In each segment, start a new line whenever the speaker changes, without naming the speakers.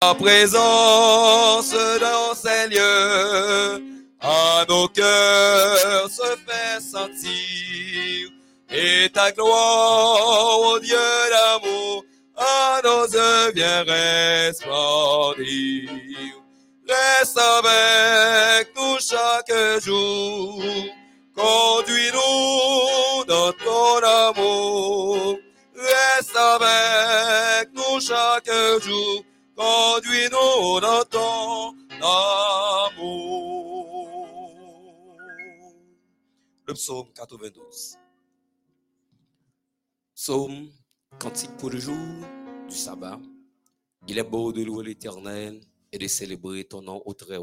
Ta présence dans ces lieux, à nos cœurs se fait sentir. Et ta gloire, ô Dieu d'amour, à nos yeux vient resplendir. Reste avec nous chaque jour, conduis-nous dans ton amour. Reste avec nous chaque jour, conduis-nous dans ton amour. Le psaume 92. Psaume, cantique pour le jour du sabbat. Il est beau de louer l'Éternel et de célébrer ton nom au très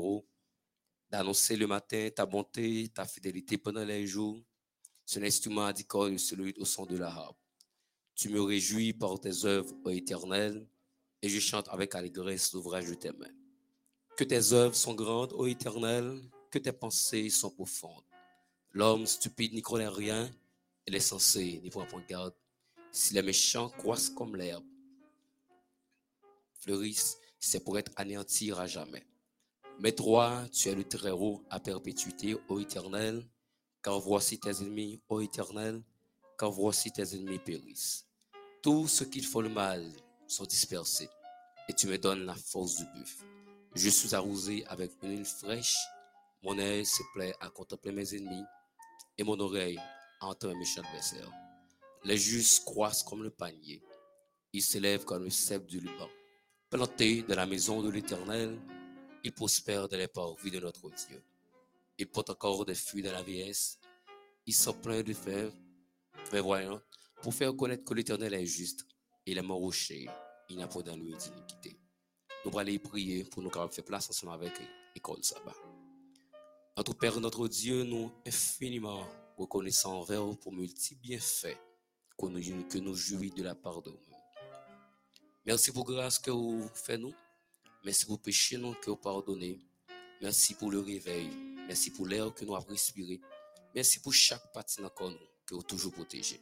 d'annoncer le matin ta bonté, ta fidélité pendant les jours. Ce instrument dit celui au son de la harpe. Tu me réjouis par tes œuvres, ô Éternel, et je chante avec allégresse l'ouvrage de tes mains. Que tes œuvres sont grandes, ô Éternel, que tes pensées sont profondes. L'homme stupide n'y connaît rien, et les sensés n'y prend point garde. Si les méchants croissent comme l'herbe, fleurissent, c'est pour être anéantis à jamais. Mais toi, tu es le très haut à perpétuité, ô Éternel, car voici tes ennemis, ô Éternel, car voici tes ennemis périssent. Tous ceux qui font le mal sont dispersés, et tu me donnes la force du buffle. Je suis arrosé avec une huile fraîche, mon œil se plaît à contempler mes ennemis, et mon oreille entend mes méchants adversaires. Les justes croissent comme le panier, ils s'élèvent comme le cèpe du Liban. Plantés dans la maison de l'Éternel, ils prospèrent dans les parvis de notre Dieu. Ils portent encore des fruits dans la vieillesse, ils sont pleins de fer, prévoyant, pour faire connaître que l'Éternel est juste. Est mon rocher, il n'y a pas dans lui d'iniquité. Nous allons prier pour nous faire place ensemble avec l'école sabbat. Notre Père, notre Dieu, nous infiniment reconnaissants envers vous pour multiples bienfaits que nous, que nous de la part de vous. Merci pour grâce que vous faites nous. Merci pour péché que vous pardonnez. Merci pour le réveil. Merci pour l'air que nous avons respiré. Merci pour chaque partie de nous que vous toujours protégé.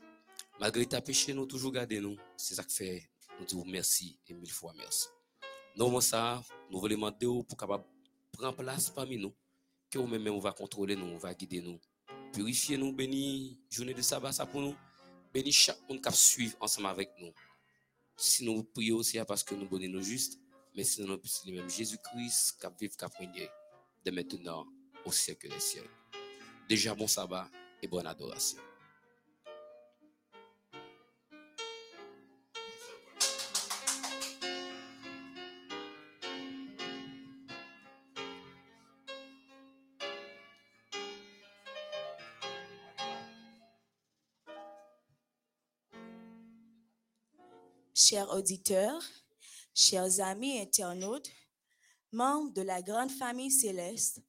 Malgré ta péché, nous toujours gardé nous. C'est ça que fait. Nous disons merci et mille fois merci. Nous, ça, nous voulons demander pour capable prendre place parmi nous. Que vous-même, on va contrôler nous, on va guider nous. Purifier nous, bénir journée de sabbat, ça pour nous. Bénis chaque monde qui suivre ensemble avec nous. Si nous prions aussi, parce que nous bonnes nous juste. Mais sinon, c'est le même Jésus-Christ qui vit, qui régné de maintenant au siècle des siècles. Déjà bon sabbat et bonne adoration.
Chers auditeurs, chers amis internautes, membres de la grande famille céleste,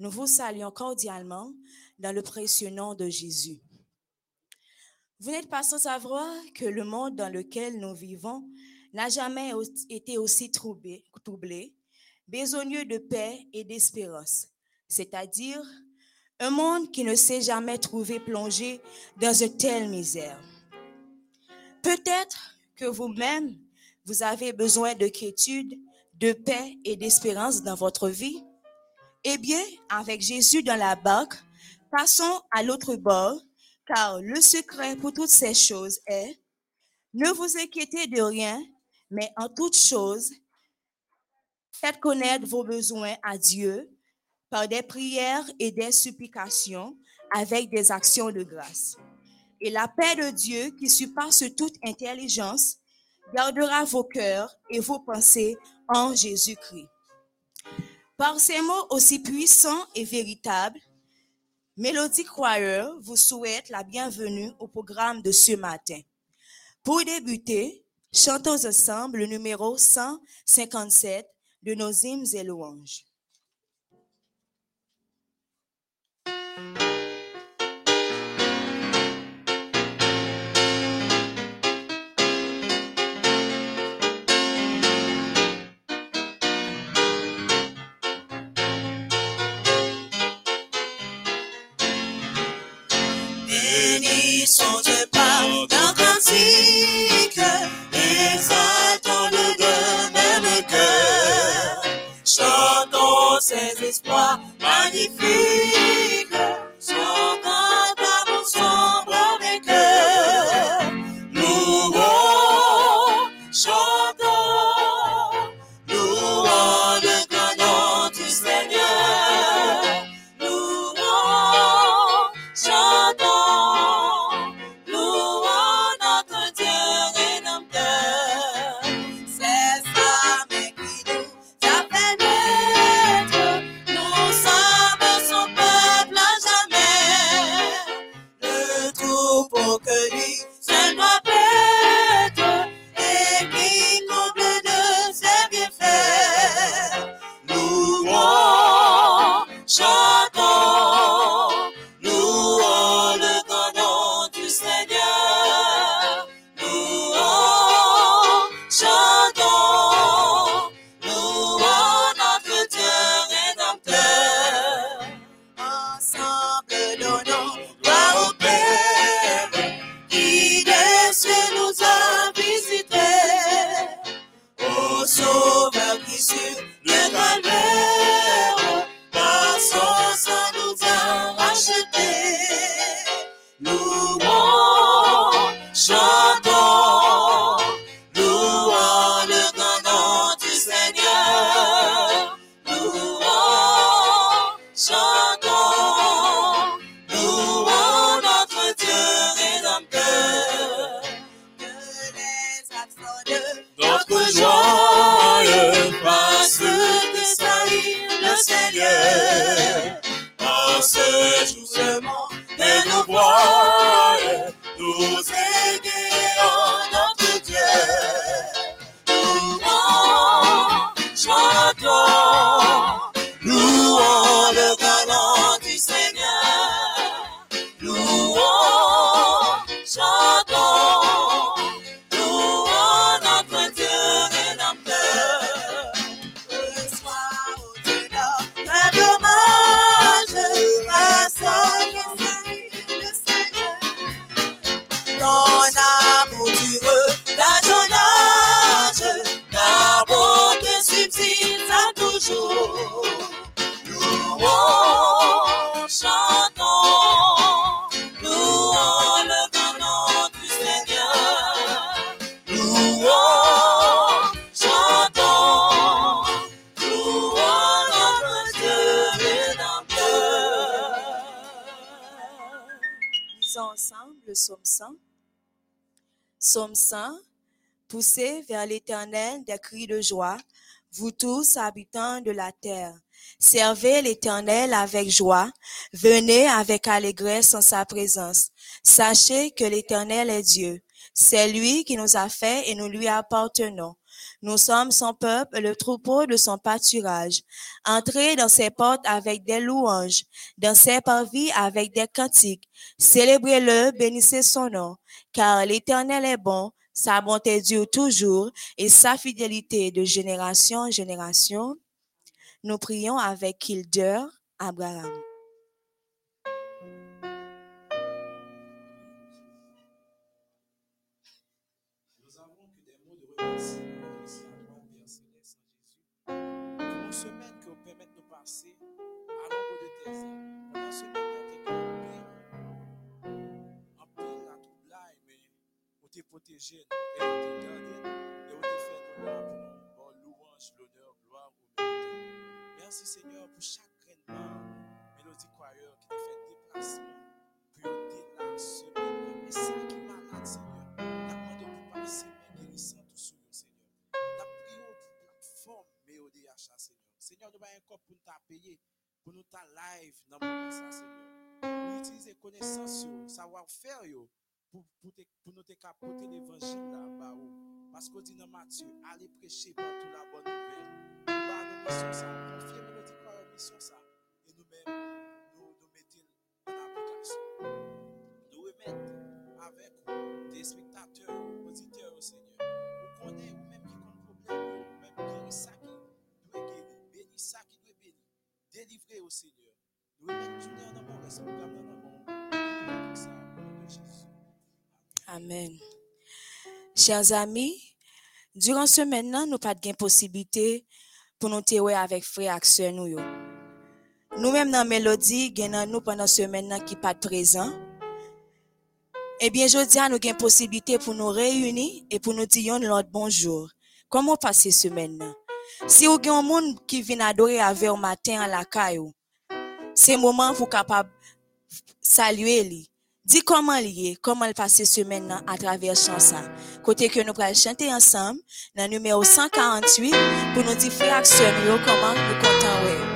nous vous saluons cordialement dans le précieux nom de Jésus. Vous n'êtes pas sans savoir que le monde dans lequel nous vivons n'a jamais été aussi troublé, troublé de paix et d'espérance, c'est-à-dire un monde qui ne s'est jamais trouvé plongé dans une telle misère. Peut-être que vous-même, vous avez besoin de quiétude, de paix et d'espérance dans votre vie? Eh bien, avec Jésus dans la barque, passons à l'autre bord, car le secret pour toutes ces choses est, ne vous inquiétez de rien, mais en toutes choses, faites connaître vos besoins à Dieu par des prières et des supplications avec des actions de grâce. Et la paix de Dieu, qui surpasse toute intelligence, gardera vos cœurs et vos pensées en Jésus-Christ. Par ces mots aussi puissants et véritables, Mélodie Choir vous souhaite la bienvenue au programme de ce matin. Pour débuter, chantons ensemble le numéro 157 de nos hymnes et louanges.
Ses espoirs
l'Éternel des cris de joie, vous tous habitants de la terre. Servez l'Éternel avec joie, venez avec allégresse en sa présence. Sachez que l'Éternel est Dieu. C'est lui qui nous a fait et nous lui appartenons. Nous sommes son peuple, le troupeau de son pâturage. Entrez dans ses portes avec des louanges, dans ses parvis avec des cantiques. Célébrez-le, bénissez son nom, car l'Éternel est bon, sa bonté dure toujours et sa fidélité de génération en génération. Nous prions avec Kilder Abraham.
Protégé, et on t'est gardé, et on t'est fait honneur pour louange, l'honneur, gloire au mérité. Merci Seigneur pour chaque grainement, mélodie choir qui t'a fait déplacement pour la semaine. Ça qui malade, Seigneur. Pour sur nous, Seigneur. N'a prié pour Seigneur. Seigneur, nous avons un corps pour nous payé, pour nous t'a live dans le ça, Seigneur. Pour utiliser connaissance, savoir-faire, pour, pour, te- pour nous te capoter l'évangile là, bah, oh. Parce qu'on dit dans Matthieu, allez prêcher partout la bonne nouvelle. Nous bah, nous mission ça, confier mélodie par mission ça? Et nous-mêmes, nous, nous mettons en application. Nous remettre avec des spectateurs, auditeurs au Seigneur. Vous connaissez, vous-même qui ont problème, vous-même guérir ça qui doit guérir, bénir ça qui doit bénir, délivrer au Seigneur. Nous remettons tout dans mon responsable dans mon nom. Tout ça, au nom de Jésus.
Amen. Chers amis, durant ce maintenant, nous pas de possibilité pour nous témoigner avec frères et nous. nous-mêmes dans la mélodie, nous pendant semaine nan qui pas présent. Eh bien, je dis à nous avons possibilité pour nous réunir et pour nous dire notre bonjour. Comment passer semaine nan? Si vous avez un monde qui vient adorer avec au matin à la caillou, c'est moment pour capable saluer lui. Dis comment lié, comment le passer semaine nan à travers chanson. Côté que nous allons chanter ensemble, dans le numéro 148, pour nous dire frères comment nous comptons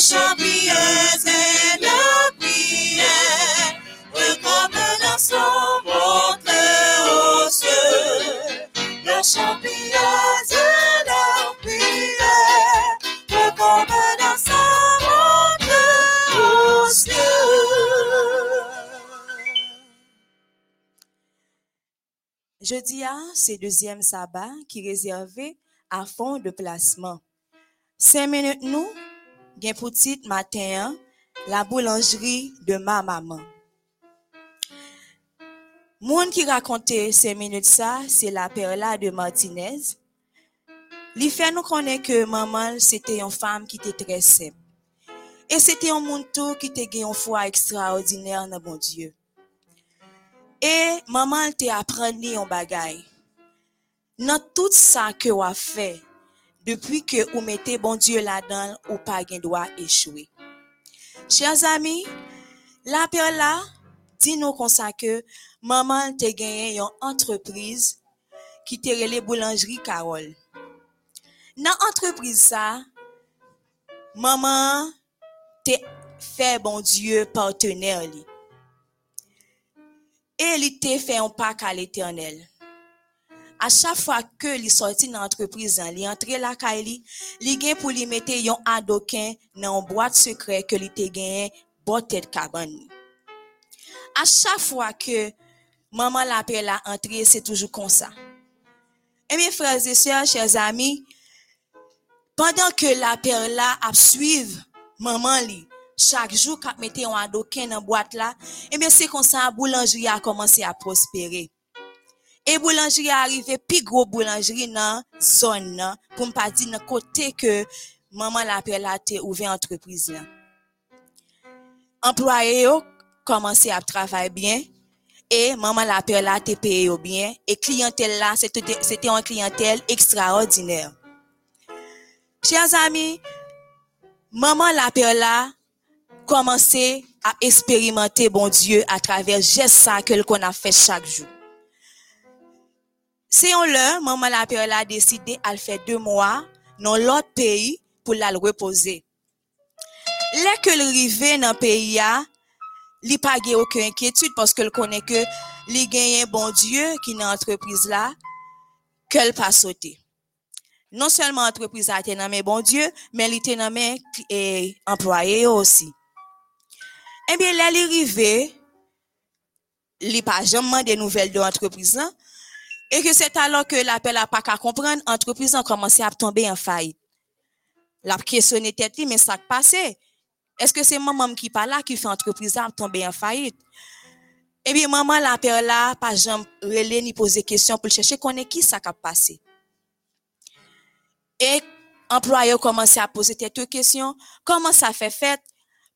voeux. La championneuse et la prière, eux comme un ensemble montés aux cieux. Championneuse et la prière, eux comme un ensemble montés aux cieux.
Jeudi, ah, c'est deuxième sabbat qui est réservé à fond de placement. Cinq minutes nous, gen pour titre matin, la boulangerie de ma maman. Moun qui raconte ces minutes ça, c'est la Perla de Martinez. Li fait nous connaît que maman, c'était une femme qui était très simple. Et c'était un monde tout qui était une foi extraordinaire dans bon Dieu. Et maman te apprenni un bagay. Dans tout ça que ou depuis que ou mettez bon Dieu là-dedans, ou pas gen doit échouer. Chers amis, la perla dit nous comme ça que maman te gagné une entreprise qui te relé boulangerie Carole. Dans entreprise ça, maman te fait bon Dieu partenaire li. Et il te fait un pack à l'éternel. À chaque fois que il sorti dans l'entreprise, il entre la kaili, il gen pour lui mettre yon dans une boîte secret que il te gagné bon tête cabane. À chaque fois que maman l'appelle à entrer, c'est toujours comme ça. Et mes frères et sœurs, chers amis, pendant que la perla a suivre maman li, chaque jour qu'elle mettait un adoquin dans boîte là, et bien c'est comme ça la boulangerie a commencé à prospérer. Et boulangerie a arrivé plus gros boulangerie dans zone nan, pour ne pas dire dans côté que maman la perla te ouvert entreprise là. Employé yo à travailler bien et maman la perla te payé yo bien et clientèle là c'était c'était une clientèle extraordinaire. Chers amis, maman la perla commencé à expérimenter bon Dieu à travers gestes ça que qu'on a fait chaque jour. C'est on l'heure, maman la perla a décidé à le faire deux mois dans l'autre pays pour la le reposer. Là que le rivé dans le pays a, li pa aucune inquiétude parce que le connaît que li gagne bon Dieu qui dans entreprise là qu'elle pas sauter. Non seulement entreprise a été nommé bon Dieu, mais il était nommé et employé aussi. Eh bien, là, il rivé, li pas jamais des nouvelles de l'entreprise là, et que c'est alors que l'appel a pas qu'à comprendre, l'entreprise a commencé à tomber en faillite. La questionné tête mais ça passé. Est-ce que c'est maman qui pas là qui fait entreprise à tomber en faillite? Eh bien, maman la père là, pas jamais relé ni poser question pour chercher connaît qui ça a passé? Et employé commencé à poser quelques questions. Comment ça fait fait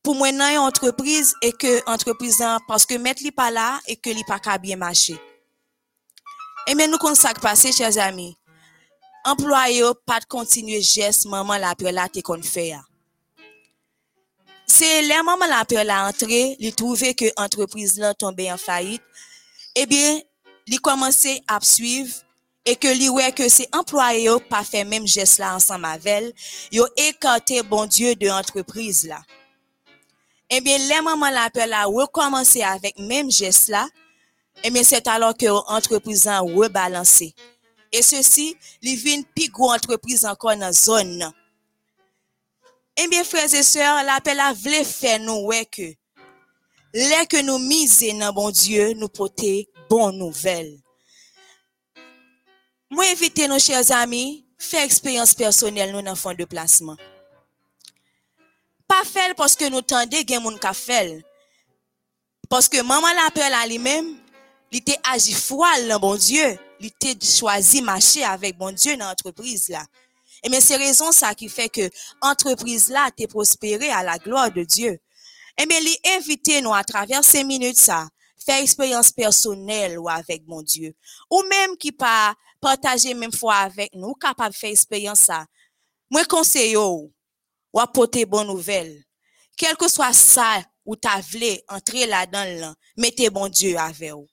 pour moi une entreprise et que entreprise parce que mettre li pas là et que li pas bien marcher. Et bien nous comme ça qui passé chers amis. Employé pas de continuer geste maman la père là te kon fait. ya. C'est les maman la père la entré, li trouvé que entreprise là tombé en faillite. Eh bien, li commencé à suivre et que li ouais que c'est employé yo pas fait même geste là ensemble avec elle, yo écarté bon Dieu de entreprise là. Eh bien, les mamans l'appel a recommencé avec même geste là. Eh bien, c'est alors que l'entreprise a rebalancé. Et ceci, li vient plus gros entreprise encore dans la zone. Eh bien, frères et sœurs, l'appel a voulu faire nous ouais que, les que nous miser dans bon Dieu, nous porter bonne nouvelle. Moi, invite nos chers amis, faire expérience personnelle dans fond de placement. Pas faire parce que nous tendez ka fait. Parce que maman l'appelle à lui-même, était agi foile dans bon Dieu, il était choisi marcher avec bon Dieu dans l'entreprise là. Et mais c'est raison ça qui fait que entreprise là t'est prospéré à la gloire de Dieu. Et mais il invite nous à travers ces minutes ça, faire expérience personnelle ou avec mon Dieu. Ou même qui pas partager même foi avec nous, capable de faire expérience ça. Moi conseille ou ou apporter bonne nouvelle. Quel que soit ça ou ta vle entrer là-dedans là, mettez bon Dieu avec vous.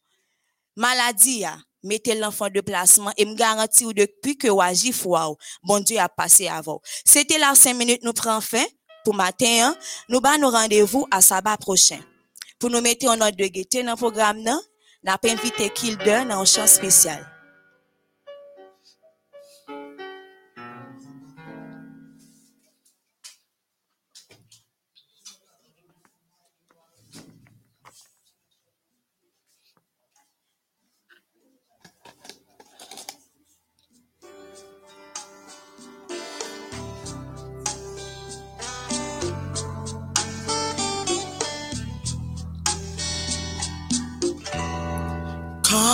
Maladie mettez l'enfant de placement et me garantis depuis que ou agi foi ou, bon Dieu a passé avant. C'était là 5 minutes nous prend fin pour matin, hein. nous ba nous rendez-vous à sabbat prochain. Pour nous mettre en ordre de gaieté dans le programme n'a pas invité Kilder dans un chant spécial.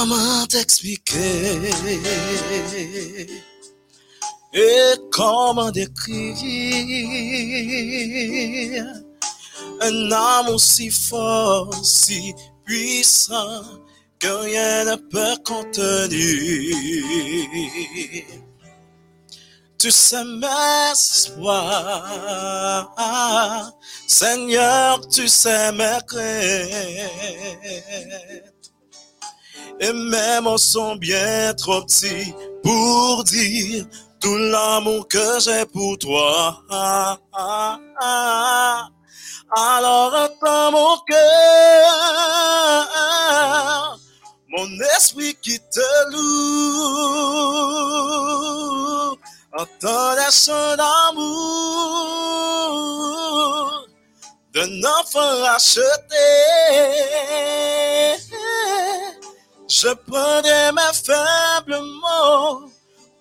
Comment t'expliquer et comment décrire un amour si fort, si puissant que rien ne peut contenir. Tu sais mes espoirs, Seigneur, tu sais mes craintes. Et mes mots sont bien trop petits pour dire tout l'amour que j'ai pour toi. Alors entends mon cœur, mon esprit qui te loue. Entends les chants d'amour d'un enfant racheté. Je prendrai mes faibles mots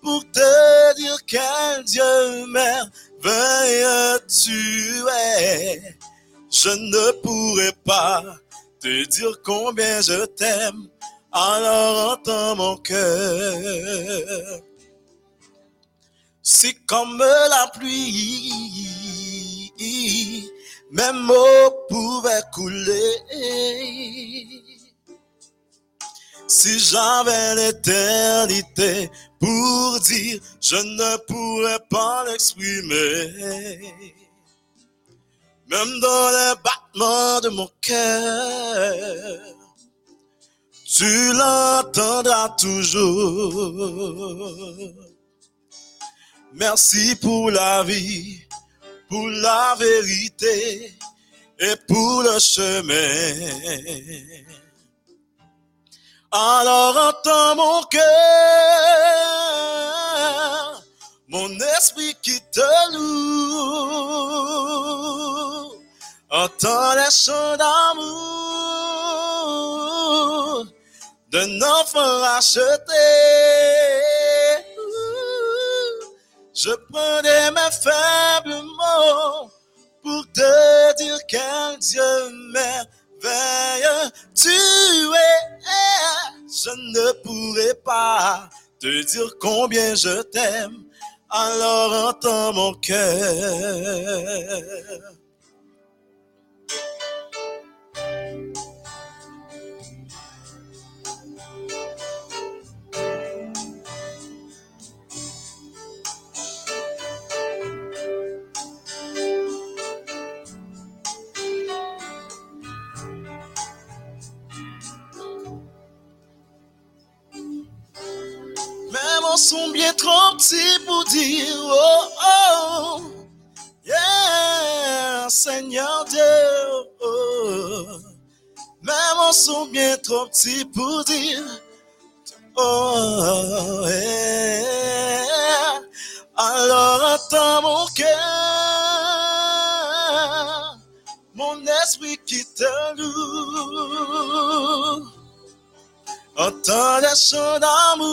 pour te dire quel Dieu merveilleux tu es. Je ne pourrai pas te dire combien je t'aime, alors entends mon cœur. Si comme la pluie, mes mots pouvaient couler. Si j'avais l'éternité pour dire, je ne pourrais pas l'exprimer. Même dans les battements de mon cœur, tu l'entendras toujours. Merci pour la vie, pour la vérité et pour le chemin. Alors entends mon cœur, mon esprit qui te loue. Entends les chants d'amour d'un enfant racheté. Je prenais mes faibles mots pour te dire quel Dieu merveilleux tu es. Je ne pourrai pas te dire combien je t'aime, alors entends mon cœur. Sont bien trop petits pour dire oh oh yeah Seigneur Dieu oh. Mes mots sont bien trop petits pour dire oh yeah. Alors entends mon cœur mon esprit qui te loue Entends les chants d'amour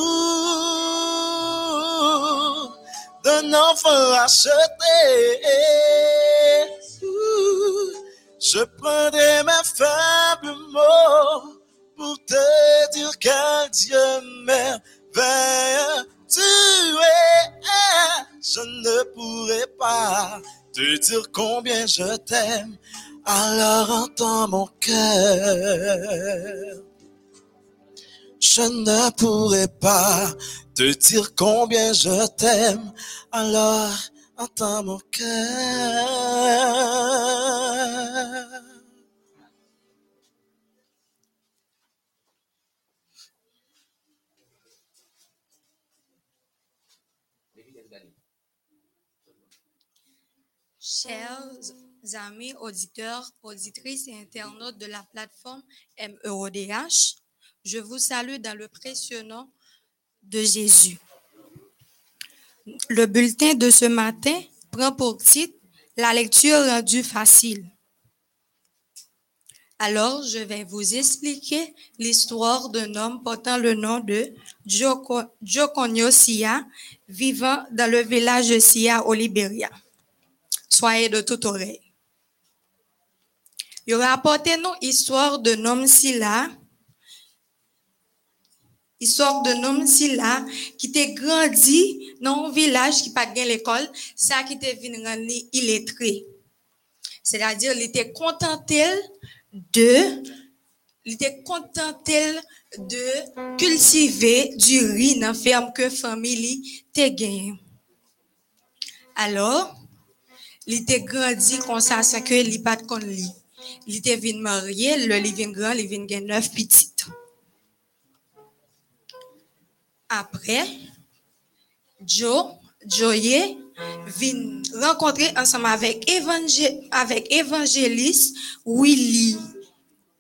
d'un enfant acheté. Je prendrai mes faibles mots pour te dire quel Dieu merveilleux tu es. Je ne pourrai pas te dire combien je t'aime, alors entends mon cœur. Je ne pourrai pas te dire combien je t'aime, alors entends mon cœur.
Chers amis, auditeurs, auditrices et internautes de la plateforme MEODH, je vous salue dans le précieux nom de Jésus. Le bulletin de ce matin prend pour titre La lecture rendue facile. Alors, je vais vous expliquer l'histoire d'un homme portant le nom de Jokonyo Sia, vivant dans le village de Sia au Libéria. Soyez de toute oreille. Il nous histoire d'un homme Silla, histoire d'un homme Silla qui était grandi dans un village qui pas bien l'école, ça qui était venu illettré. C'est-à-dire, il était contenté de, il était contenté de cultiver du riz dans la ferme que famille te gagné. Alors, il était grandi comme ça, c'est que il pas de li. Il était venu marier, le il vient grand, il vient gagner neuf Après, Joe, Joye, vient rencontrer ensemble avec, évangé- avec évangéliste Willy.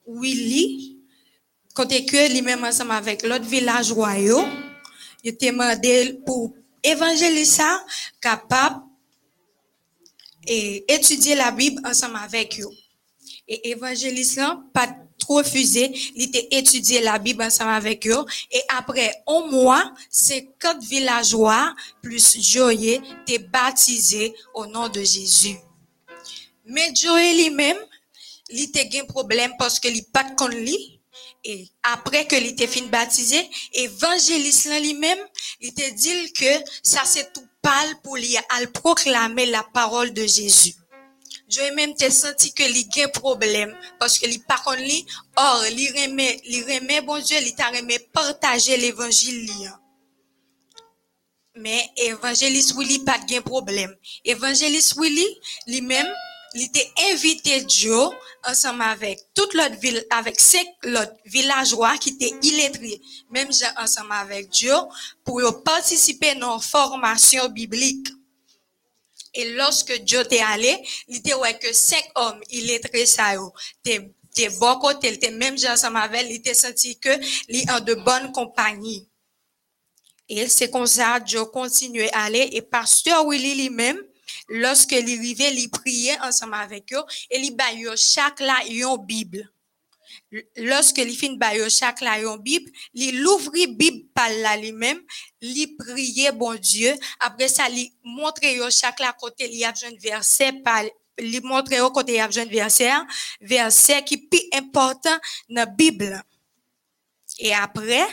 Willy, côté que lui-même ensemble avec l'autre villageois, yo, il était demandé pour évangéliste capable et étudier la Bible ensemble avec eux. Et évangéliste pas refusé, il était étudier la Bible ensemble avec eux. Et après un mois, 50 villageois plus Joye étaient baptisés au nom de Jésus. Mais Joye lui-même, il était un problème parce que il pas de li. Et après que il était fin baptisé, évangéliste lui-même, il était dit que ça c'est tout pâle pour lui à proclamer la parole de Jésus. Joye même te senti que li gen problème parce que li pas kon li, or li remet, li remet bon Dieu, li t'a remet partager l'évangile hein. Mais évangéliste Willy pas de problème. Évangéliste Willy lui-même, il était invité Joe ensemble avec toute l'autre ville, avec cinq l'autre villageois qui étaient illettrés, même ensemble avec Joe, pour participer dans une formation biblique. Et lorsque Joe t'est allé, il était ouais que cinq hommes illettrés ça yo, t'es t'es bon côté, t'es même ensemble avec, il était senti que il en de bonne compagnie. Et c'est comme ça, Joe continuait à aller. Et pasteur Willy lui-même, lorsque il arrivait, il priait ensemble avec eux et il baillait chaque là une Bible. Lorsque il finit baillait chaque là une Bible, il ouvrit Bible par là lui-même, il priait bon Dieu. Après ça, il montrait yo chaque là côté, il y a besoin de verset par il montrait au côté, il y a besoin de verset, hein, verset qui est plus important dans la. Et après,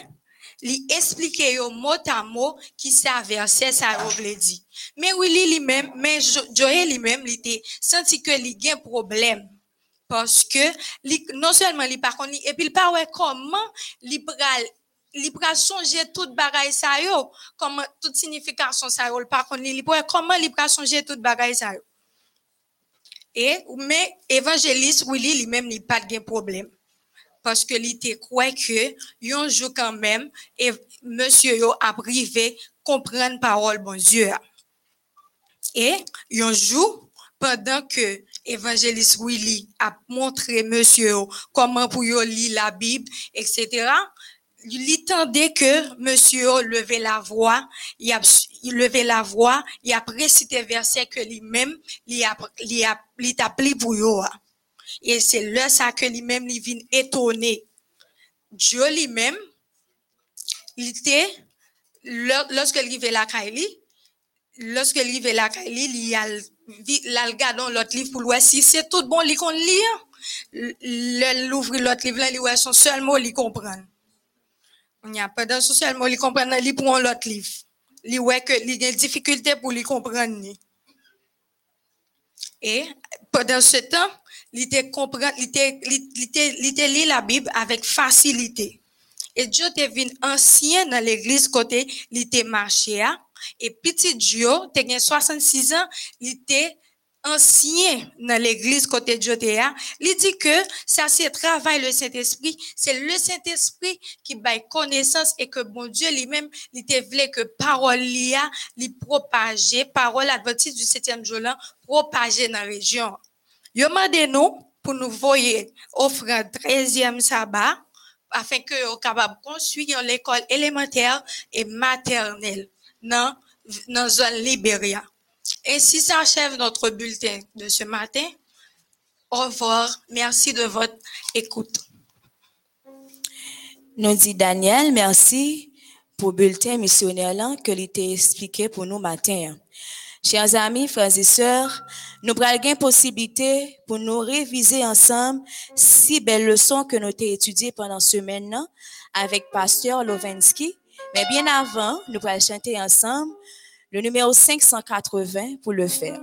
li expliquer yo mot à mot qui ça verset ça yo vle dit. Mais Willy lui-même, mais Jo- Joël lui-même, il était senti que li gen problème parce que li, non seulement li par contre li- et puis il pas ouais comment li pral li pral songer toute bagaille ça yo, comment toute signification ça yo, par contre li, li comment li pral songer toute bagaille ça yo. Et mais évangéliste Willy lui-même il pas de problème parce que il était quoi que yon jour quand même et monsieur yo a privé comprendre parole bon Dieu. Et yon jour pendant que évangéliste Willy a montré monsieur comment pour lire la Bible etc. Il tendait que monsieur levait la voix, il a levait la voix, il a récité verset que lui-même il a il a il pris pour yo. Et c'est là ça que lui-même il vient étonné. Dieu lui-même, il était, lo- lorsque il arrivait la Kaili, lorsque il arrivait la Kaili, il y a regarde dans l'autre livre pour voir si c'est tout bon, il qu'on. Le- L'ouvre l'autre livre, là, il voit son seul mot, il comprend. On n'y a pas dans son seul mot, il comprend, il prend l'autre livre. Il voit que a des difficultés pour lui comprendre. ni. Et pendant ce temps, il était comprend, il était, lit la Bible avec facilité. Et Dieu venu ancien dans l'église côté, il était marché. Et petit Dieu, il 66 ans, il était ancien dans l'église côté Dieu. Il dit que ça c'est travail le Saint-Esprit, c'est le Saint-Esprit qui baille connaissance et que bon Dieu lui-même, il était voulu que parole lia, il propager, parole adventiste du septième jour là, propager dans la région. Yo nous pour nous voyer offrande 13e sabbat afin que nous capable construire l'école élémentaire et maternelle dans dans zone Libéria. Ainsi s'achève notre bulletin de ce matin. Au revoir. Merci de votre écoute.
Nous dit Daniel, merci pour le bulletin missionnaire que l'était expliqué pour nous matin. Chers amis, frères et sœurs, nous prenons possibilité pour nous réviser ensemble six belles leçons que nous avons étudiées pendant ce semaine avec Pasteur Lovensky. Mais bien avant, nous allons chanter ensemble le numéro 580 pour le faire.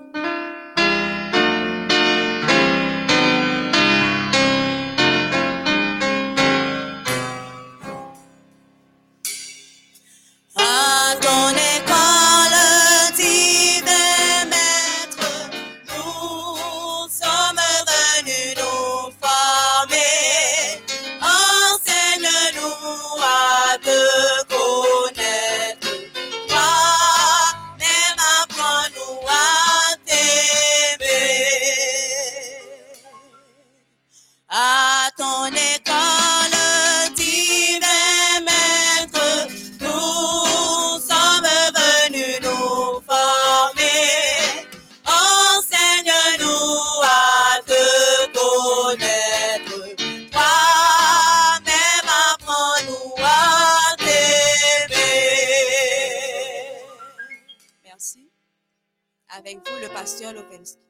Avec vous, le pasteur Lopensky.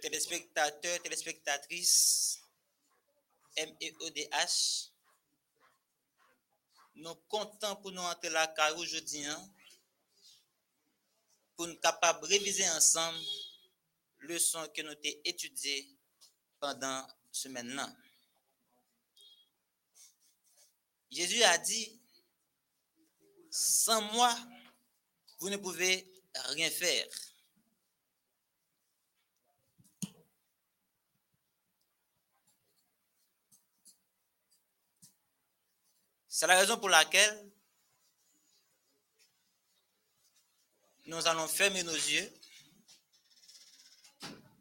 Téléspectateurs, téléspectatrices, MEODH, nous comptons pour nous entrer la carrière aujourd'hui, hein, pour nous capables de réviser ensemble leçons que nous avons étudiées pendant ce semaine-là. Jésus a dit, sans moi, vous ne pouvez rien faire. C'est la raison pour laquelle nous allons fermer nos yeux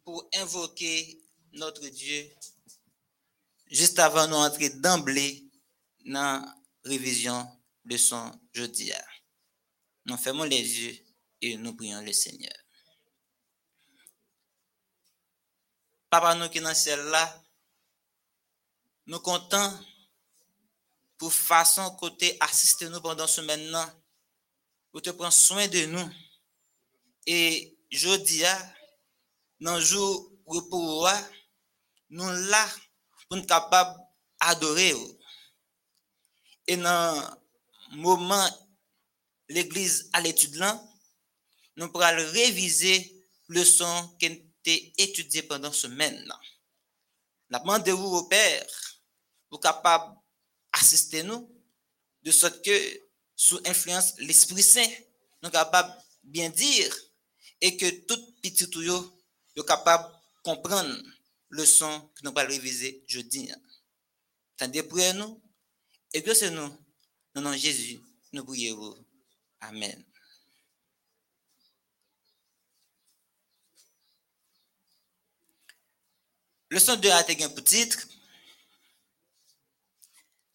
pour invoquer notre Dieu juste avant nous entrer d'emblée dans la révision de son jeudi. Nous fermons les yeux et nous prions le Seigneur. Papa, nous qui ciel là, nous comptons pou fason kote asiste nou pandan semen nan, pou te pran soen de nou. E jodi ya, nan jou repou wa, nou la pou nou kapab adore ou. E nan mouman l'Eglise al etude lan, nou pral revize le son ken te etudye pandan semen nan. Napman de ou ou pèr, pou kapab assister nous de sorte que sous influence l'Esprit Saint, nous sommes capables de bien dire et que tout petit yo est capable de comprendre le son que nous allons réviser jeudi. Tendez pour nous Et que c'est nous, non, non, Jésus, nous prions. Amen. Leçon 2 a été pour titre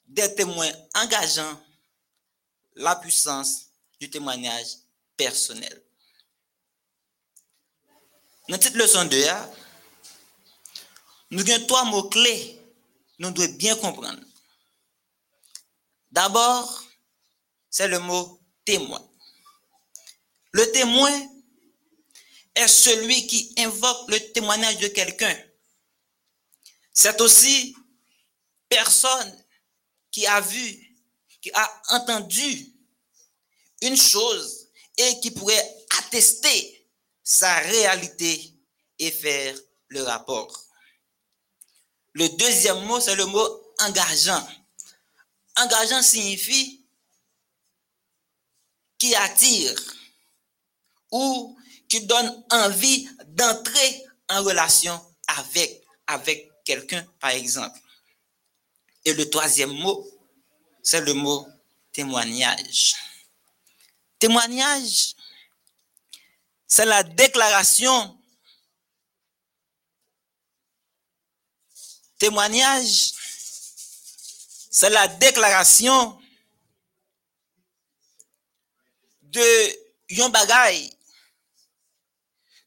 Des témoins engageants, la puissance du témoignage personnel. Dans cette leçon 2, a, nous avons trois mots clés nous devons bien comprendre. D'abord, c'est le mot témoin. Le témoin est celui qui invoque le témoignage de quelqu'un. C'est aussi personne qui a vu, qui a entendu une chose et qui pourrait attester sa réalité et faire le rapport. Le deuxième mot, c'est le mot engageant. Engageant signifie qui attire ou qui donne envie d'entrer en relation avec, quelqu'un, par exemple. Et le troisième mot, c'est le mot témoignage. Témoignage, c'est la déclaration témoignage, c'est la déclaration de yon bagay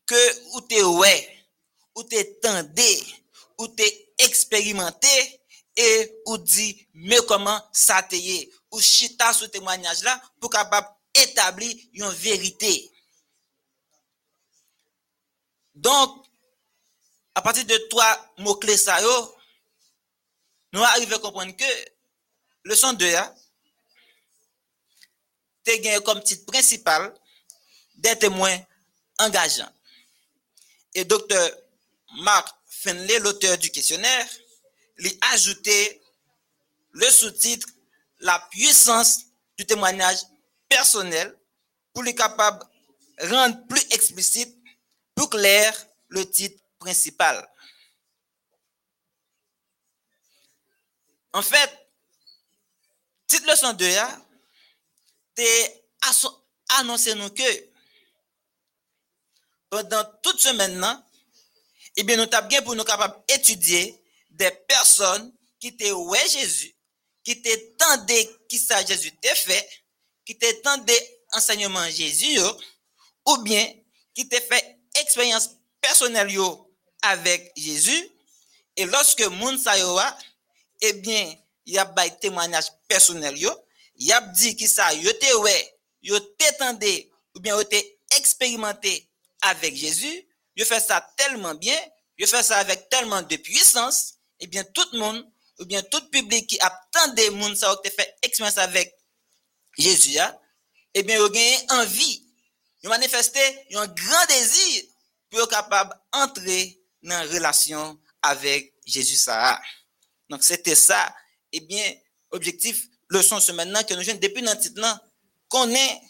que ou te ouais, ou te tendé, ou te expérimenté et ou dit mais comment ça te ou chita ce témoignage là pour capable établir une vérité. Donc, à partir de trois mots-clés ça nous arrivons à comprendre que le son 2 a gagné comme titre principal des témoins engageants. Et docteur Mark Finlay, l'auteur du questionnaire, lui a ajouté le sous-titre La puissance du témoignage personnel pour lui capable rendre plus explicite, plus clair le titre principal. En fait, titre leçon 2 a annoncé nous que pendant toute semaine, eh bien, nous avons bien pour nous capables d'étudier des personnes qui étaient ouais Jésus, qui tendé qui ça Jésus t'a fait, qui tendé enseignement Jésus, ou bien qui étaient fait expérience personnelle avec Jésus, et lorsque moun sa a, eh bien, y a bay témoignage personnel yo, y a dit qui ça yo te ouais, yo te tendé, ou bien yo te expérimenté avec Jésus, yo fait ça tellement bien, yo fait ça avec tellement de puissance, eh bien, tout le monde, ou bien tout public qui attendait moun ça te fait expérience avec Jésus, hein, eh bien, yo gagné envie, yo manifesté un grand désir pour être capable d'entrer dans une relation avec Jésus. Donc, c'était ça. Eh bien, objectif, leçon ce maintenant que nous jeunes depuis notre titre là, connaît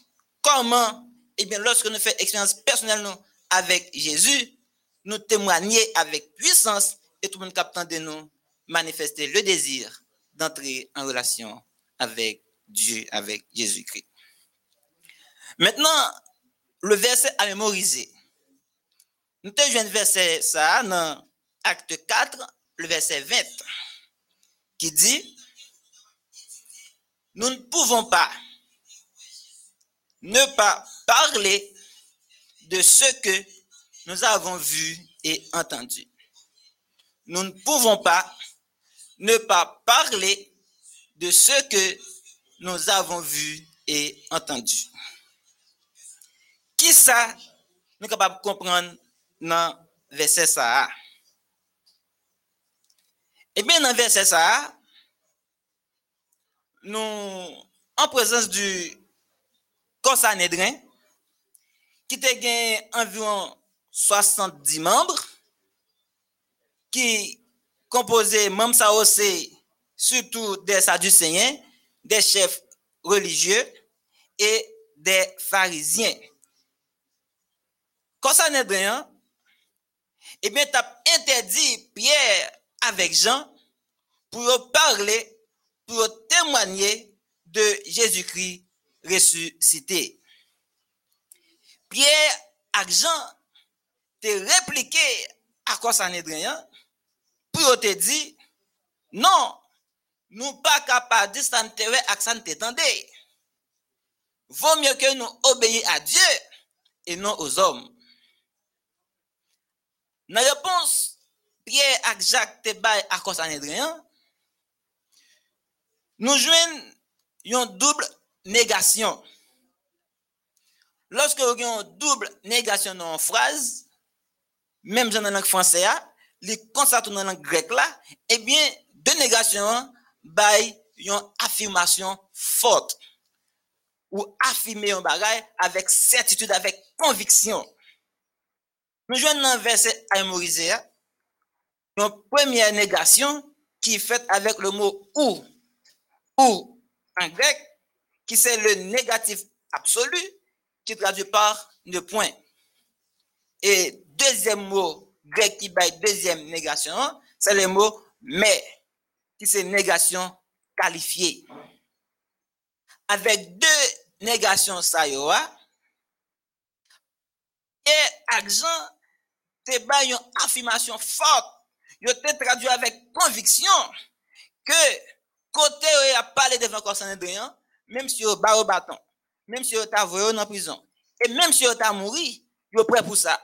comment, eh bien, lorsque nous faisons expérience personnelle avec Jésus, nous témoigner avec puissance et tout le monde captant de nous manifester le désir d'entrer en relation avec Dieu, avec Jésus-Christ. Maintenant, le verset à mémoriser. Nous te le verset ça dans acte 4, le verset 20, qui dit, nous ne pouvons pas ne pas parler de ce que nous avons vu et entendu. nous ne pouvons pas ne pas parler de ce que nous avons vu et entendu. Qui ça nous capables de comprendre dans verset ça? Eh bien, dans verset ça, nous, en présence du Consanedrin, qui te environ 70 membres, qui composaient membres ça aussi, surtout des Sadducéens, des chefs religieux et des pharisiens. Consanedrin, eh bien, tu as interdit Pierre avec Jean pour parler pour témoigner de Jésus-Christ ressuscité. Pierre et Jean te répliqué à quoi ça n'est rien pou yo te di, non, nou pa kapadi san te we ak san te tende. Vò mye ke nou obeye a Diyo, e non ouz om. Nan repons, piye ak jak te bay akos anedreyan, nou jwen yon double negasyon. Lorske yon double negasyon nan fraz, menm jan nan ak franse ya, langue française, les constatés dans la là, eh bien, deux négations bail une affirmation forte ou affirmer un bagage avec certitude, avec conviction. Nous jouons dans un verset à mémoriser, une première négation qui est faite avec le mot ou, ou en grec, qui c'est le négatif absolu, qui traduit par le point. Et deuxième mot grec qui baille deuxième négation, c'est le mot mais, qui c'est négation qualifiée. Avec deux négations ça y et accent te une affirmation forte. Yo te traduit avec conviction que côté où a parlé devant Corsanedrien, même si yo ba au bâton, même si yo t'a voyé en prison, et même si yo t'a mouru, yo prêt pour ça.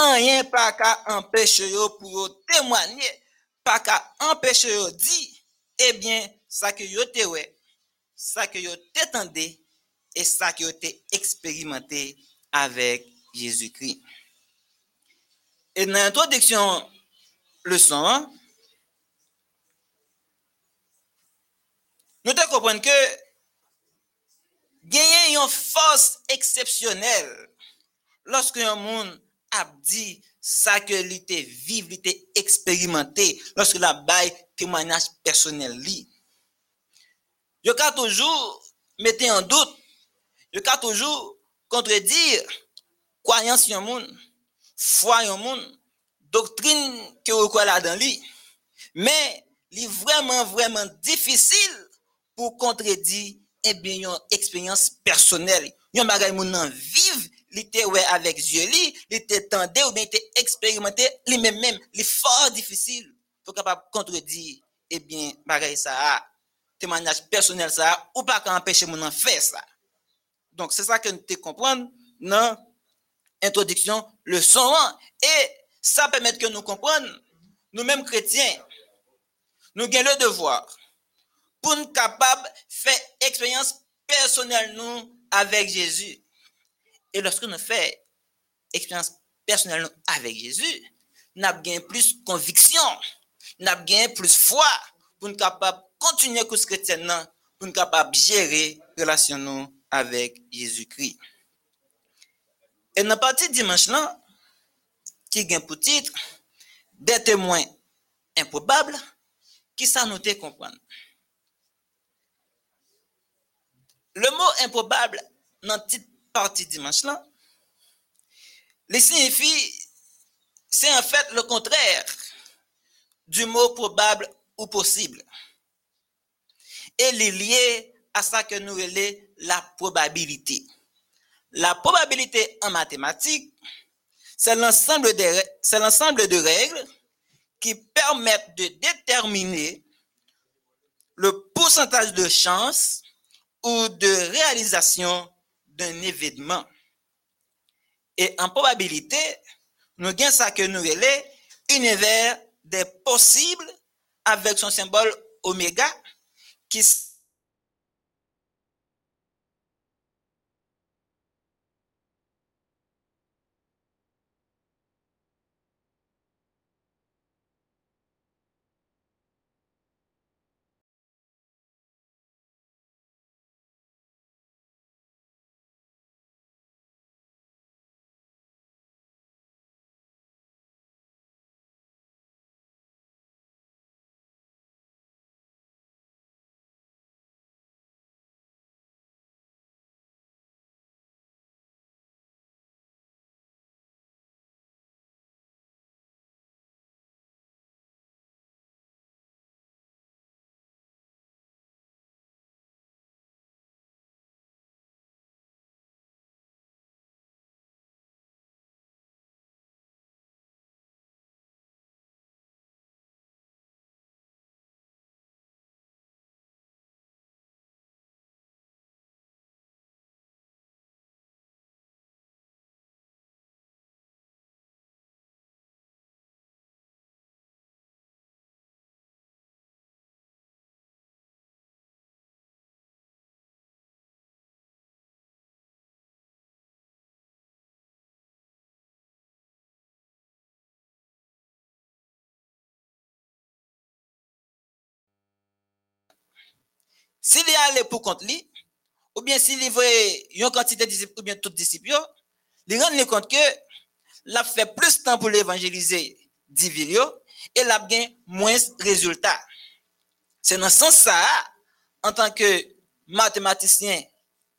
Rien pas qu'à empêcher pour témoigner, pas qu'à empêcher yo dire, eh bien, ça que yo te ouais, ça que yo t'étendé, et ça que yo te expérimenté avec Jésus-Christ. Et dans l'introduction leçon 1, nous devons comprendre que gagner une force exceptionnelle lorsque un monde ap di sa ke li te vive, li te eksperimente loske la bay temanaj personel li. Yo ka toujou mette an dout, yo ka toujou kontredir kwayans yon moun, fwa yon moun, doktrine ke ou kwa la dan li. Men, li vreman, vreman difisil pou kontredi e eh bin yon eksperyans personel. Yon bagay moun nan vive li te ouais avec Dieu. Li, li te tendé ou bien te expérimenté, li même même, li fort difficile pour capable contredire eh bien bagay ça témoignage personnel ça ou pas empêcher moun nan faire ça. Donc c'est ça que nous te comprendre dans introduction leçon 1 et ça permet que nous comprenions nous-mêmes chrétiens nous avons le devoir pour nous capables de faire expérience personnelle nous avec E loske nou fè eksperyans personel nou avèk Jezu, nou ap gen plus konviksyon, nou ap gen plus fwa pou nou kapap kontinye kous kretyen nan, pou nou kapap jere relasyon nou avèk Jezu kri. E nan pati dimanche lan, ki gen pou titre, de temwen improbable, ki sa nou te kompran. Le mot improbable nan tit partie dimanche là, il signifie, c'est en fait le contraire du mot probable ou possible. Et il est lié à ça que nous appelons la probabilité. La probabilité en mathématiques, c'est l'ensemble de, c'est l'ensemble de règles qui permettent de déterminer le pourcentage de chance ou de réalisation d'un événement. Et en probabilité, nous gagnons ça que nous relais univers des possibles avec son symbole oméga qui s'il est allé pour contre lui, ou bien s'il y voit une quantité de disciples, ou bien tout disciples, yo, il rend compte que l'a fait plus de temps pour l'évangéliser 10 villes yo, et l'a gain moins de résultats. C'est dans ce sens ça, en tant que mathématicien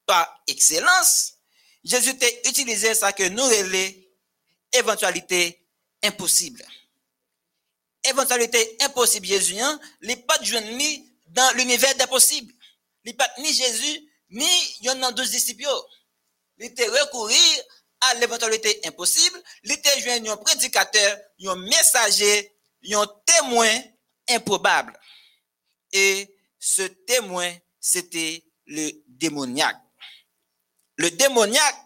par excellence, Jésus a utilisé ça que nous relais éventualité impossible. Éventualité impossible, Jésus, hein, n'est pas de dans l'univers des possibles. Il pas ni Jésus, ni yon nan 12 disciples. yo. Il était recourir à l'éventualité impossible. Il était joindre un prédicateur, un messager, un témoin improbable. Et ce témoin, c'était le démoniaque. Le démoniaque,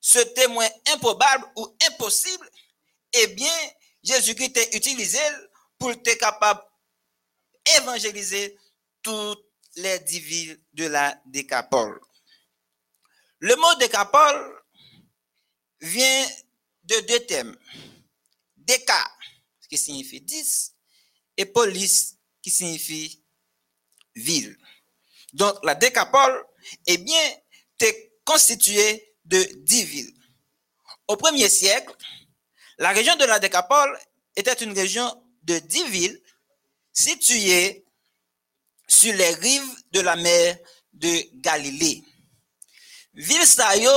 ce témoin improbable ou impossible, eh bien, Jésus-Christ a utilisé pour être capable d'évangéliser toutes les dix villes de la Décapole. Le mot Décapole vient de deux thèmes. Déca, qui signifie 10, et police, qui signifie ville. Donc, la Décapole, eh bien, est constituée de dix villes. Au premier siècle, la région de la Décapole était une région de dix villes situées sur les rives de la mer de Galilée. Villes sa yo,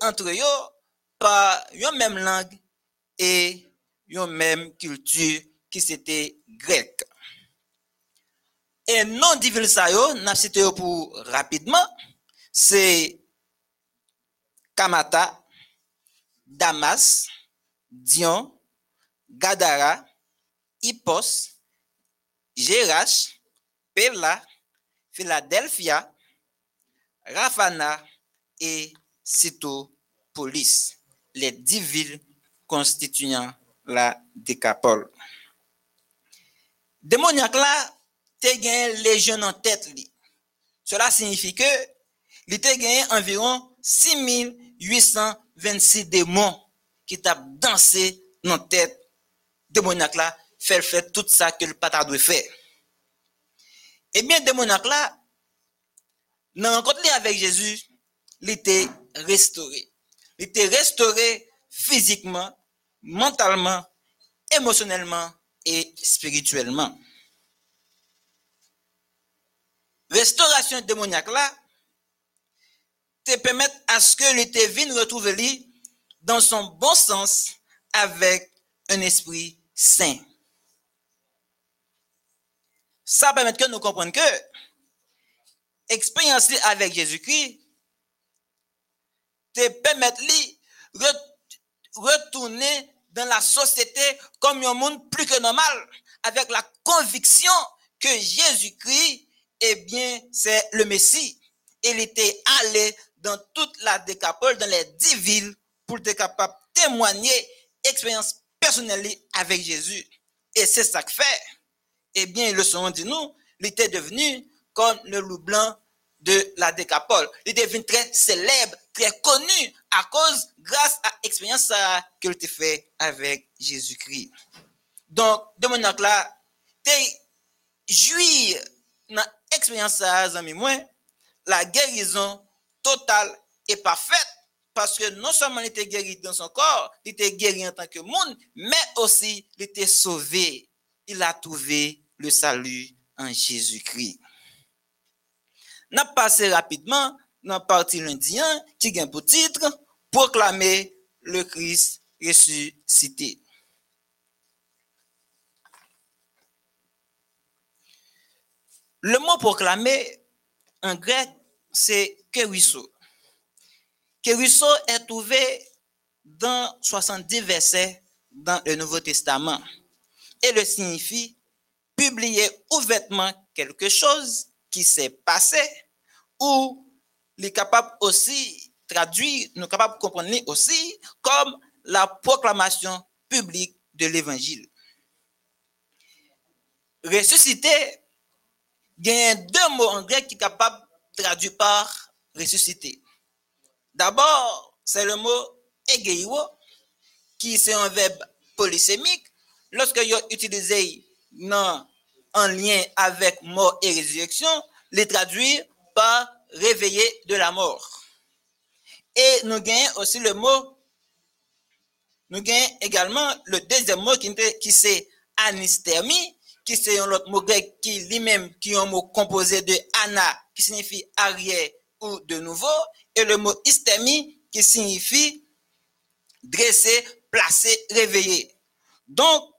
entre yo par une même langue et une même culture qui c'était grec. Et non di villes sa yo, n'a cité pour rapidement, c'est Kamata, Damas, Dion, Gadara, Hippos, Geras, Perla, Philadelphia, Rafana et Citopolis, les dix villes constituant la décapole. Démoniaque là, te gagné légion en tête. Li. Cela signifie que il te gagné environ 6826 démons qui tapent danser dans tête démoniaque là faire faire tout ça que le patard doit faire. Eh bien, démoniaque là, dans rencontre avec Jésus, il était restauré. Il était restauré physiquement, mentalement, émotionnellement et spirituellement. Restauration démoniaque là, te permettre à ce que l'été vienne retrouver lui dans son bon sens avec un esprit saint. Ça permet que nous comprenions que expérience li avec Jésus-Christ te permet re- retourner dans la société comme un monde plus que normal avec la conviction que Jésus-Christ eh bien c'est le Messie. Il était allé dans toute la décapole dans les dix villes pour être capable de témoigner expérience personnelle avec Jésus. Et c'est ça que fait eh bien, le son dit nous, il était devenu comme le loup blanc de la décapole. Il devenu très célèbre, très connu à cause, grâce à l'expérience qu'il a fait avec Jésus-Christ. Donc, de mon là, t'es jouir dans l'expérience amis la guérison totale et parfaite parce que non seulement il était guéri dans son corps, il était guéri en tant que monde, mais aussi il était sauvé. Il a trouvé le salut en Jésus-Christ. N'a passé rapidement dans partie lundi 1 qui gagne pour titre proclamer le Christ ressuscité. Le mot proclamer en grec, c'est kerisso. Kerisso est trouvé dans 70 versets dans le Nouveau Testament et le signifie publier ouvertement quelque chose qui s'est passé ou les capable aussi traduire, nous capable de comprendre aussi comme la proclamation publique de l'évangile. Ressusciter, il y a deux mots en grec qui sont capables de traduire par ressusciter. D'abord, c'est le mot egeio, qui c'est un verbe polysémique. Lorsque vous utilisez dans en lien avec mort et résurrection, les traduire par réveiller de la mort. Et nous gagnons aussi le mot, nous gagnons également le deuxième mot qui, qui c'est anisthermie, qui c'est un autre mot grec qui lui-même, qui est un mot composé de ana, qui signifie arrière ou de nouveau, et le mot hystémie, qui signifie dresser, placer, réveiller. Donc,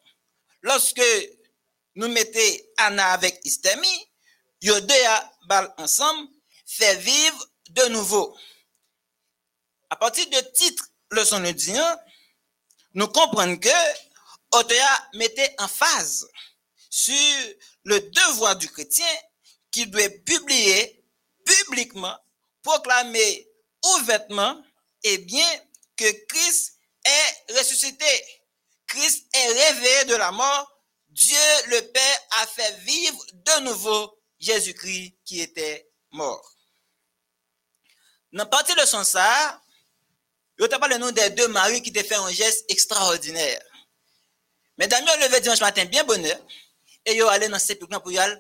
lorsque nous mettons ana avec hystémie, yo deux à bal ensemble, fait vivre de nouveau. À partir de titre leçon de Dieu, nous comprenons que Otea mettait en phase sur le devoir du chrétien qui doit publier publiquement, proclamer ouvertement, et bien que Christ est ressuscité. Christ est réveillé de la mort. Dieu le Père a fait vivre de nouveau Jésus-Christ qui était mort. Dans partie de son ça, je te parle le nom des deux maris qui te fait un geste extraordinaire. Mesdames, yo levé dimanche matin bien bonheur et yo allé dans le sépulcre pour y aller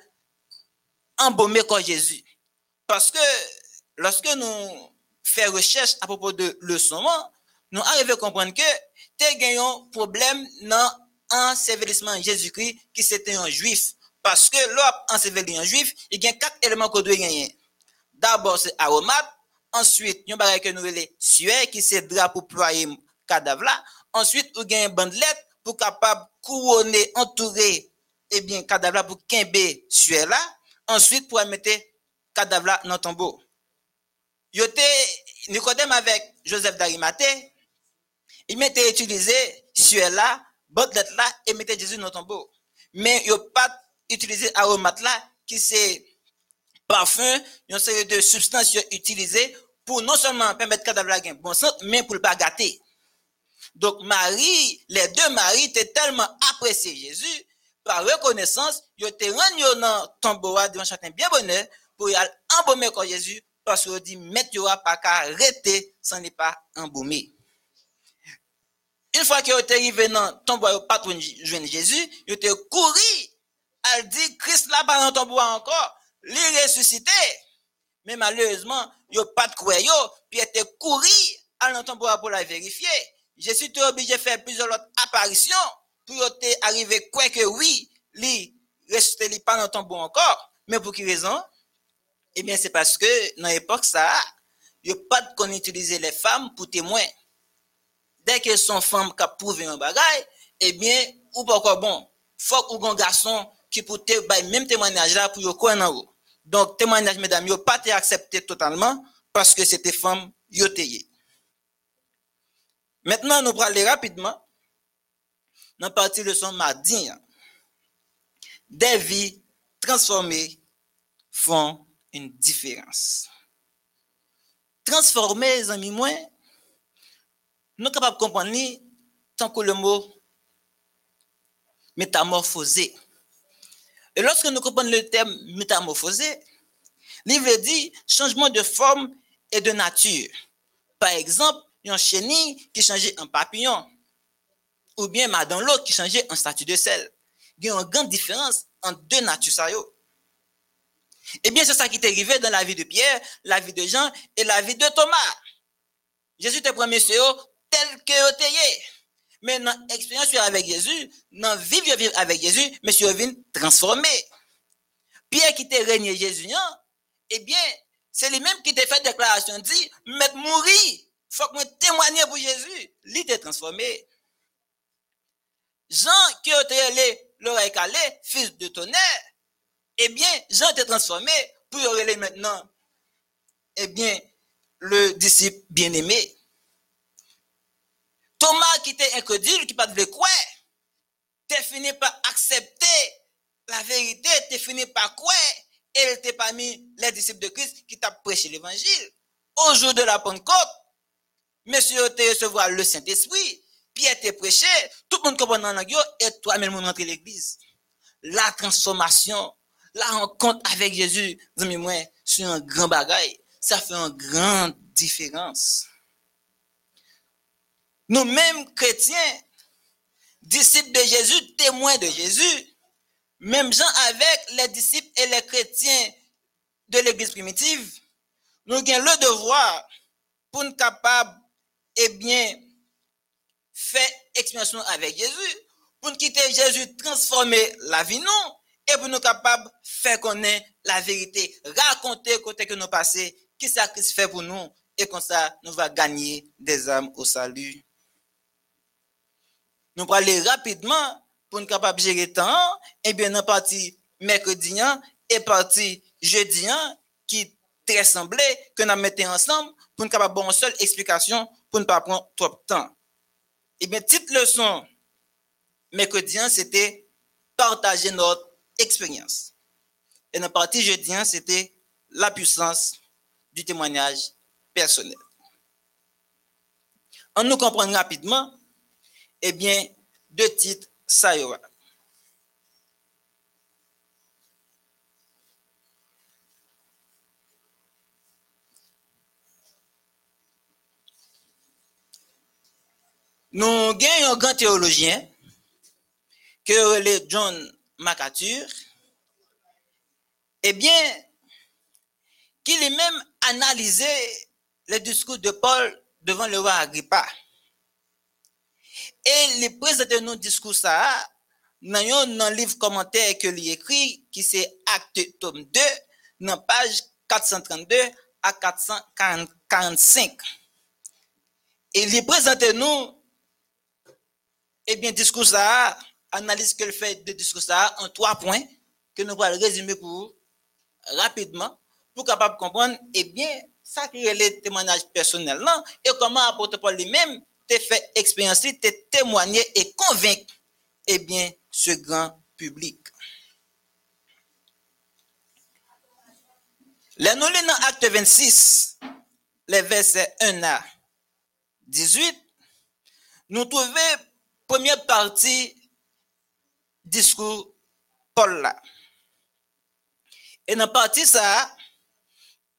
embaumer corps Jésus. Parce que lorsque nous faisons recherche à propos de le saumon, nous arrivons à comprendre que tu gagné un problème dans ensevelissement Jésus-Christ qui c'était un juif. Parce que l'homme enseveli un juif, il y a quatre éléments qu'on doit gagner. D'abord, c'est aromate. Ensuite, il y a un bagage que nous appelons sueur, qui c'est drap pour ployer cadavre là. Ensuite, il y a une bandelette pour capable couronner, entourer, eh bien, cadavre là pour quimber sueur là. Ensuite, pour mettre cadavre là dans le tombeau. Il était Nicodème avec Joseph d'Arimathée. Il m'était utilisé sueur là, bandelette là, et mettait Jésus dans le tombeau. Mais il n'a pas utilisé aromate là, qui c'est parfum, une série de substances utilisées pour non seulement permettre cadavre la bon sens, mais pour le pas gâter. Donc Marie, les deux maris étaient tellement appréciés Jésus, par reconnaissance, ils étaient rendu dans tombeau dimanche matin bien bonheur pour y aller embaumer Jésus parce qu'il dit mettre y pas qu'à arrêter sans n'est pas embaumer. Une fois qu'ils étaient arrivés dans tombeau pas joindre Jésus, ils étaient couru elle dit Christ là pas dans tombeau encore li ressuscité. Mais malheureusement, yo pas de puis était couru à l'entendre pour la vérifier. Jésus était obligé de faire plusieurs autres apparitions pour arriver quoi que oui, li ressuscité li pas dans tombeau encore. Mais pour quelle raison? Eh bien, c'est parce que dans l'époque ça, yo pas qu'on utiliser les femmes pour témoins. Dès que son femme qui a prouvé un bagage, eh bien, ou pas encore bon, faut ou un garçon qui pour te bay même témoignage là pour quoi en. Donc témoignage mesdames yo pas été accepté totalement parce que c'était femme yo. Maintenant nous parler rapidement dans partie de son mardi. hein. Des vies transformées font une différence. Transformer les amis moi nous capables de comprendre tant que le mot métamorphosé. Et lorsque nous comprenons le terme métamorphosé, il veut dire changement de forme et de nature. Par exemple, un chenille qui changeait en papillon, ou bien madame l'eau qui changeait en statue de sel. Il y a une grande différence entre deux natures. Eh bien, c'est ça qui est arrivé dans la vie de Pierre, la vie de Jean et la vie de Thomas. Jésus te ce yo tel que tu es. Mais dans l'expérience avec Jésus, dans vivre vivre avec Jésus, monsieur vient transformé. Pierre qui t'a régné Jésus, hein, eh bien, c'est lui-même qui t'a fait déclaration, dit, mettre mourir, faut que moi témoigner pour Jésus. Lui t'a transformé. Jean qui a été l'oreille calée, fils de tonnerre, eh bien, Jean t'a transformé pour y maintenant, eh bien, le disciple bien-aimé. Thomas qui était incrédule, qui pas de quoi, t'es fini par accepter la vérité, t'es fini par quoi, et elle t'es parmi les disciples de Christ qui t'a prêché l'évangile. Au jour de la Pentecôte, monsieur te recevoir le Saint-Esprit, Pierre t'es prêché, tout le monde comprend dans la et toi-même rentré l'église. La transformation, la rencontre avec Jésus, amis moi, c'est un grand bagage. Ça fait une grande différence. Nous-mêmes chrétiens, disciples de Jésus, témoins de Jésus, même gens avec les disciples et les chrétiens de l'église primitive, nous avons le devoir pour nous capables, eh bien, faire expérience avec Jésus, pour nous quitter Jésus, transformer la vie non, et pour nous capables de faire connaître la vérité, raconter côté que nous passons, qui ça fait pour nous, et comme ça, nous va gagner des âmes au salut. Nous aller rapidement pour nous capables de gérer le temps, et bien, dans partie mercredi et partie jeudi, qui très semblé, que nous mettons ensemble, pour nous capables une seule explication, pour ne pas prendre trop de temps. Et bien, petite leçon mercredi, c'était partager notre expérience. Et la partie jeudi, c'était la puissance du témoignage personnel. En nous comprenant rapidement, eh bien, deux titres, ça y aura. Nous gagnons un grand théologien que le John MacArthur, eh bien, qu'il ait même analysé le discours de Paul devant le roi Agrippa. Et il présente nos discours ça dans un livre commentaire que lui écrit, qui c'est Acte tome 2, dans page 432 à 445. Et il présente nous, eh bien, discours ça, analyse que le fait de discours ça en trois points, que nous allons résumer pour rapidement, pour capable comprendre, eh bien, ça qui est le témoignage personnel, et comment apporter Paul lui-même te fait expérience, te témoigner et convaincre, eh bien, ce grand public. Les dans Acte 26, les versets 1 à 18, nous trouvons première partie discours Paul. Et dans partie ça,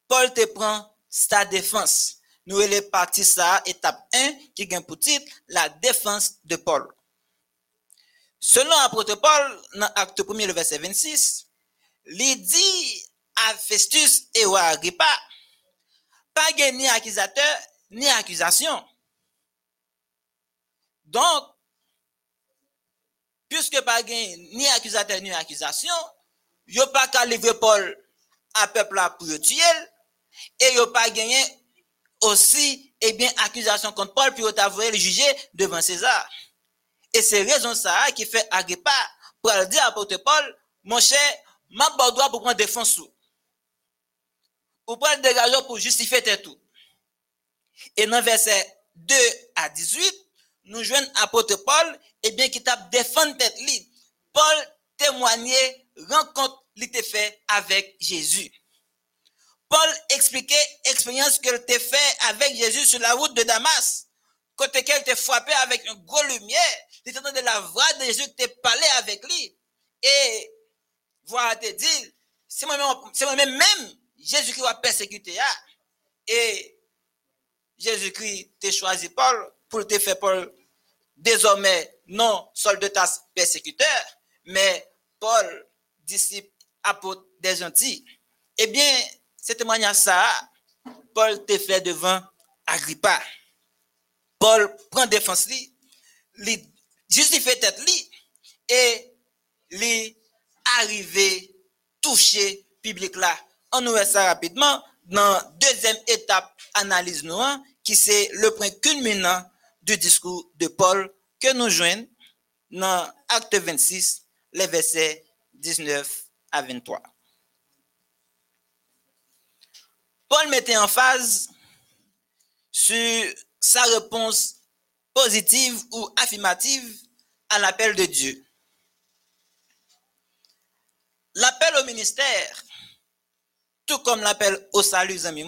Paul te prend sa défense. Nous allons partie ça, étape 1, qui gagne pour titre la défense de Paul. Selon l'apôtre Paul, dans acte 1 le verset 26, il dit à Festus et à Agrippa, pas ni accusateur ni accusation. Donc, puisque pas ni accusateur ni accusation, a pas qu'à livrer Paul à peuple là pour tuer, et a pas gagné aussi, eh bien, accusation contre Paul, puis a le juger devant César. Et c'est raison ça qui fait Agrippa pour dire à l'apôtre Paul, mon cher, ma droit pour prendre défense sous. Ou prendre des pour justifier tes tout. Et dans verset 2 à 18, nous jouons apôtre Paul, eh bien, qui t'a défendu tête Paul témoignait, rencontre l'était fait avec Jésus. Paul expliquait l'expérience qu'elle t'a fait avec Jésus sur la route de Damas. Côté qu'elle t'a frappé avec une grosse lumière. Il de la voix de Jésus t'a parlé avec lui. Et, voilà, te dit, c'est moi-même, même, Jésus qui va persécuter. Et, Jésus-Christ t'a choisi Paul pour te faire Paul désormais non soldatas persécuteur, mais Paul, disciple, apôtre des gentils. Eh bien, ce témoignage ça, Paul te fait devant Agrippa. Paul prend défense lui, lui justifie tête lui, et lui arrivé toucher public là. On nous ça rapidement dans deuxième étape analyse nous, hein, qui c'est le point culminant du discours de Paul que nous joignons dans Acte 26, les versets 19 à 23. Paul mettait en phase sur sa réponse positive ou affirmative à l'appel de Dieu. L'appel au ministère, tout comme l'appel au salut, amis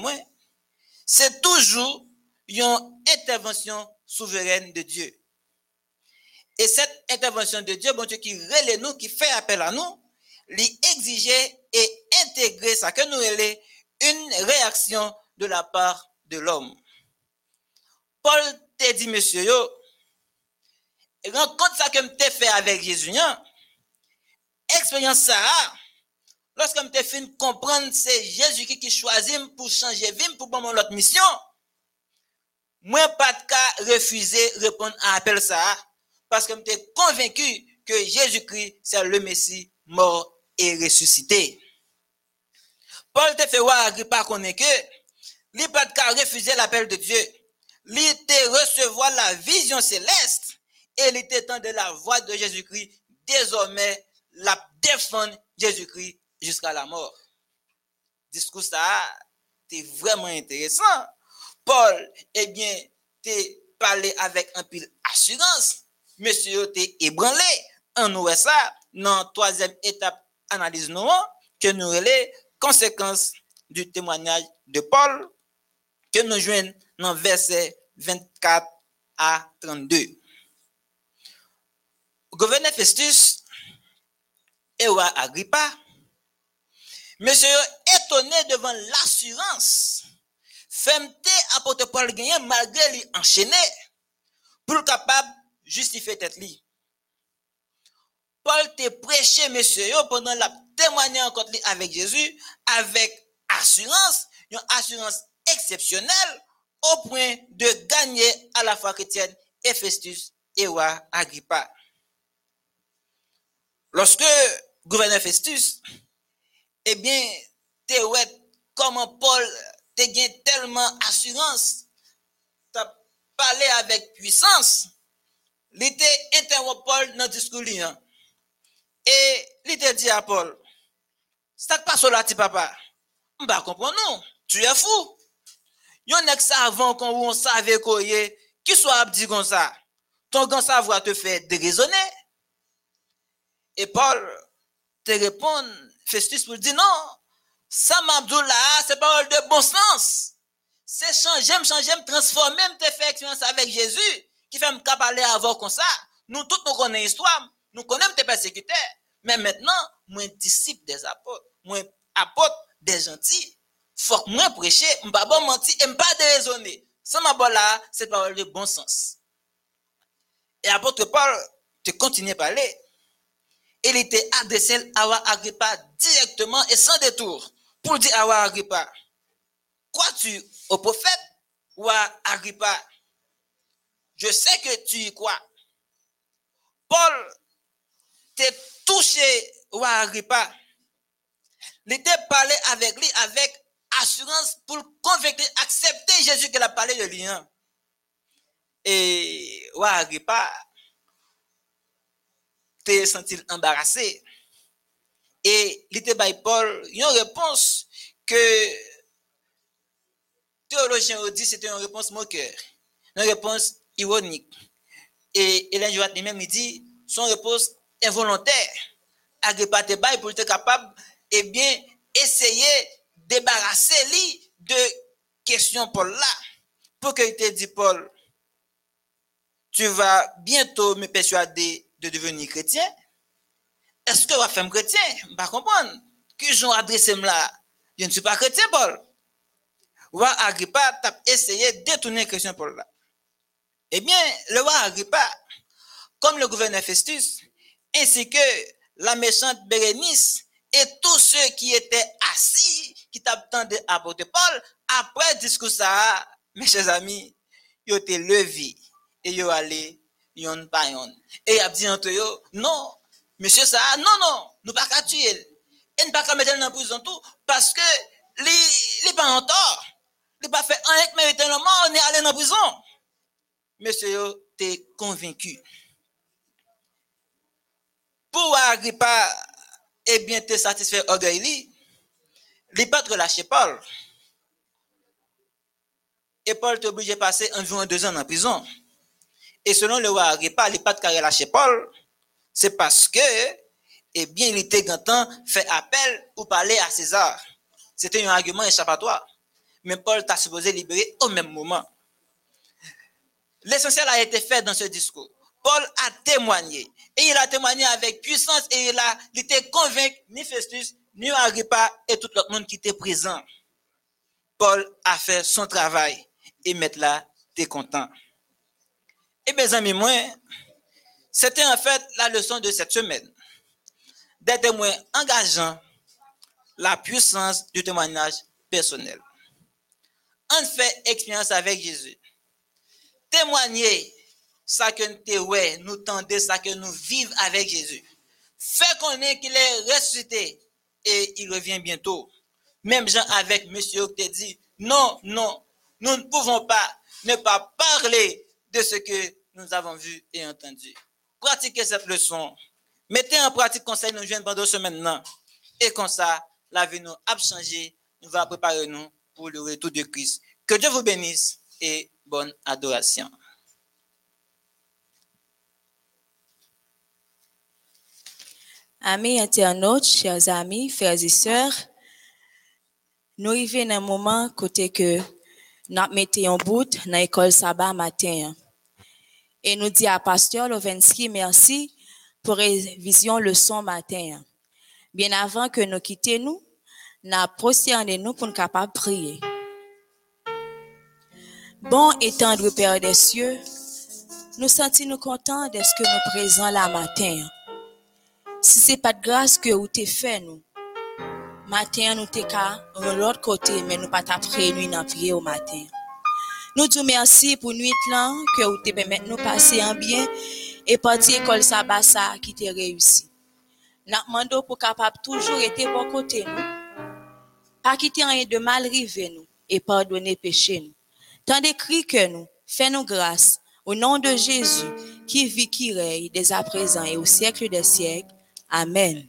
c'est toujours une intervention souveraine de Dieu. Et cette intervention de Dieu, bon Dieu, qui relaie nous, qui fait appel à nous, lui exiger et intégrer ça que nous est une réaction de la part de l'homme. Paul t'a dit, monsieur, yo, rencontre ça que t'ai fait avec Jésus, hein? expérience ça, lorsque je fin comprendre c'est Jésus qui choisit pour changer vie, pour prendre l'autre mission, moi pas de cas refuser répondre à appel ça, parce que suis convaincu que Jésus-Christ c'est le Messie mort et ressuscité. Paul te fait voir Agrippa connaît que, lui pas de l'appel de Dieu. Lui te recevoir la vision céleste et il était de la voix de Jésus-Christ. Désormais, la défendre Jésus-Christ jusqu'à la mort. Discours ça, c'est vraiment intéressant. Paul, eh bien, t'es parlé avec un pile assurance. Monsieur, t'es ébranlé. On nous ça dans la troisième étape analyse nous que nous les conséquences du témoignage de Paul que nous joignons dans verset 24 à 32. Gouverneur Festus et roi Agrippa, monsieur étonné devant l'assurance, femte apôtre Paul gagné malgré lui enchaîné pour capable justifier tête lui. Paul te prêché monsieur pendant la témoigner lui avec Jésus avec assurance, une assurance exceptionnelle au point de gagner à la foi chrétienne et Festus et roi Agrippa. Lorsque gouverneur Festus, eh bien, te comment Paul te gagne tellement assurance, t'as parlé avec puissance, il était interrompu Paul dans le discours hein. Et il te dit à Paul, ça pas sur là, papa. On va comprendre, non. Tu es fou. Yon nek savant quand on savait quoi qui soit comme ça. Ton grand savoir te fait déraisonner. Et Paul te répond, Festus pour dire non, ça là, c'est parole de bon sens. C'est changer, changer, transformer, te faire expérience avec Jésus, qui fait me parler avant comme ça. Nous tous nous connaissons l'histoire, nous connaissons tes persécuteurs. Mais maintenant, moi disciple des apôtres, moi apôtre des gentils, faut que moi prêcher, pas bon mentir et pas déraisonner. Ça m'a là, c'est parole de bon sens. Et apôtre Paul te continue à parler il était adressé à Agrippa directement et sans détour pour dire à Agrippa, crois-tu au prophète ou à Agrippa? Je sais que tu y crois. Paul t'est touché Agrippa. Il était parlé avec lui avec assurance pour convaincre, accepter Jésus qu'il a parlé de lui. Hein. Et ou Agrippa, te senti embarrassé. Et l'ité by Paul, une réponse que théologien dit c'était une réponse moqueur, une réponse ironique. Et Hélène Joat lui-même il dit son réponse involontaire. Agrippa te bail pour être capable, eh bien, essayer débarrasser lui de questions Paul là. Pour qu'il te dit Paul, tu vas bientôt me persuader de devenir chrétien, est-ce que vous femme chrétien? Je ne comprendre. Que j'ai adressé là, je ne suis pas chrétien, Paul. Roi Agrippa a essayé de détourner chrétien Paul là. Eh bien, le roi Agrippa, comme le gouverneur Festus, ainsi que la méchante Bérénice et tous ceux qui étaient assis, qui t'attendaient à porter Paul, après le discours ça, mes chers amis, ils été levés et ils ont allé yon pa yon. Et il a dit entre eux, non, monsieur ça, non, non, nous pas qu'à tuer. Et nous pas qu'à mettre la prison tout, parce que les, les pas en tort. Les pas fait un mériter le mort, on est allé la prison. Monsieur, t'es convaincu. Pour Agrippa, eh bien, te satisfaire orgueil, les pas relâcher Paul. Et Paul t'est obligé de passer environ deux ans en prison. Et selon le roi Agrippa, il pas de carré lâché Paul. C'est parce que, eh bien, il était temps fait appel ou parler à César. C'était un argument échappatoire. Mais Paul t'a supposé libérer au même moment. L'essentiel a été fait dans ce discours. Paul a témoigné. Et il a témoigné avec puissance et il a il était convaincu, ni Festus, ni Agrippa et tout le monde qui était présent. Paul a fait son travail. Et maintenant, tu es content. Et mes amis, moi, c'était en fait la leçon de cette semaine. des témoins engageants la puissance du témoignage personnel. On fait expérience avec Jésus. Témoigner ça que nous ouais, nous tendez ça que nous vivons avec Jésus. Fait connaître qu'il est ressuscité et il revient bientôt. Même Jean avec monsieur qui dit, non, non, nous ne pouvons pas ne pas parler de ce que nous avons vu et entendu. Pratiquez cette leçon. Mettez en pratique conseil nous jeunes pendant ce maintenant. Et comme ça, la vie nous a changé. Nous va préparer nous pour le retour de Christ. Que Dieu vous bénisse et bonne adoration.
Amis internautes, chers amis, frères et sœurs, nous arrivons dans un moment côté que nous mettons en bout dans l'école sabbat matin. Et nous dit à Pasteur Lovensky merci pour révision leçon matin. Bien avant que nous quittions nous, nous prosterné nous pour nous capables prier. Bon et tendre Père des cieux, nous sentons nous contents de ce que nous présents la matin. Si c'est pas de grâce que vous t'es fait nous, matin nous t'es qu'à l'autre côté, mais nous pas t'après nuit prier au matin. Nous disons merci pour nuit là que vous te permettez nous passer en bien et partir école sabbat ça qui t'a réussi. Nous demandons pour capable toujours être bon côté nous. Pas quitter rien de mal rivé nous et pardonner péché nous. Tant d'écrit que nous, fais-nous grâce au nom de Jésus qui vit, qui règne dès à présent et au siècle des siècles. Amen.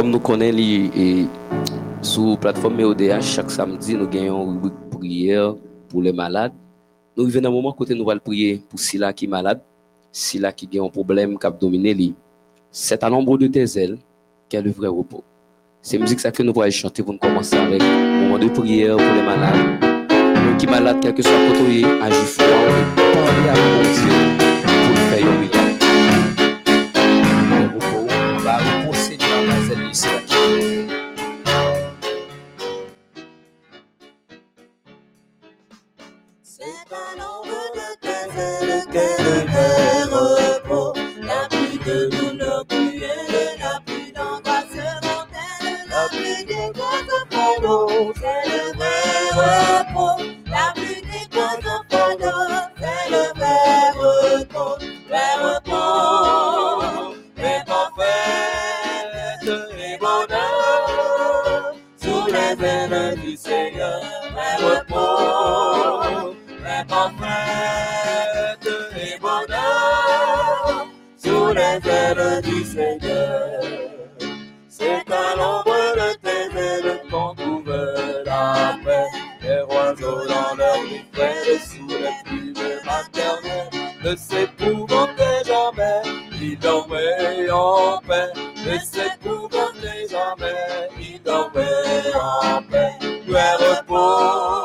Comme nous connaissons et, sur la plateforme EODH, chaque samedi, nous gagnons une prière pour les malades. Nous vivons un moment côté nous allons prier pour Sila qui est malade, Sila qui a un problème qui a dominé. C'est à l'ombre de tes ailes qu'est le vrai repos. C'est musique ça que nous allons chanter pour nous commencer avec un moment de prière pour les malades. Nous qui malades, quel que soit côté, et parler à
Seigneur. C'est à l'ombre de tes ailes qu'on trouve la paix. Les oiseaux dans leur près sous les plumes maternelles ne s'épouvantaient jamais, ils dormaient en paix. Ne s'épouvantaient jamais, ils dormaient en paix. Vrai repos,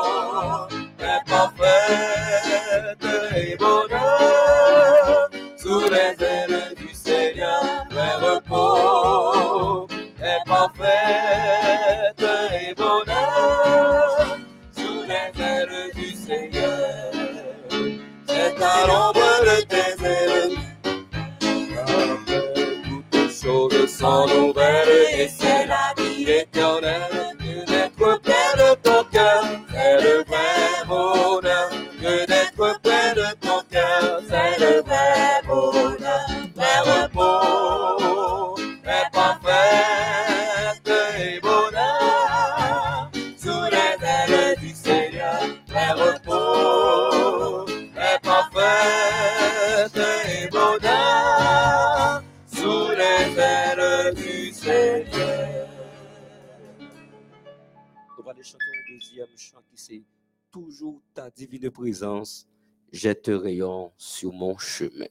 ta divine présence, jette rayon sur mon chemin.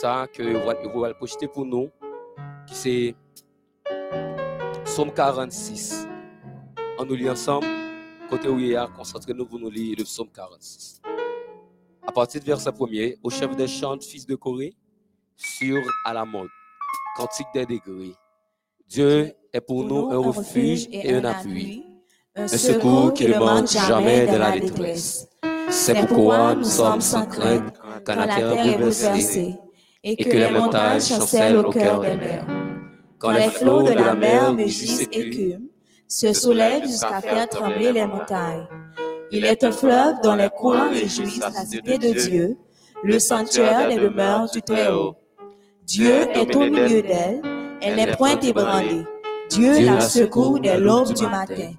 Ça que vous allez projeter pour nous qui c'est Somme 46. On nous lit ensemble côté où hier concentrez-nous pour nous lire le psaume 46. À partir du verset 1er, au chef des chants, fils de Corée, sur à la mode, cantique des degrés. Dieu est pour nous un refuge et un appui,
un
secours qui ne manque jamais de la détresse. C'est pourquoi nous sommes sans crainte quand la terre est bouleversée
et que les montagnes chancellent au cœur des mers. Quand les flots de la mer mugissent écument, se soulèvent jusqu'à faire trembler les montagnes. Il est un fleuve dont les courants réjouissent la cité de Dieu, le sanctuaire des demeures du Très-Haut. Dieu est au milieu d'elle, elle n'est point ébranlée. Dieu la secoue dès l'aube du matin.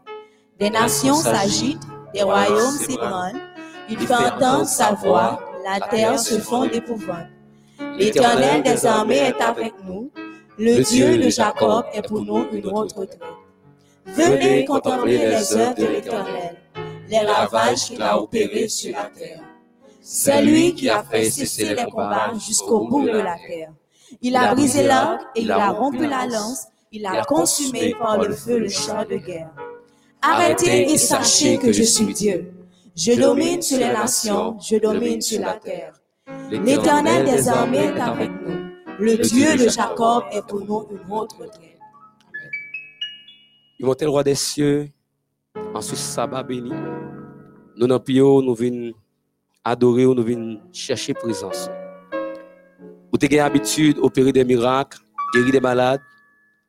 Des nations s'agitent, des royaumes s'ébranlent. Il fait entendre sa voix, la terre se fond d'épouvante. L'Éternel des armées est avec nous. Le Dieu de Jacob est pour nous une autre retraite. Venez contempler les œuvres de l'Éternel, les ravages qu'il a opérés sur la terre. C'est lui qui a fait cesser les combats jusqu'au bout de la terre. Il a brisé l'arc et il a rompu la lance. Il a consumé par le feu le char de guerre. Arrêtez et sachez que je suis Dieu. Je domine sur les nations, je domine sur la terre. L'Éternel des armées est avec nous. Le Dieu de Jacob est pour nous une autre retraite.
Le roi des cieux en ce sabbat béni. Nous n'en nous venons adorer, nous venons chercher présence. Vous avez l'habitude d'opérer des miracles, guérir des malades.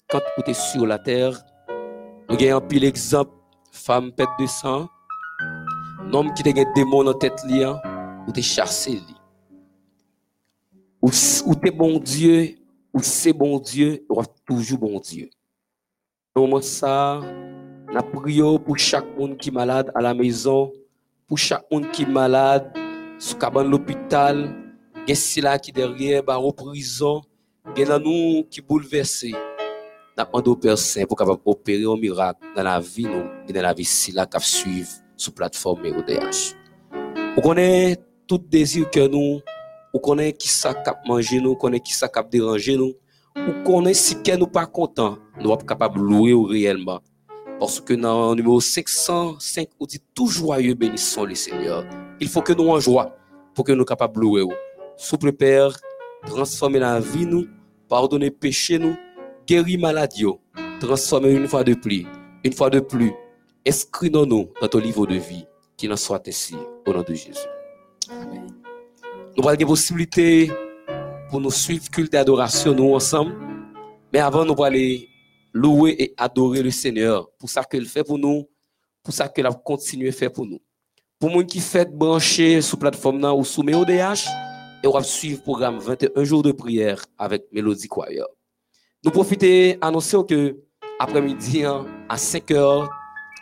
Quand vous êtes sur la terre, nous avons un pile exemple, femme pète de sang, un homme qui a des démons dans la tête, liant, ou t'es chassé. Ou, ou t'es bon Dieu, ou c'est bon Dieu, ou toujours bon Dieu. Au moment ça,
Nous prions pour chaque monde qui est malade à la maison, pour chaque monde qui est malade sous cabane l'hôpital, si là qui derrière barreau prison, gen nan nous qui bouleversé. N'a demandé au Père Saint pour capable opérer un miracle dans la vie nous et dans la vie si là qui suivre sur plateforme ODH. On connaît tout désir que nous, connaît qui ça cap manger nous, on connaît qui ça cap déranger nous, on connaît si content, nous sommes capable de louer au réellement. Parce que dans le numéro 505, on dit tout joyeux bénissons le Seigneur. Il faut que nous en joie pour que nous capables de louer. Souple Père, transformer la vie nous, pardonner péché nous, guérir maladie, transformer une fois de plus, une fois de plus, inscris-nous dans ton livre de vie, qu'il en soit ainsi, au nom de Jésus. Nous avons des possibilités pour nous suivre culte et adoration nous ensemble, mais avant nous allons aller louer et adorer le Seigneur pour ça qu'il fait pour nous, pour ça qu'il a continué à faire pour nous. Pour les qui fait brancher sur plateforme nan, ou sous MEODH, et on va suivre le programme 21 jours de prière avec Mélodie Choir. Nous profitons annoncer que après-midi hein, à 5h30,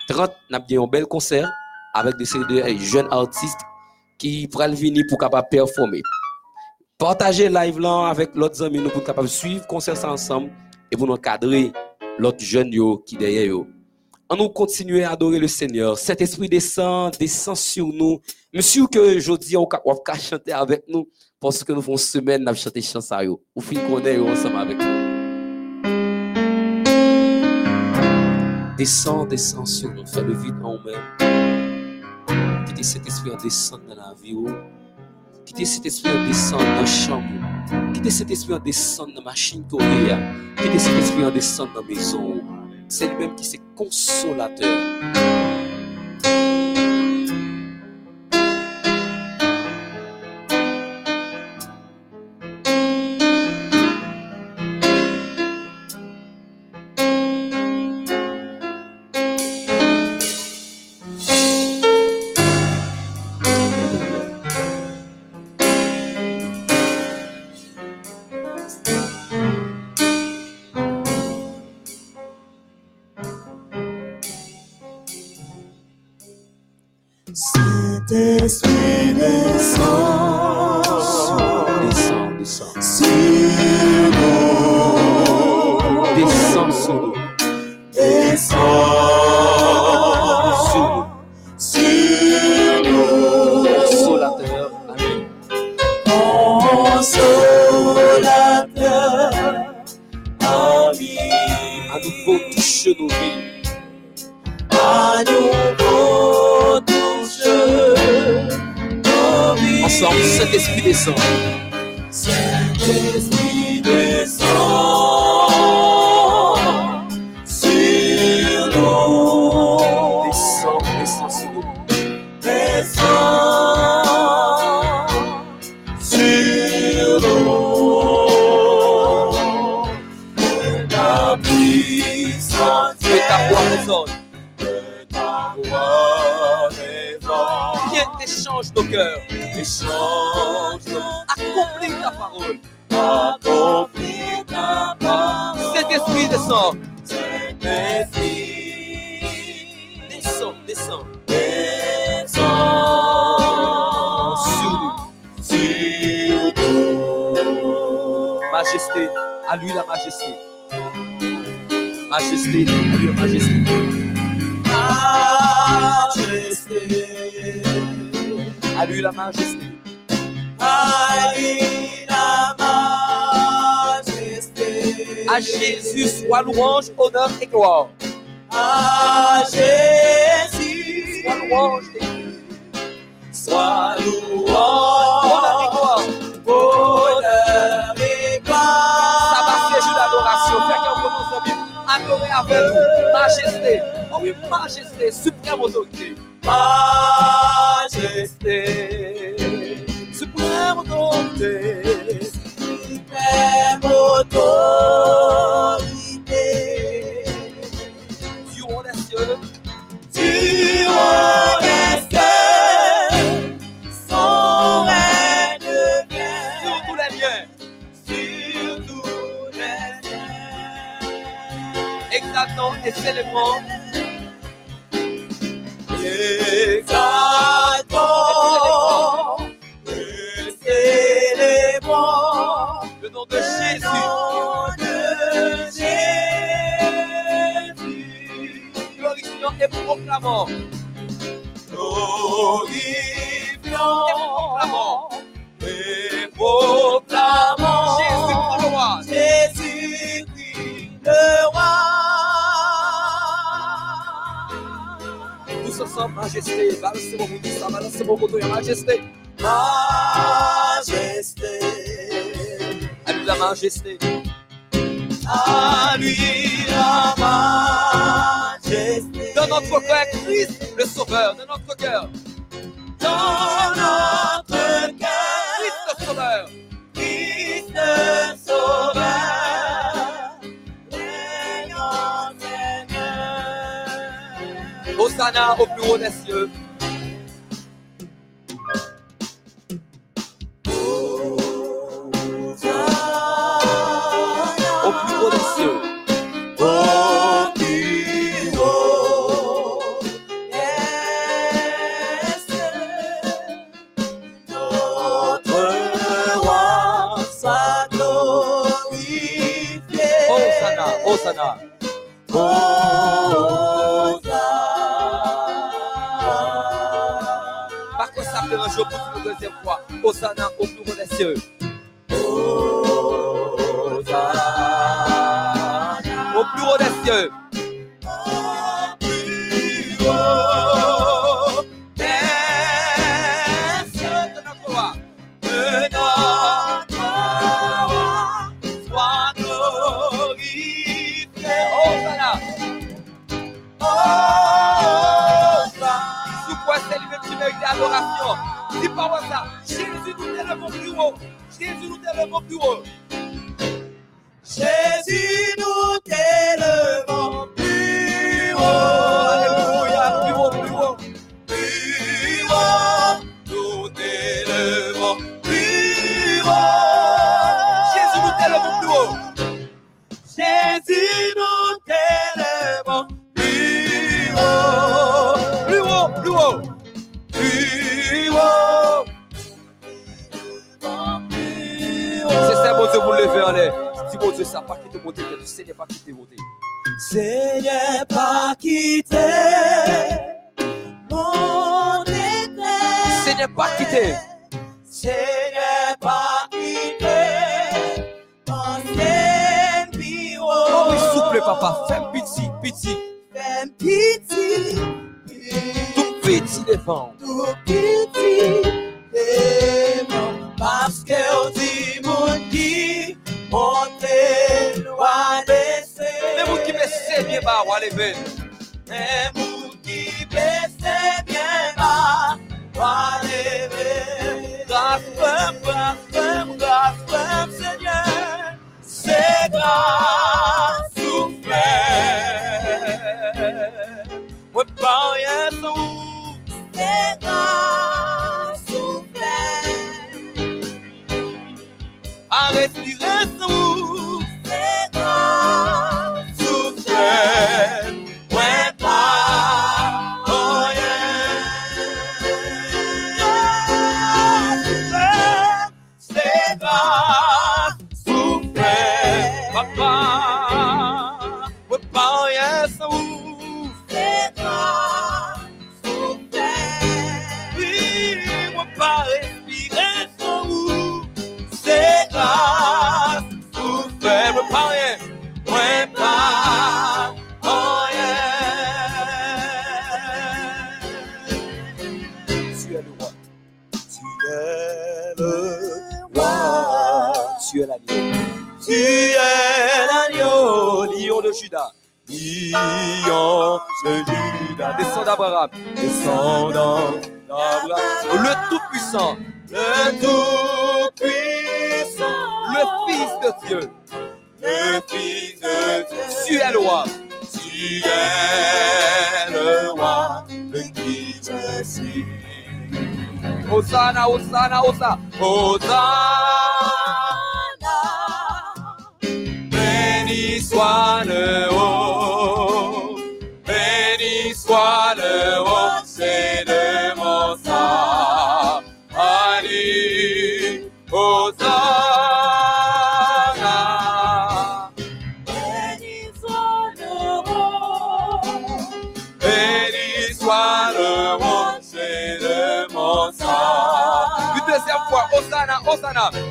nous avons un bel concert avec des jeunes artistes qui pourraient venir pour capable performer. Partagez live là avec l'autre amis nous pour capable suivre concert ça ensemble et pour nous cadrer l'autre jeune yo qui derrière yo. On nous continuer à adorer le Seigneur. Cet esprit descend, descend sur nous. Monsieur que je on va chanter avec nous parce que nous faisons semaine à chanter chanson yo. Ou fin connaît yo ensemble avec nous. Descend, descend sur nous, fais le vide en nous-mêmes. Quittez cet esprit en descendre dans la vie. oh. Quittez cet esprit en descendre dans la chambre. Quittez cet esprit en descendre dans la machine Corée. Quittez cet esprit en descendre dans la maison. C'est lui-même qui est consolateur. À nouveau, touche nos vies.
à nouveau touche nos vies.
Ensemble, Saint-Esprit descend.
Saint-Esprit
Saint-Esprit descend.
Saint-Esprit,
Descends, descends.
descend
Sur nous.
sur nous.
Majesté, à lui la majesté. Majesté, à lui la majesté.
Majesté,
À lui la majesté.
La
À Jésus soit louange, honneur et gloire.
À Jésus,
Soit louange et
sois
honneur et
louange,
gloire. Ça va jeu d'adoration. Fait qu'on commence bien adorer avec majesté. Oh oui, majesté, suprême autorité.
Majesté,
Suprême autorité
même autorité.
Tu en es seul.
Tu en es seul. Son règne
Sur tous les lieux.
Sur tous les lieux.
Exaltons et célébrons.
Exaltons. Célébrons de
Jésus.
De Jésus.
Glorifiant et proclamant.
Glorifiant et proclamant.
Jésus, le roi.
Tous ensemble, majesté, balancez-moi, vous balancez-moi, votre majesté.
Majesté
la majesté.
à lui la majesté.
Dans notre cœur, Christ, le Sauveur. Dans notre cœur,
dans notre cœur,
Christ, le Sauveur.
Christ le Sauveur, régnant Seigneur.
Hosanna au plus haut des cieux. Hosanna, Hosanna.
Hosanna.
Ça fait un jour pour une deuxième fois. Hosanna au plus haut des cieux. Au plus haut des cieux. Dis pas moi ça. Jésus nous au plus haut. Jésus nous au plus haut.
Jésus, nous plus
mon Dieu, vous levez en l'air. Dis, mon Dieu, ça pas que tu sais, n'est pas quitté monter.
Seigneur, pas quitté mon éclair.
Seigneur, pas quitté.
Seigneur, pas quitté mon ennemi.
Oh, oui, souple, papa. Fais pitié, pitié.
Fais pitié,
Tout petit devant.
tout pitié, démon, Paske ou di moun ki Monte
wabese Mè moun ki bese bien ba waleve
Mè moun ki bese bien ba waleve Gaspem, gaspem, gaspem Seigneur. Se gras souple Mwen pa yon À respirer sans
lion de Judas, Descend d'Abraham.
descendant d'Abraham,
Le Tout-Puissant.
le Tout-Puissant,
Le Fils de Dieu.
le Fils de Dieu.
Tu es le roi.
Tu es le roi de qui je suis.
Hosanna, Hosanna, Hosanna.
Hosanna, béni soit le haut, Hosanna, Hosanna.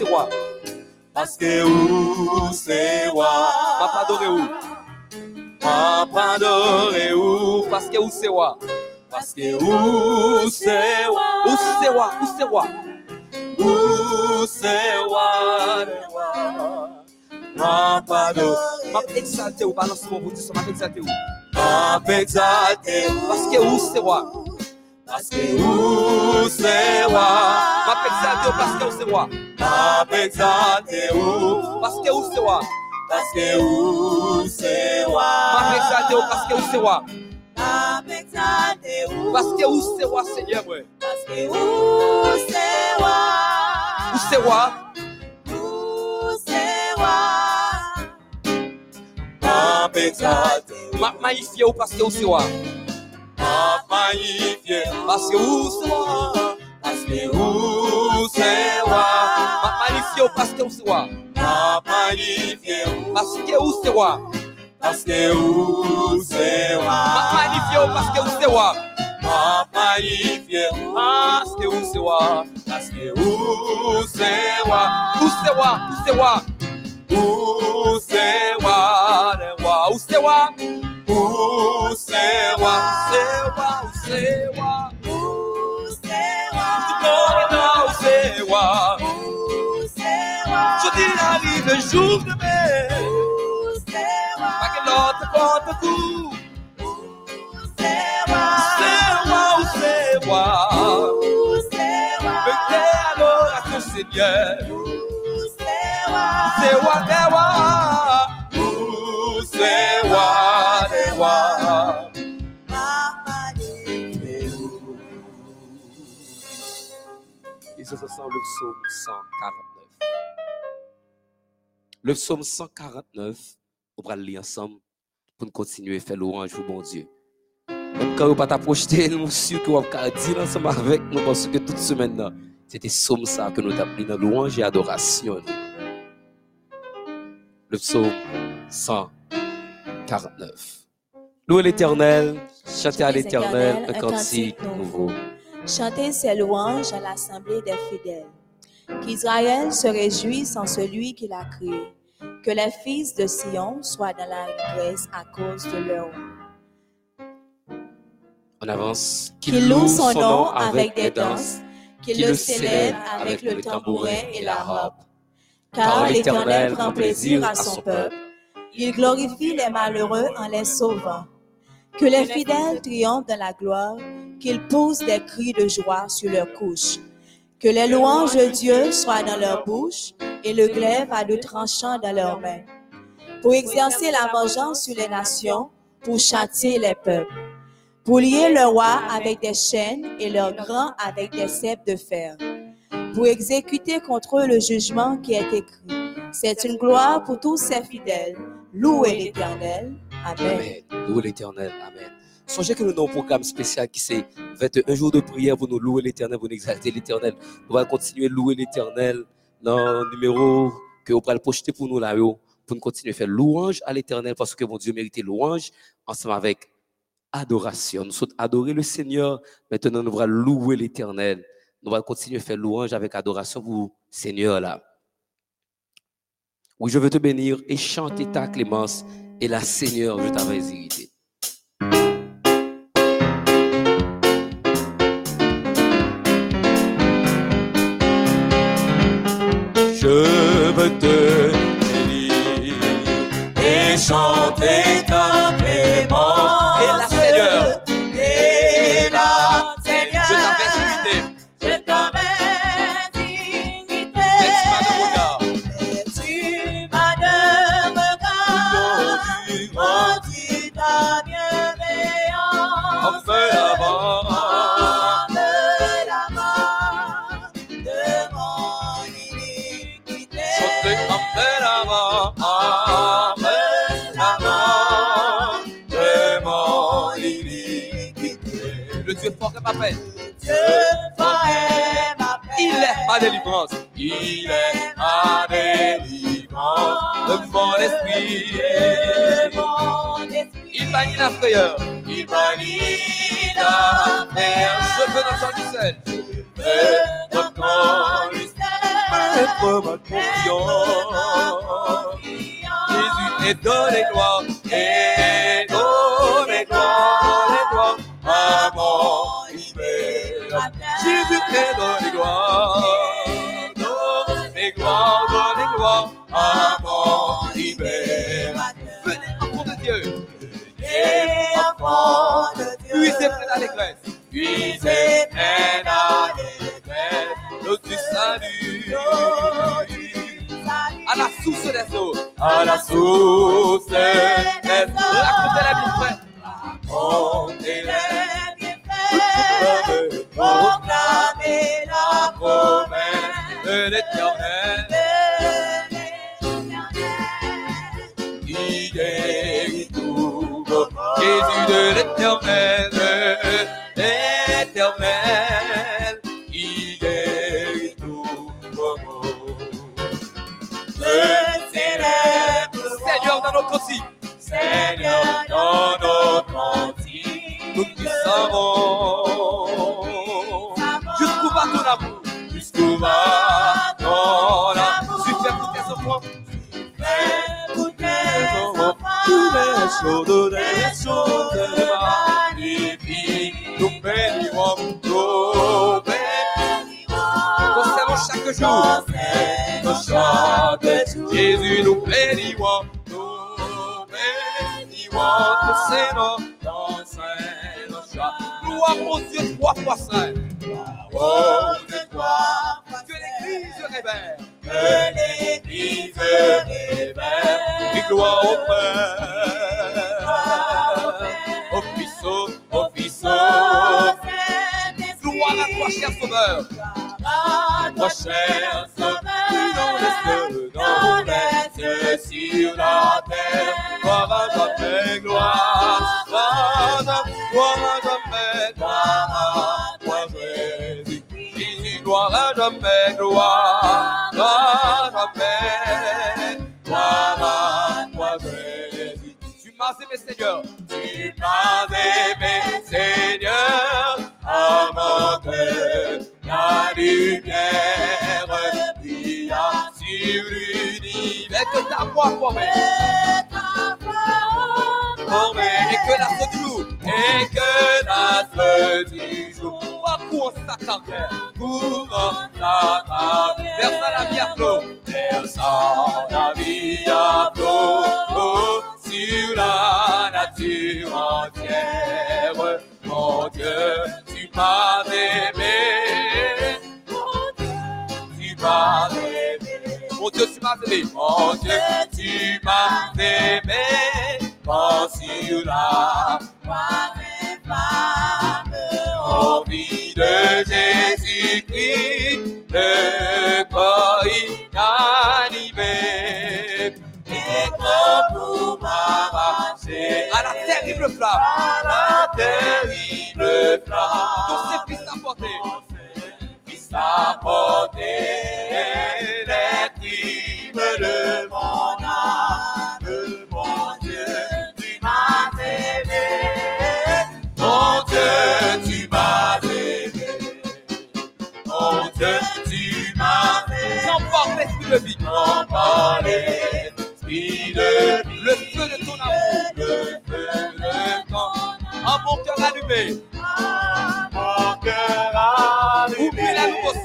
C'est roi. Parce que où c'est roi? N'a pas adoré où? Papa adoré où? Parce que où c'est roi? Parce que où c'est roi? Où c'est roi? Où c'est roi? Où c'est roi? Papa adoré. M'a exalté ou balance mon exalté ou. M'a exalté ou. Parce que où c'est roi? Parce que où c'est roi? M'a exalté ou parce que où c'est roi m'a exalté ou parce que où c'est roi parce que où c'est roi m'a exalté ou parce que où c'est roi
M'a exalté ou.
parce que où c'est roi Seigneur m'a magnifié ou m'a magnifié ou ou parce que où c'est roi m'a magnifié parce que où c'est roi parce que où c'est roi où c'est roi où c'est roi où c'est roi le c'est roi. non non Le
psaume 149. Le psaume 149, on va le lire ensemble pour continuer à faire louange au bon Dieu. Même quand on va pas projeté, nous sommes qu'on va dire ensemble avec nous parce que toute semaine, c'était psaume ça que nous avons pris dans louange et adoration. Le psaume 149. Louez l'éternel, chantez à l'éternel un cantique nouveau.
Chantez ses louanges à l'assemblée des fidèles. Qu'Israël se réjouisse en celui qui l'a créé. Que les fils de Sion soient dans la grâce à cause de leur
On avance.
Qu'il loue son nom avec des danses, qu'il le célèbre avec le tambourin et la harpe. Car l'Éternel prend plaisir à son peuple. Il glorifie les malheureux en les sauvant. Que les fidèles triomphent de la gloire, qu'ils poussent des cris de joie sur leurs couches. Que les louanges de Dieu soient dans leur bouche et le glaive à deux tranchants dans leurs mains. Pour exercer la vengeance sur les nations, pour châtier les peuples. Pour lier le roi avec des chaînes et leurs grands avec des cèpes de fer. Pour exécuter contre eux le jugement qui est écrit. C'est une gloire pour tous ses fidèles. Louez l'Éternel. Amen.
Louez l'éternel. Amen. Songez que nous avons un programme spécial qui c'est 21 jours de prière pour nous louer l'éternel, pour nous exalter l'éternel. On va continuer à louer l'éternel dans le numéro que vous le projeter pour nous là, yo, pour nous continuer à faire louange à l'éternel parce que mon Dieu mérite louange ensemble avec adoration. Nous sommes adorer le Seigneur. Maintenant, nous allons louer l'éternel. Nous allons continuer à faire louange avec adoration pour le Seigneur là. Oui, je veux te bénir et chanter ta clémence. Et la Seigneur, je t'avais irrité.
Je veux te
fait.
Il est ma délivrance. Il est ma délivrance. De mon esprit.
Mon esprit.
Il bannit la. Il bannit la frayeur. Je veux notre sang du sel. Je veux notre sang du ma confiance. Jésus est donné gloire. a la sucesión.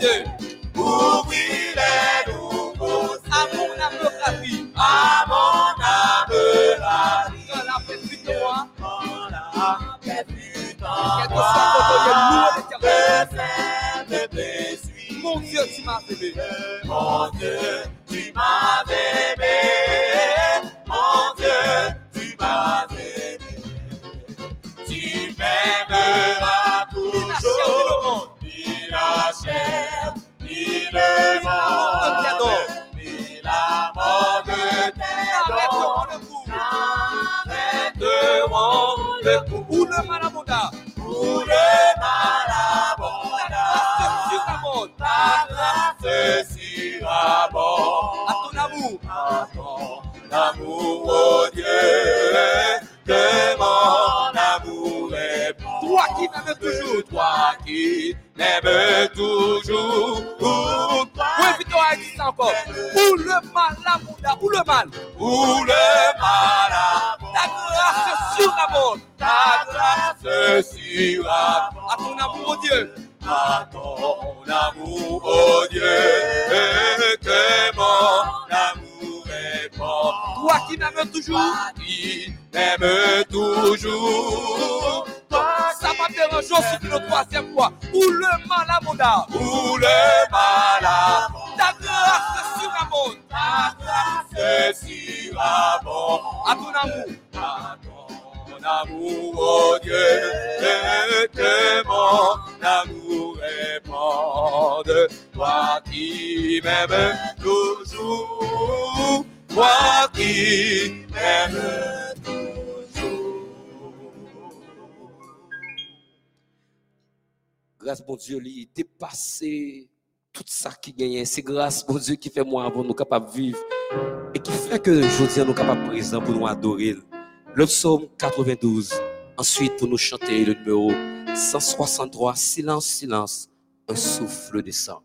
Dieu. Oublie les nouveaux. À mon âme. À mon âme. Dans la paix
du toi.
Dans la
Mon Dieu, tu m'as
fait. Mal. Grâce, mon Dieu, lui, dépasser tout ça qui gagne. C'est grâce, mon Dieu, qui fait moi pour nous capables de vivre et qui fait que aujourd'hui, nous capables présents pour nous adorer. Le psaume 92. Ensuite, pour nous chanter le numéro 163, Silence, silence, un souffle descend.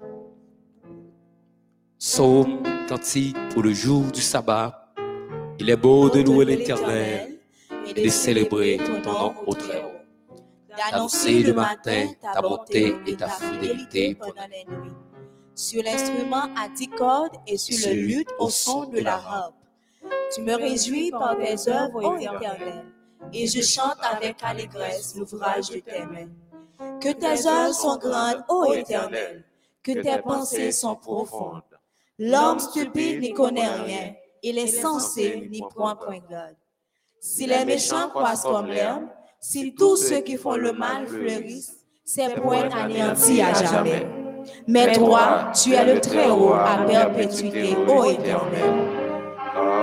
Psaume, cantique pour le jour du sabbat. Il est beau de louer l'éternel et de célébrer ton nom au d'annoncer le matin ta bonté et ta fidélité
pendant les nuits. Sur l'instrument à dix cordes et sur le luth au son de la harpe. Tu me réjouis par tes œuvres ô éternelles, et je chante avec allégresse l'ouvrage de tes mains. Que tes œuvres sont grandes, ô éternel, que tes pensées sont profondes. L'homme stupide n'y connaît rien, et les sensés n'y prend point garde. Si les méchants croissent comme l'herbe, si tous ceux qui font le mal fleurissent, c'est point anéanti à jamais. Mais toi, tu es le Très-Haut à perpétuité, ô Éternel.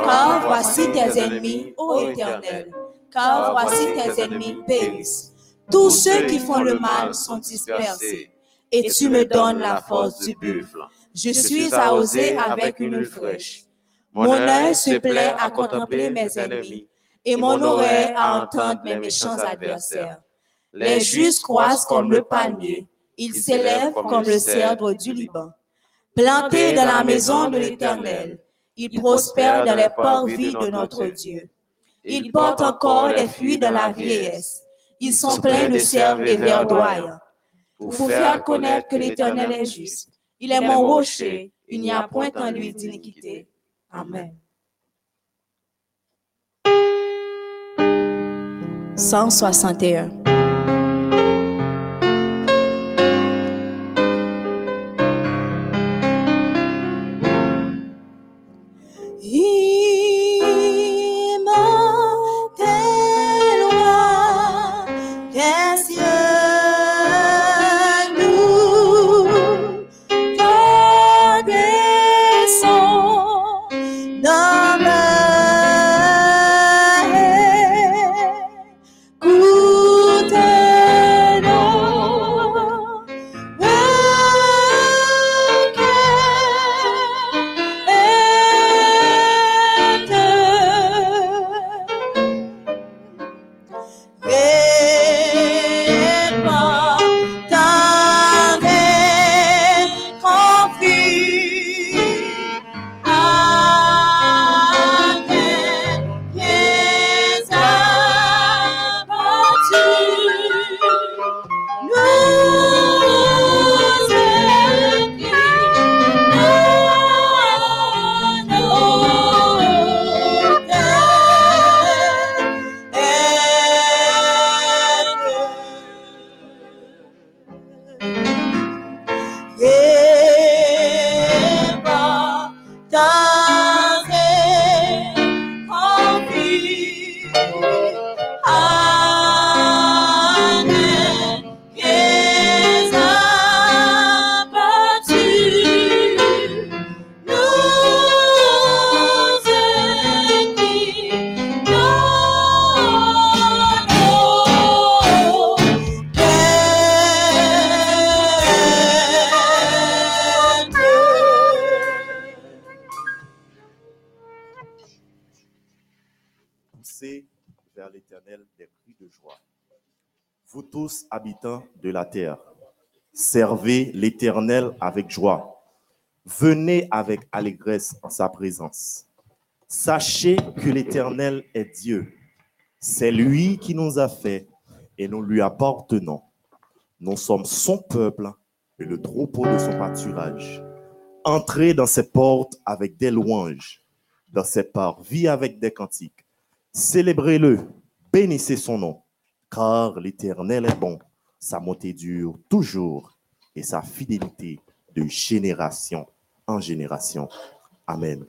Car voici tes ennemis, ô Éternel. Car voici tes ennemis périssent. Tous ceux qui font le mal sont dispersés. Et tu me donnes la force du buffle. Je suis arrosé avec une fraîche. Mon œil se plaît à contempler mes ennemis et mon oreille à entendre mes méchants adversaires. Les justes croissent comme le palmier, ils s'élèvent comme le cèdre du Liban. Plantés dans la maison de l'Éternel, ils prospèrent dans les parvis de notre Dieu. Ils portent encore les fruits de la vieillesse. Ils sont pleins de cerfs et verdoyants. Pour faire connaître que l'Éternel est juste. Il est mon rocher, il n'y a point en lui d'iniquité. Amen. 161.
Habitants de la terre, servez l'Éternel avec joie. Venez avec allégresse en sa présence. Sachez que l'Éternel est Dieu. C'est lui qui nous a fait et nous lui appartenons. Nous sommes son peuple et le troupeau de son pâturage. Entrez dans ses portes avec des louanges, dans ses parvis avec des cantiques. Célébrez-le, bénissez son nom, car l'Éternel est bon. Sa montée dure toujours et sa fidélité de génération en génération. Amen.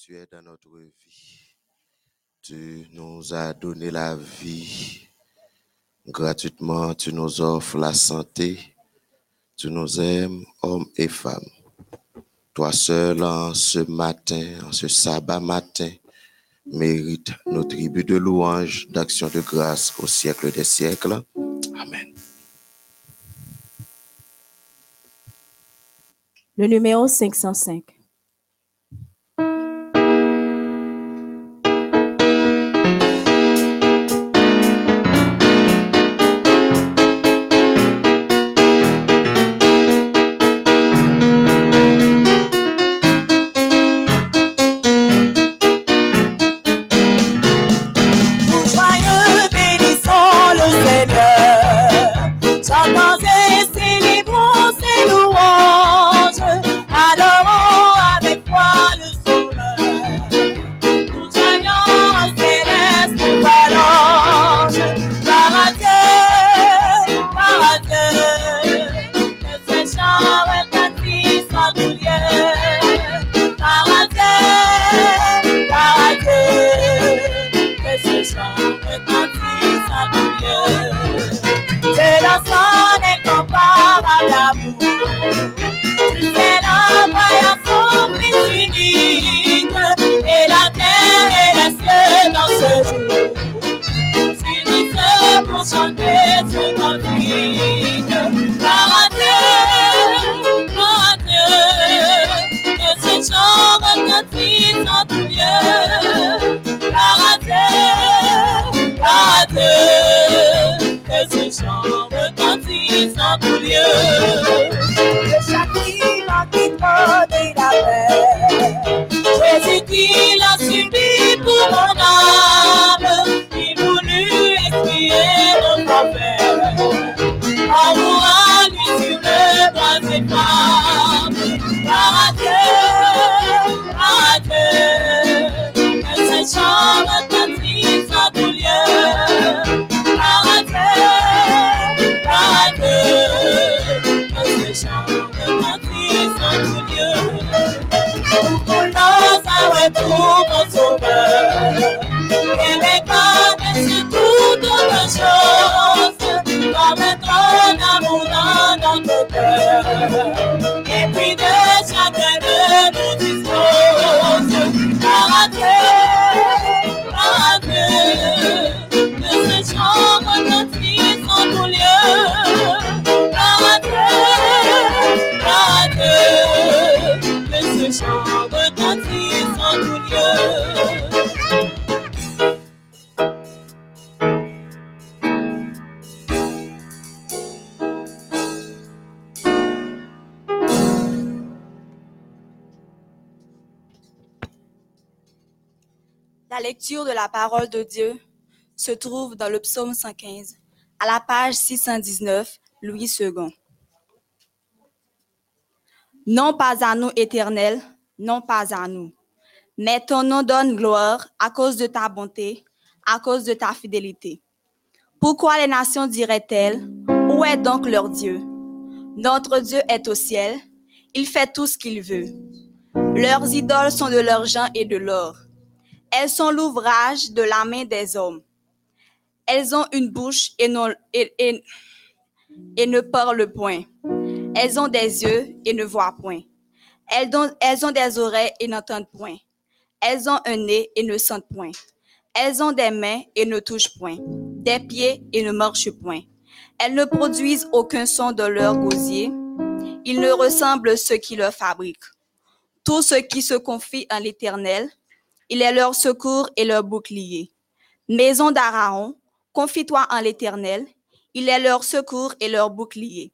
Tu es dans notre vie. Tu nous as donné la vie. Gratuitement, tu nous offres la santé. Tu nous aimes, hommes et femmes. Toi seul, en ce matin, en ce sabbat matin, mérite nos tribus de louange, d'action de grâce au siècle des siècles. Amen.
Le numéro 505.
Dieu
se trouve dans le psaume 115, à la page 619, Louis II. Non pas à nous, Éternel, non pas à nous. Mais ton nom donne gloire à cause de ta bonté, à cause de ta fidélité. Pourquoi les nations diraient-elles, où est donc leur Dieu? Notre Dieu est au ciel, il fait tout ce qu'il veut. Leurs idoles sont de l'argent et de l'or. Elles sont l'ouvrage de la main des hommes. Elles ont une bouche et, et- et- ne parlent point. Elles ont des yeux et ne voient point. Elles ont, elles ont des oreilles et n'entendent point. Elles ont un nez et ne sentent point. Elles ont des mains et ne touchent point. Des pieds et ne marchent point. Elles ne produisent aucun son de leur gosier. Ils ne ressemblent ceux qui le fabriquent. Tous ceux qui se confient en l'Éternel, il est leur secours et leur bouclier. Maison d'Aaron, confie-toi en l'Éternel, il est leur secours et leur bouclier.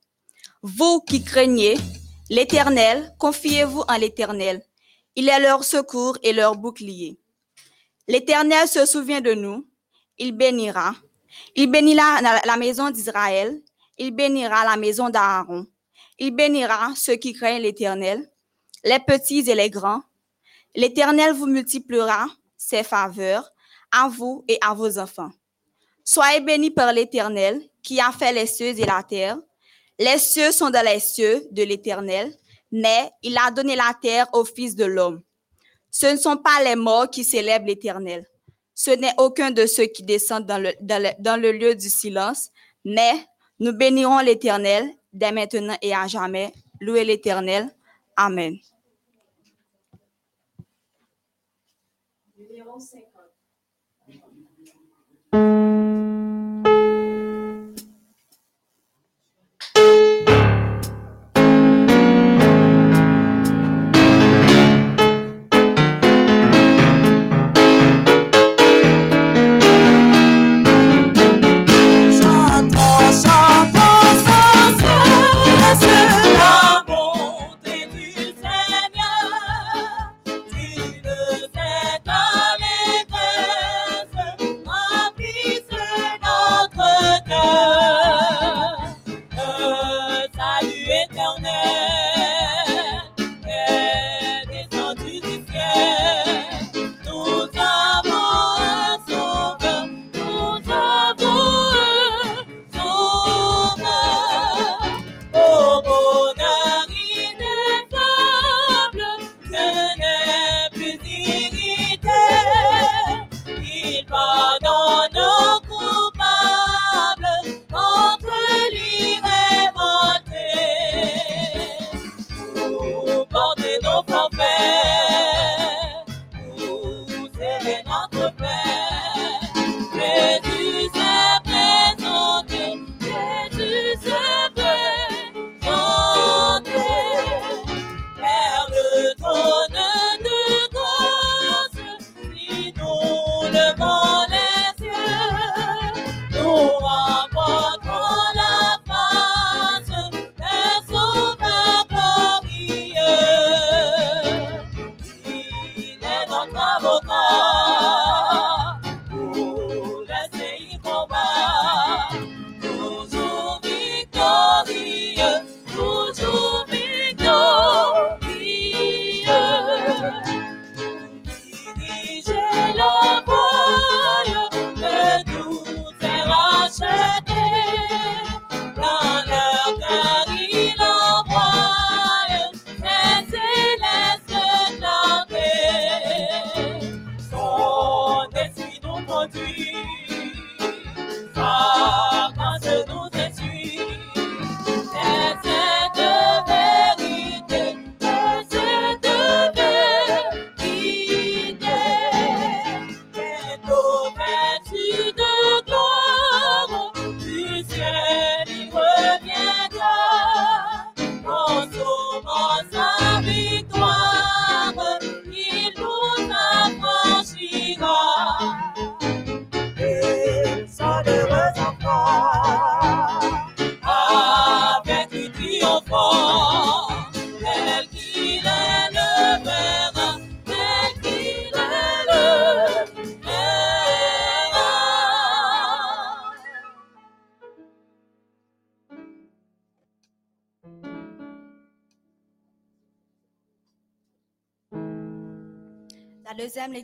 Vous qui craignez l'Éternel, confiez-vous en l'Éternel. Il est leur secours et leur bouclier. L'Éternel se souvient de nous. Il bénira. Il bénira la, la maison d'Israël. Il bénira la maison d'Aaron. Il bénira ceux qui craignent l'Éternel, les petits et les grands. L'Éternel vous multipliera ses faveurs à vous et à vos enfants. Soyez bénis par l'Éternel qui a fait les cieux et la terre. Les cieux sont dans les cieux de l'Éternel, mais il a donné la terre au Fils de l'homme. Ce ne sont pas les morts qui célèbrent l'Éternel. Ce n'est aucun de ceux qui descendent dans le, dans le- dans le lieu du silence, mais nous bénirons l'Éternel dès maintenant et à jamais. Louez l'Éternel. Amen.
Chantons,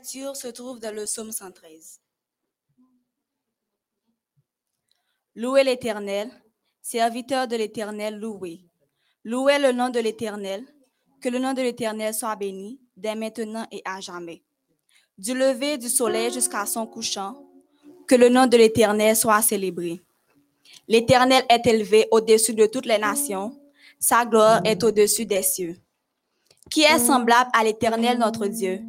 se trouve dans le psaume 113. Louez l'Éternel, serviteur de l'Éternel, louez. Louez le nom de l'Éternel, que le nom de l'Éternel soit béni dès maintenant et à jamais. Du lever du soleil jusqu'à son couchant, que le nom de l'Éternel soit célébré. L'Éternel est élevé au-dessus de toutes les nations, sa gloire est au-dessus des cieux. Qui est semblable à l'Éternel notre Dieu?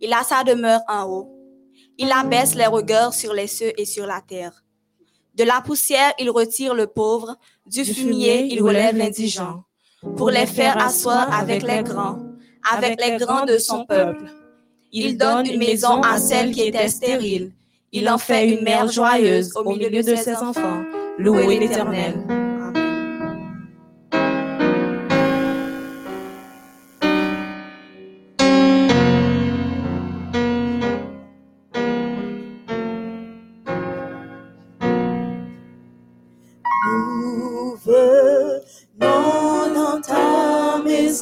Il a sa demeure en haut. Il abaisse les regards sur les cieux et sur la terre. De la poussière, il retire le pauvre, du fumier, il relève l'indigent, pour les faire asseoir avec les grands, avec les grands de son peuple. Il donne une maison à celle qui était stérile. Il en fait une mère joyeuse au milieu de ses enfants. Louez l'Éternel.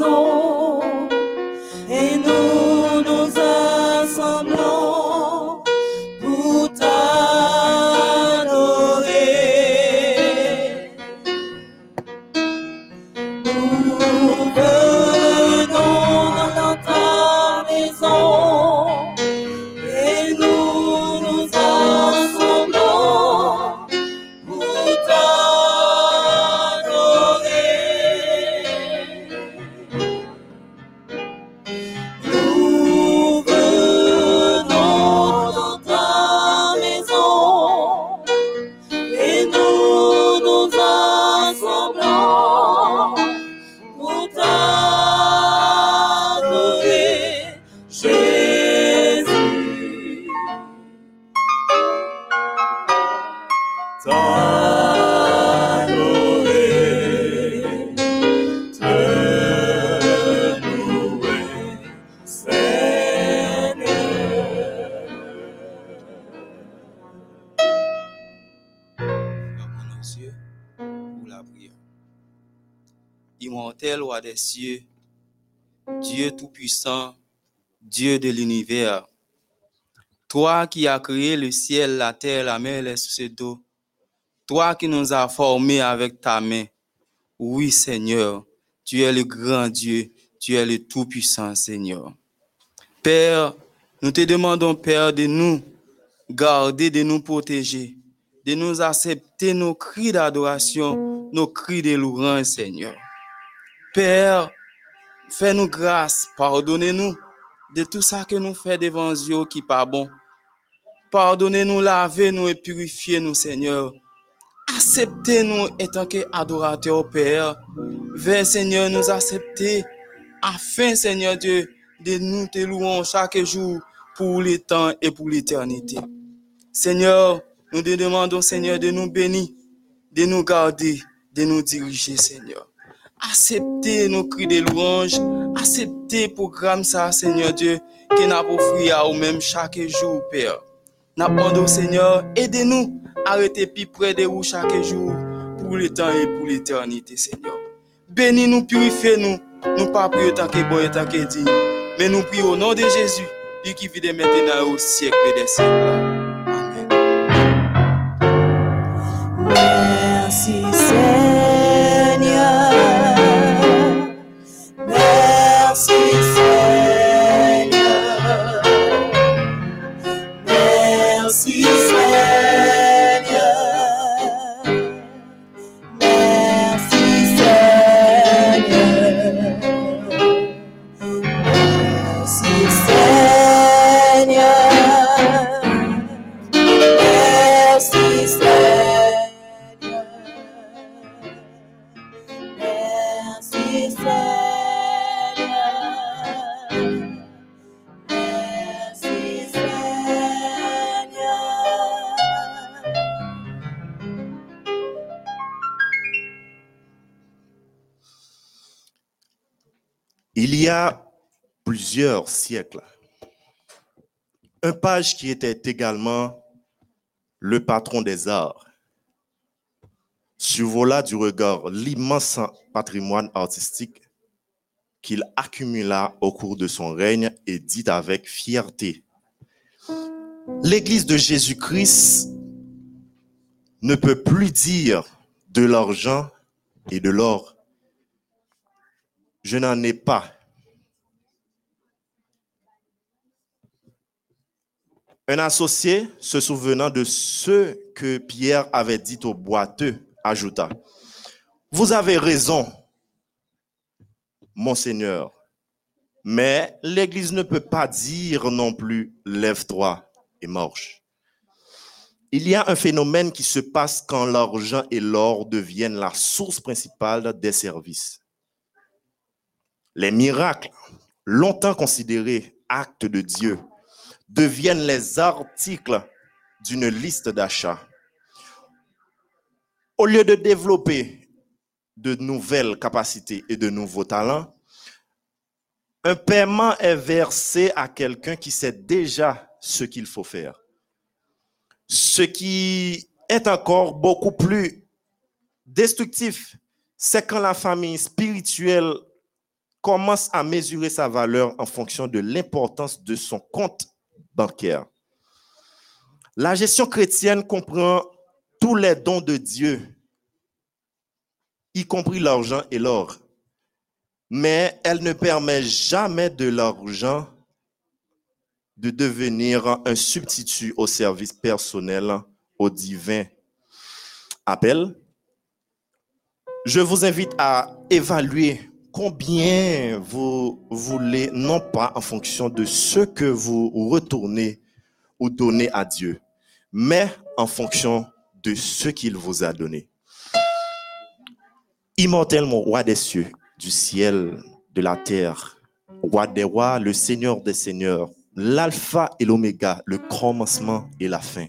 sol. De l'univers, toi qui as créé le ciel, la terre, la mer, les sources d'eau, toi qui nous as formés avec ta main, oui Seigneur, tu es le grand Dieu, tu es le tout-puissant Seigneur. Père, nous te demandons, Père, de nous garder, de nous protéger, de nous accepter nos cris d'adoration, nos cris de louange, Seigneur. Père, fais-nous grâce, pardonnez-nous de tout ça que nous faisons devant Dieu qui pas bon. Pardonnez-nous, lavez-nous et purifiez-nous, Seigneur. Acceptez-nous étant qu'adorateurs, Père. Veuillez, Seigneur, nous accepter afin, Seigneur Dieu, de nous te louons chaque jour pour les temps et pour l'éternité. Seigneur, nous te demandons, Seigneur, de nous bénir, de nous garder, de nous diriger, Seigneur. Acceptez nos cris de louange, Acceptez le programme, Seigneur Dieu, que nous offrir à vous-même chaque jour, Père. Nous Seigneur. Aidez-nous à arrêter plus près de vous chaque jour. Pour le temps et pour l'éternité, Seigneur. Bénis-nous, purifiez-nous. Nous ne prions pas tant que bon et tant que digne. Mais nous prions au nom de Jésus, Dieu vit de maintenant au siècle
de plusieurs siècles, un page qui était également le patron des arts survola du regard l'immense patrimoine artistique qu'il accumula au cours de son règne et dit avec fierté, L'Église de Jésus-Christ ne peut plus dire de l'argent et de l'or. Je n'en ai pas. Un associé, se souvenant de ce que Pierre avait dit au boiteux, ajouta, Vous avez raison, Monseigneur, mais l'Église ne peut pas dire non plus, lève-toi et marche. Il y a un phénomène qui se passe quand l'argent et l'or deviennent la source principale des services. Les miracles, longtemps considérés actes de Dieu, deviennent les articles d'une liste d'achats. Au lieu de développer de nouvelles capacités et de nouveaux talents, un paiement est versé à quelqu'un qui sait déjà ce qu'il faut faire. Ce qui est encore beaucoup plus destructif, c'est quand la famille spirituelle commence à mesurer sa valeur en fonction de l'importance de son compte La gestion chrétienne comprend tous les dons de Dieu, y compris l'argent et l'or. Mais elle ne permet jamais de l'argent de devenir un substitut au service personnel au divin appel. Je vous invite à évaluer combien vous voulez, non pas en fonction de ce que vous retournez ou donnez à Dieu, mais en fonction de ce qu'il vous a donné. Immortel, mon roi des cieux, du ciel, de la terre, roi des rois, le Seigneur des seigneurs, l'alpha et l'oméga, le commencement et la fin.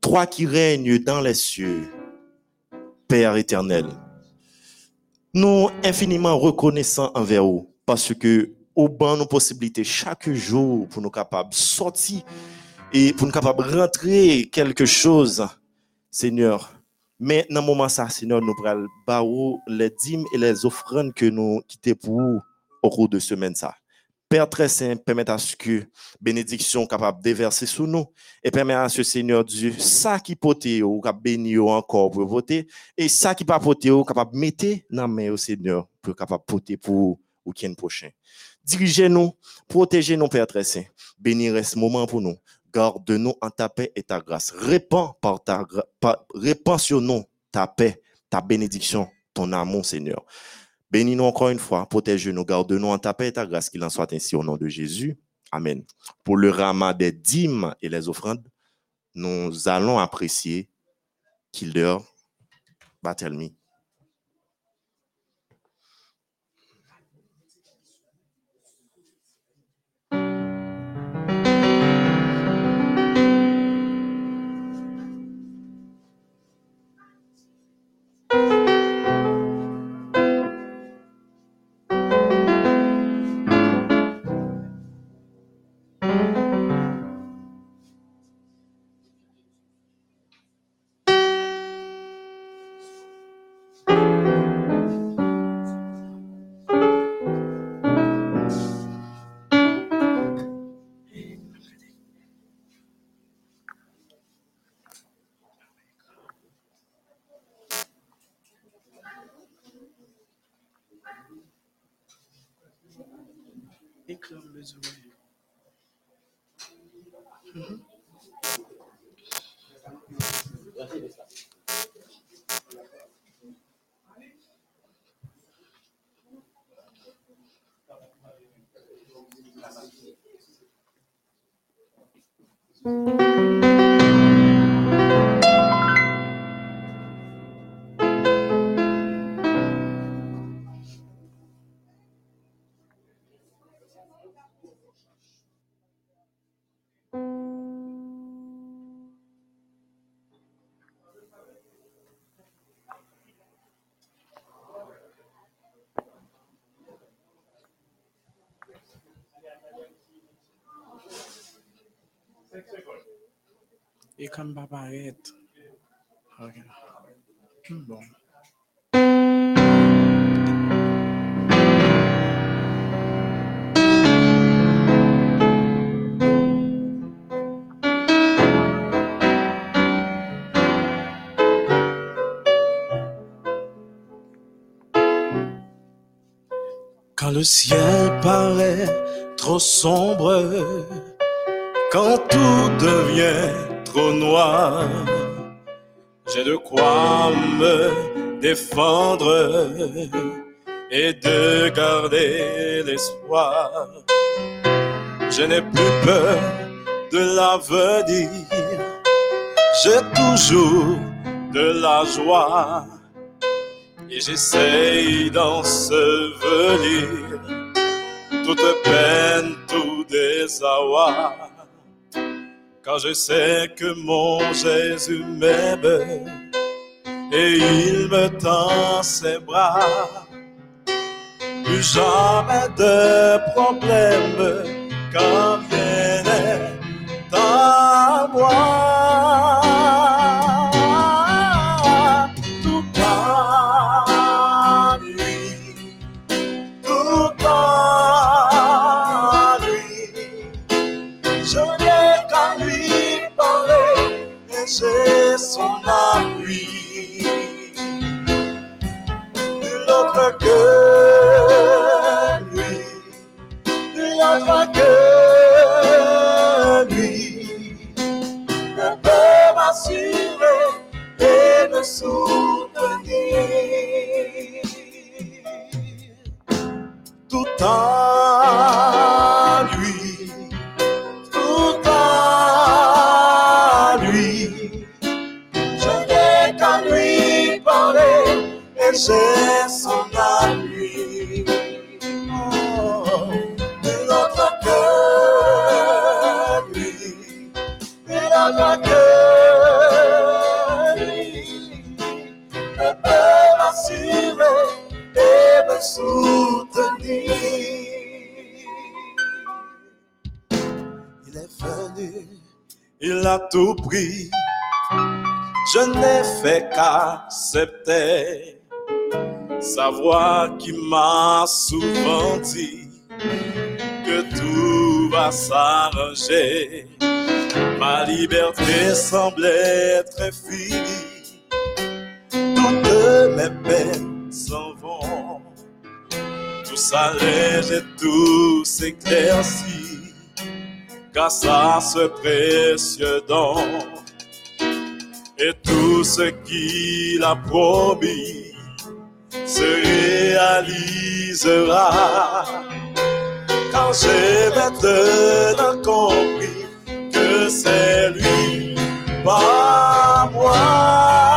Toi qui règnes dans les cieux, Père éternel, nous infiniment reconnaissants envers vous parce que au ban nos possibilités chaque jour pour nous capables sortir et pour nous capables de rentrer quelque chose, Seigneur. Mais dans le moment ça, Seigneur, nous prenons les dîmes et les offrandes que nous quittons pour vous au cours de semaine ça. Père très saint, permette à ce que bénédiction capable de déverser sur nous et permet à ce Seigneur Dieu, ça qui pote ou cap béni encore pour voter et ça qui pas pote ou capable mettre dans main au Seigneur pour capable poter pour ou week prochain. Dirigez-nous, protégez-nous Père très saint. Bénir ce moment pour nous. Garde-nous en ta paix et ta grâce. Répands par ta par, répands sur nous ta paix, ta bénédiction, ton amour Seigneur. Bénis-nous encore une fois, protège-nous, garde-nous en ta paix et ta grâce, qu'il en soit ainsi au nom de Jésus. Amen. Pour le ramas des dîmes et les offrandes, nous allons apprécier Kilder Bartelmy.
Quand
le ciel paraît trop sombre, quand tout devient noir, j'ai de quoi me défendre et de garder l'espoir. Je n'ai plus peur de l'avenir, j'ai toujours de la joie et j'essaye d'ensevelir toute peine, tout désarroi. Quand je sais que mon Jésus m'aime et il me tend ses bras, plus jamais de problème quand vienne à moi. À lui, tout à lui. Je n'ai qu'à lui il a tout pris. Je n'ai fait qu'accepter sa voix qui m'a souvent dit que tout va s'arranger. Ma liberté semble être finie. Toutes mes peines s'en vont. Tout s'allège et tout s'éclaircit grâce à ce précieux don. Et tout ce qu'il a promis se réalisera. Quand j'ai maintenant compris que c'est lui, pas moi.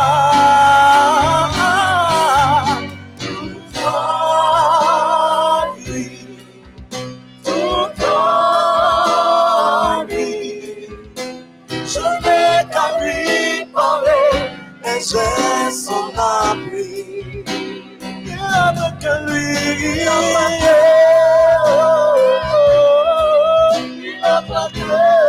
Lui. Il n'a que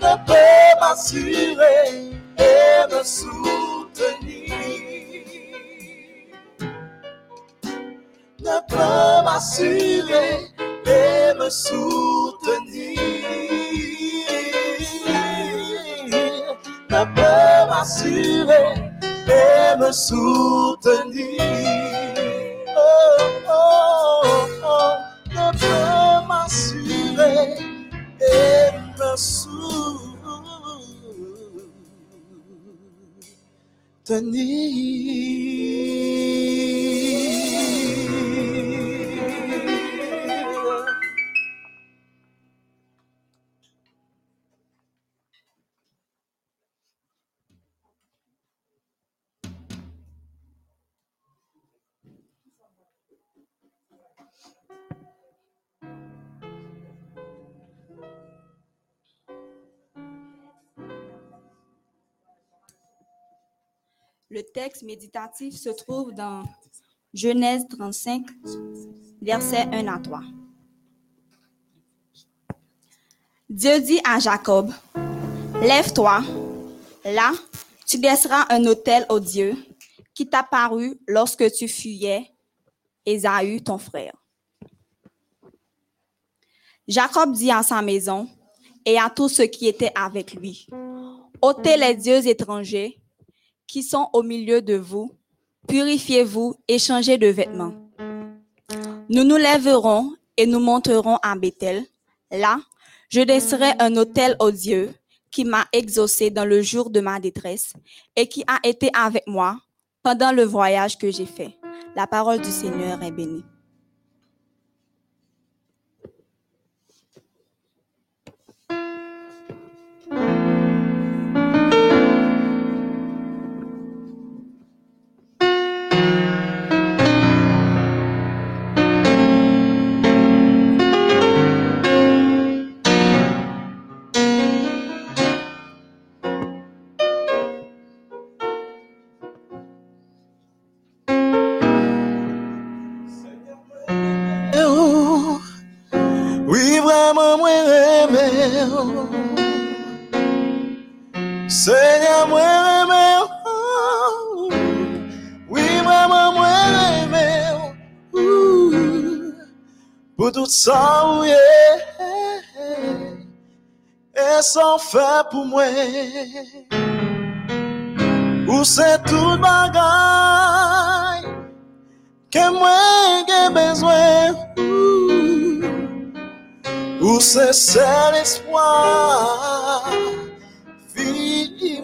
Ne peut m'assurer et me soutenir ne peut m'assurer et me soutenir. Ne peut m'assurer et me soutenir. Oh, oh, oh, m'assurer et me.
Le texte méditatif se trouve dans Genèse 35, versets 1 à 3. Dieu dit à Jacob, Lève-toi, là, tu laisseras un autel au Dieu qui t'a paru lorsque tu fuyais Ésaü, ton frère. Jacob dit à sa maison et à tous ceux qui étaient avec lui, ôtez les dieux étrangers qui sont au milieu de vous, purifiez-vous et changez de vêtements. Nous nous lèverons et nous monterons à Bethel. Là, je laisserai un autel au Dieu qui m'a exaucé dans le jour de ma détresse et qui a été avec moi pendant le voyage que j'ai fait. La parole du Seigneur est bénie.
Ça, oui. Et sans faire pour moi. Ou c'est tout bagaille que moi j'ai besoin. Ou c'est seul espoir, vie.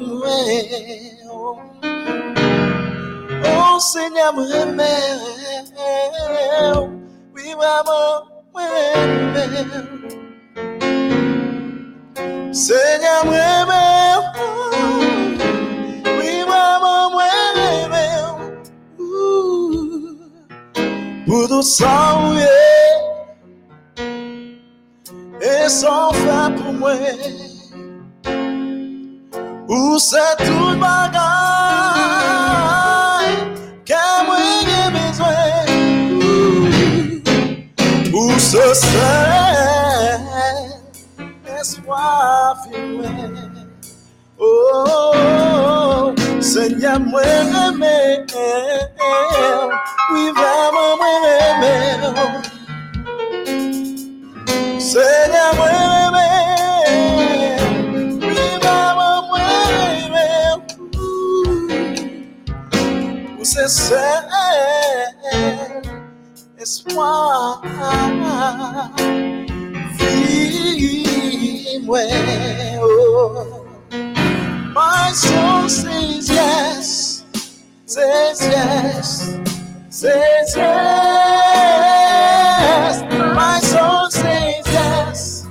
Oh Seigneur, oui maman, moi mère. Seigneur, moi mère, oui maman, moi mère. Pour tout ça, oui et sans faire pour Où ce seul espoir firme. Oh, Seigneur, moi aimé, oui vraiment moi aimé. Seigneur, moi aimé, oui, maman, moi aimé, moi, oh. My soul says yes, says yes, says yes. My soul says yes,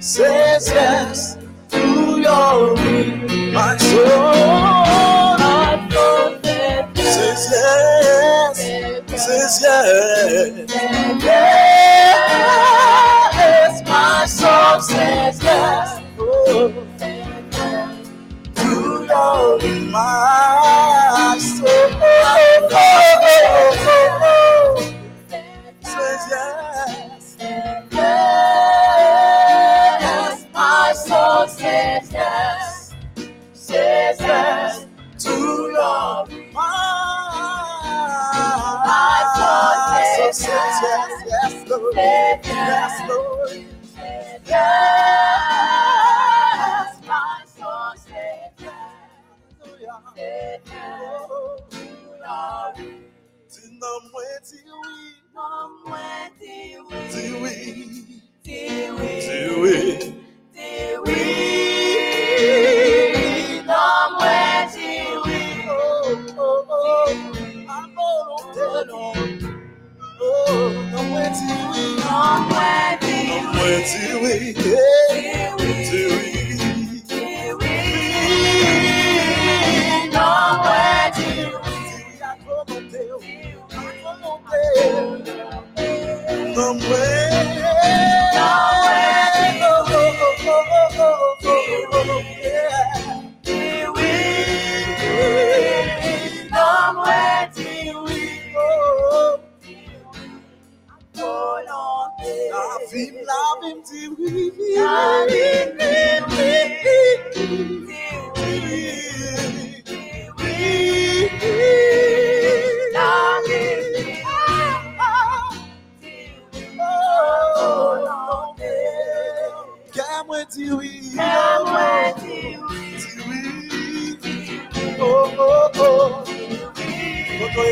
says yes to your will. My soul, says yes, says yes. Yes, says yes. Oh. Your will, my soul says yes. Yes, my soul says yes, yes to your my soul says yes, yes, Lord, yes, Lord, Yes, my Oh, oh, oh. Não
Vim la vim di oui.
La vim di
La vim Kè mwen di oui.
Kè mwen di
Oh, oh, oh. Koto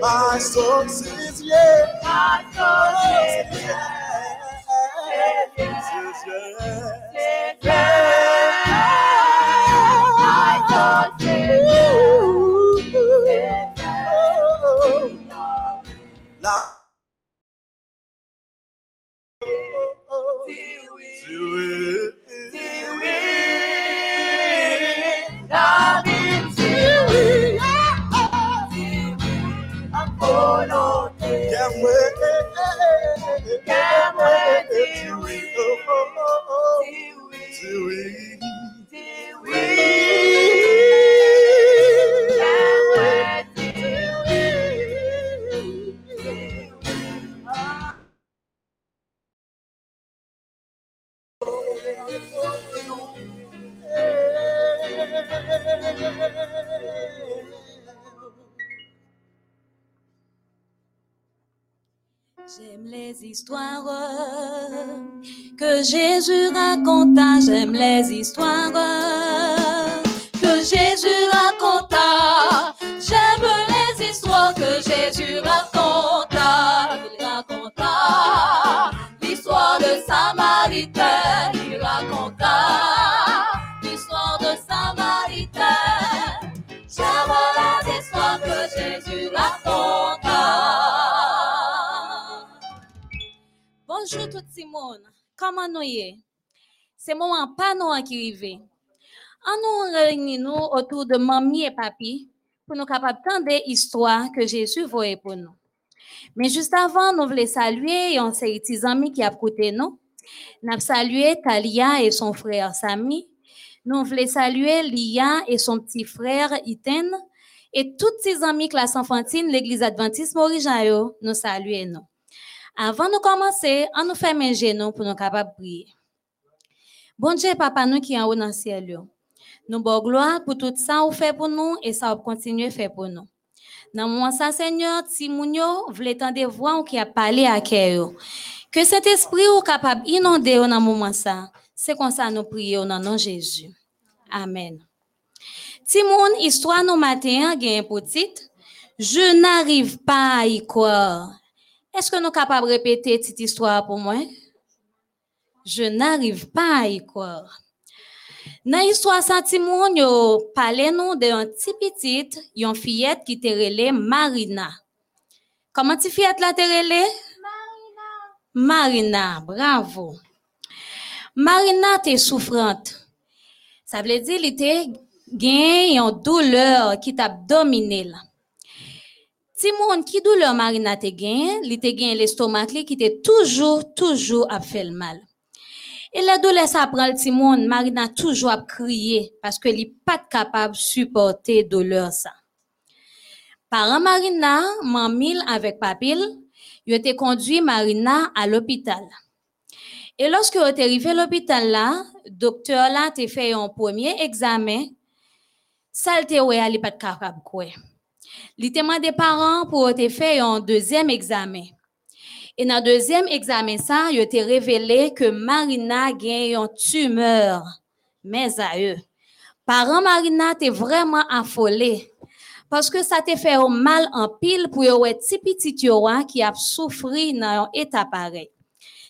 my song says yeah.
My soul says
yeah. Says
My says Do it. Do it.
Kè mwen
di oui.
Oh, oh, oh, oh. Di oui.
Di oui. Kè mwen di
J'aime les histoires que Jésus raconta, j'aime les histoires que Jésus raconta, j'aime les histoires que Jésus raconta, il raconta l'histoire de Samaritain, il raconta l'histoire de Samaritain, j'aime les histoires que Jésus raconta. Bonjour tout le monde. Comment nous y est? C'est moment pas nous qui arrivé. En nous réunissons autour de mamie et papi pour nous capables d'entendre l'histoire que Jésus voyait pour nous. Mais juste avant, nous voulons saluer un de amis qui a côté nous. Nous salué Talia et son frère Sami. Nous voulons saluer Lia et son petit frère Iten. Et toutes ses amis classe enfantine, l'église adventiste Maurice nous saluons nous. Avant de commencer, on nous fait mes genoux pour nous capables de prier. Bon Dieu, papa, nous qui en haut dans le ciel, nous bon gloire pour tout ça vous fait pour nous et ça va continuer faire pour nous. Dans mon ça, Seigneur, si moun yo voulez tendre voix qui a parlé à cœur. Que cet esprit ou capable inonder dans moment ça. C'est comme ça nous prions dans nom de Jésus. Amen. Timoun, histoire nous matin, titre. Je n'arrive pas à y croire. Est-ce que nous sommes capables de répéter cette histoire pour moi? Je n'arrive pas à y croire. Dans l'histoire ça, Timon, yo parlé nous d'un petit petite, une fillette qui relé Marina. Comment tu fillette la? Marina. Marina, bravo. Marina te souffrante. Ça veut dire qu'elle était une douleur qui t'a dominé. Timon qui douleur Marina te gain, li te gain l'estomac qui te toujours toujours a fait le mal. Et la douleur ça prend le Marina toujours a crier parce que li pas capable supporter douleur ça. Parents Marina, mamil avec papil, yo te conduit Marina à l'hôpital. Et lorsque te arrivé à l'hôpital là, docteur là te fait un premier examen, ça te ouais pas capable Li te demandé parents pour te faire un deuxième examen. Et dans le deuxième examen, ça, il te révélé que Marina gagne une tumeur. Mais à eux. Parents Marina t'es vraiment affolé. Parce que ça te fait un mal en pile pour yon petit petit yo qui a souffri dans un état pareil.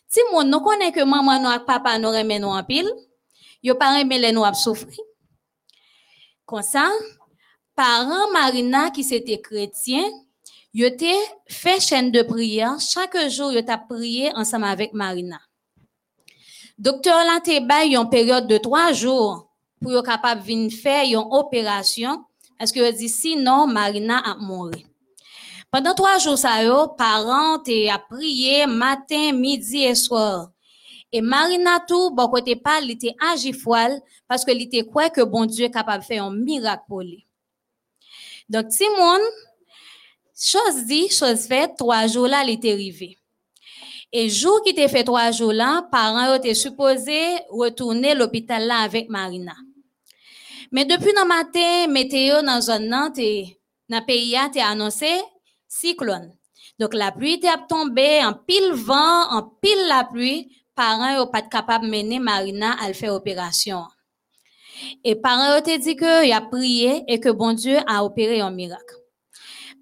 Si mon nous connaît que maman nous et papa nous remet nous en pile, yo pas remet les nous a souffri. Comme ça, parents Marina qui c'était chrétien, te fait chaîne de prière chaque jour yo t'a prié ensemble avec Marina. Docteur là te bay une période de trois jours pour yo capable venir faire une opération parce que dit sinon Marina a mourir. Pendant trois jours ça parents a prié matin, midi et soir. Et Marina tout bon côté pas il était parce que il était quoi que bon Dieu capable de faire un miracle pour lui. Donc, Timon, chose dit, chose faite, trois jours là, il était arrivé. Et jour qui était fait trois jours là, parents étaient supposés retourner à l'hôpital là avec Marina. Mais depuis le matin, météo dans la zone Nantes, et dans le pays a été annoncé cyclone. Donc la pluie était tombée en pile vent, en pile la pluie, parents n'étaient pas capables de mener Marina à faire opération. Et parents ont dit que a prié et que bon Dieu a opéré un miracle.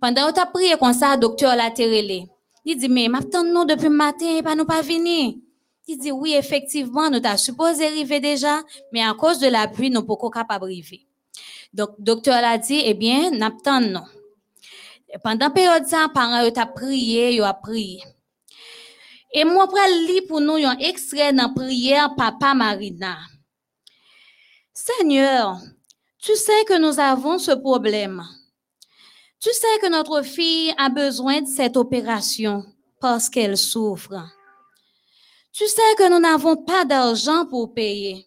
Pendant que tu prié comme ça, le docteur l'a télé. Il dit, mais m'attend nous depuis le matin, pas nous pas venir. Il dit, oui, effectivement, nous t'as supposé arriver déjà, mais à cause de la pluie, nous ne pouvons pas arriver. Donc, le docteur l'a dit, eh bien, n'attend non. Et Pendant la période ça, parents ont prié, ils ont prié. Et moi, pour lire pour nous un extrait dans la prière Papa Marina. Seigneur, tu sais que nous avons ce problème. Tu sais que notre fille a besoin de cette opération parce qu'elle souffre. Tu sais que nous n'avons pas d'argent pour payer.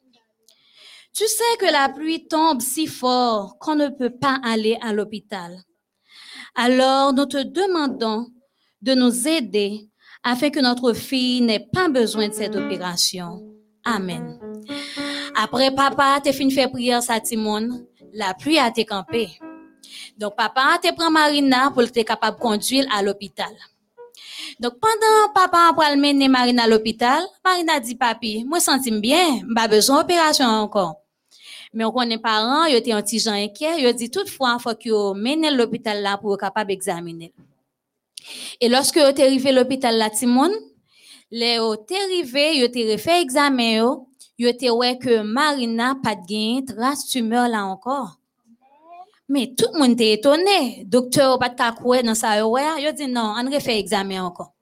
Tu sais que la pluie tombe si fort qu'on ne peut pas aller à l'hôpital. Alors nous te demandons de nous aider afin que notre fille n'ait pas besoin de cette opération. Amen. Après papa, t'es fini faire prière sa Timon, la pluie a été campée. Donc papa te prend Marina pour être capable conduire à l'hôpital. Donc pendant papa pour mener Marina à l'hôpital, Marina dit papi, moi sens bien, pas besoin d'opération encore. Mais on connaît parents, ils étaient un petit gens inquiets, ils dit toutefois faut que mène à l'hôpital là pour capable d'examiner. Et lorsque êtes arrivé à l'hôpital là Timon, les êtes arrivé, vous êtes refait examen yo, êtes ouais que Marina pas de gain trace tumeur là encore. Mais tout le monde était étonné. Docteur, pas de kakoué dans sa ouais. Il dit non, on refait examen encore.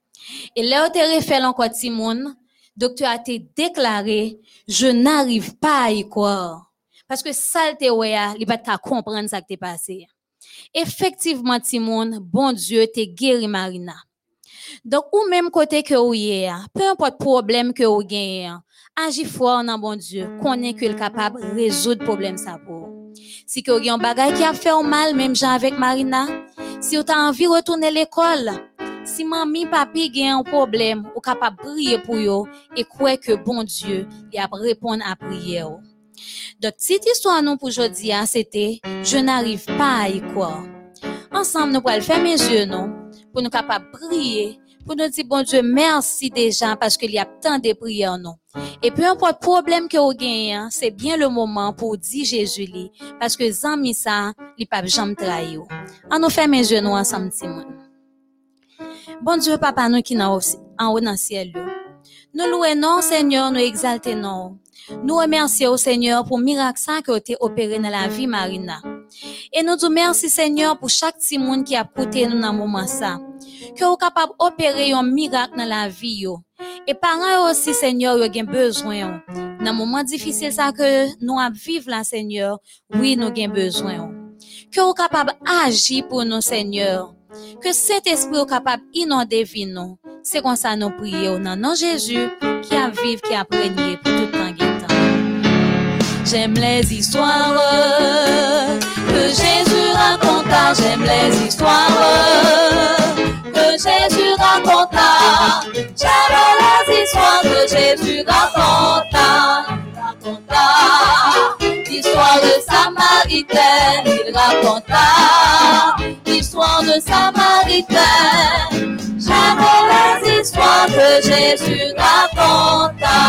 Et là, on te encore Timon. Docteur a été déclaré, je n'arrive pas à y croire. Parce que ça, te ouais, il va pas comprendre ça qui t'est passé. Effectivement, Timon, bon Dieu, t'es guéri Marina. Donc, ou même côté que vous y est, peu importe problème que vous gagnez, agis fort dans bon Dieu, connaît qu'il est capable de résoudre problème pour vous. Si que vous avez un qui a fait mal, même Jean avec Marina, si vous avez envie de retourner à l'école, si mamie, papi a un problème, vous êtes capable de prier pour eux et croire que bon Dieu, il a répondre à prière. Donc, cette histoire nous pour aujourd'hui, hein, c'était Je n'arrive pas à y croire. Ensemble, nous allons faire mes yeux, non, pour nous capables de prier, pour nous dire, bon Dieu, merci déjà parce qu'il y a tant de prières, non. Et peu importe le problème que vous gagnez, hein, c'est bien le moment pour dire Jésus, li, parce que zami ça, il pas jamais trahir. On nous fait mes yeux, nous, ensemble. Bon Dieu, papa, nous qui en haut dans le ciel, nous louons, Seigneur, nous exaltons. Nous remercions Seigneur pour le miracle ça qui a été opéré dans la vie Marina. Et nous disons merci Seigneur pour chaque petit monde qui a coûté nous dans ce moment ça. Que vous capable d'opérer un miracle dans la vie yo. Et parents aussi Seigneur, vous avez besoin. yo. Dans moment difficile ça que nous à vivre là Seigneur, oui nous avons besoin. Que vous capable d'agir pour nous Seigneur. Que cet esprit est capable d'inonder vie nous. C'est comme ça nous prions le nom de Jésus qui a vivre, qui a régné pour tout le temps. J'aime les histoires que Jésus raconta. J'aime les histoires que Jésus raconta. J'aime les histoires que Jésus raconta. Raconta l'histoire de Samaritaine. Il raconta l'histoire de Samaritaine. J'aime les histoires que Jésus raconta.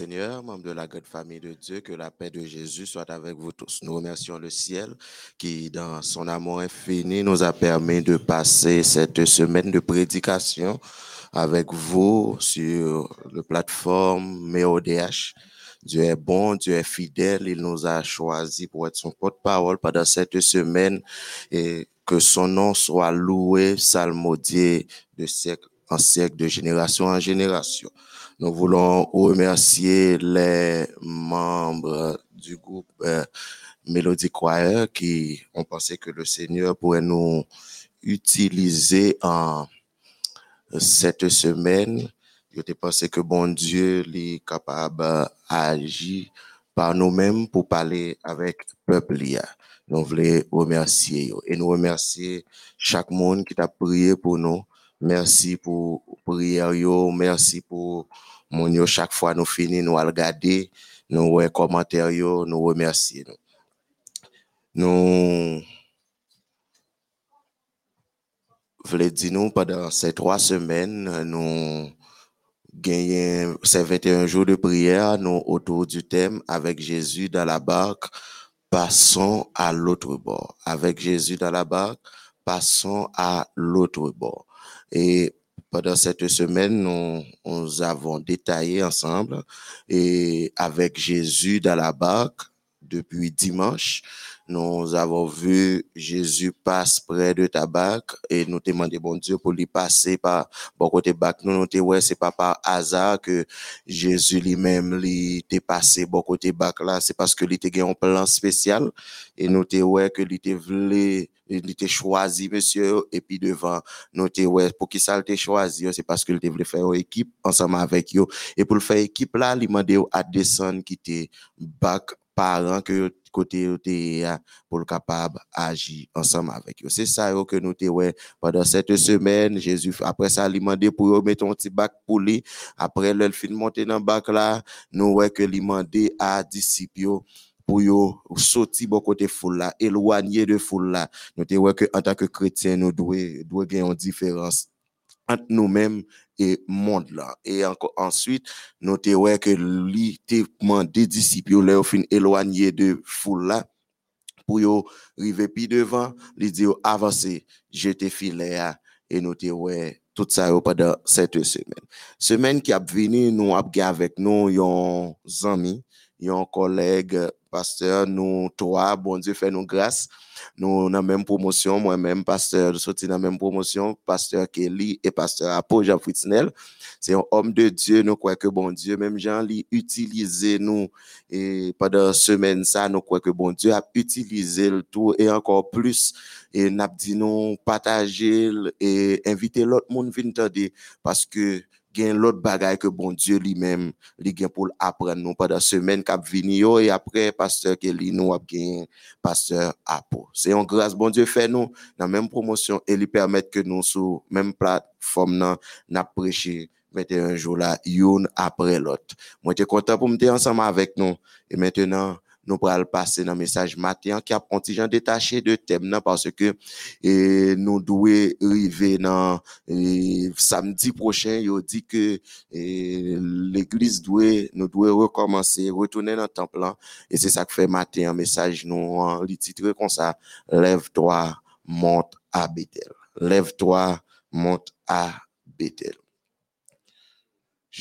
Seigneur, membres de la grande famille de Dieu, que la paix de Jésus soit avec vous tous. Nous remercions le ciel qui, dans son amour infini, nous a permis de passer cette semaine de prédication avec vous sur la plateforme MEODH. Dieu est bon, Dieu est fidèle, il nous a choisis pour être son porte-parole pendant cette semaine et que son nom soit loué, salmodié de siècle en siècle, de génération en génération. Nous voulons remercier les membres du groupe euh, Melody Choir qui ont pensé que le Seigneur pourrait nous utiliser en cette semaine. Je pensé que bon Dieu est capable d'agir par nous-mêmes pour parler avec le peuple. Nous voulons remercier et nous remercier chaque monde qui t'a prié pour nous. Merci pour prière yo, merci pour mon chaque fois nous finissons nous regarder, nous ouais yo, nous remercier nous. Nous voulons dire nous pendant ces trois semaines nous gagnons ces 21 jours de prière nous autour du thème avec Jésus dans la barque passons à l'autre bord avec Jésus dans la barque passons à l'autre bord et pendant cette semaine, nous, nous avons détaillé ensemble et avec Jésus dans la barque depuis dimanche. Nous avons vu Jésus passe près de ta barque et nous demandons bon Dieu pour lui passer par bon côté barque. Nous nous ouais, c'est pas par hasard que Jésus lui-même lui était passé bon côté barque là, c'est parce que lui était un plan spécial et nous te ouais que lui était voulu il était choisi, monsieur, et puis devant, nous te ouais, pour qui ça était choisi, c'est parce qu'il voulait faire une équipe ensemble avec eux. Et pour le faire équipe là, il m'a à descendre qui était bac parents que côté te a, pour le capable agir ensemble avec eux. C'est ça que nous te ouais pendant cette semaine Jésus après ça il demandé pour mettre un petit bac pour lui après le fin monter dans bac là nous ouais que il demandé à disciples pour yo sortir bon côté foule là éloigner de foule là. Nous te ouais que en tant que chrétien nous doit doit gagner une différence entre nous-mêmes et monde là. Et encore ensuite nous te ouais que te demandé disciples leur fin éloigner de foule là pour yo river puis devant lui dire avancer jeter filet là, et nous te ouais tout ça pendant cette semaine. Semaine qui a venu nous a gagné avec nous yon ami yon collègue pasteur nous trois bon Dieu fait nous grâce. Nous dans même promotion moi-même pasteur sorti dans la même promotion pasteur Kelly et pasteur Apo Jean Fritznel. C'est un homme de Dieu nous croyons que bon Dieu même Jean lui utilisé nous. Et pendant semaine ça nous croyons que bon Dieu a utilisé le tout et encore plus. Et n'a dit nous partager et inviter l'autre monde venir parce que gen l'autre bagaille que bon Dieu lui-même li gen pour apprendre nous pendant semaine cap vini yo et après pasteur Kelly nous a gen pasteur Apo. C'est une grâce bon Dieu fait nous dans la même promotion et lui permettre que nous sur même plateforme nan n'a prêché 21 jours là une après l'autre. Moi j'étais content pour me ensemble avec nous et maintenant nous pourrons passer dans le message matin qui a un petit détaché de thème parce que nous devons arriver dans samedi prochain, il dit que l'église doit, nous doit recommencer, retourner dans le temple. là. Et c'est ça que fait matin un message, nous, en titre comme ça, lève-toi, monte à Bethel. Lève-toi, monte à Bethel.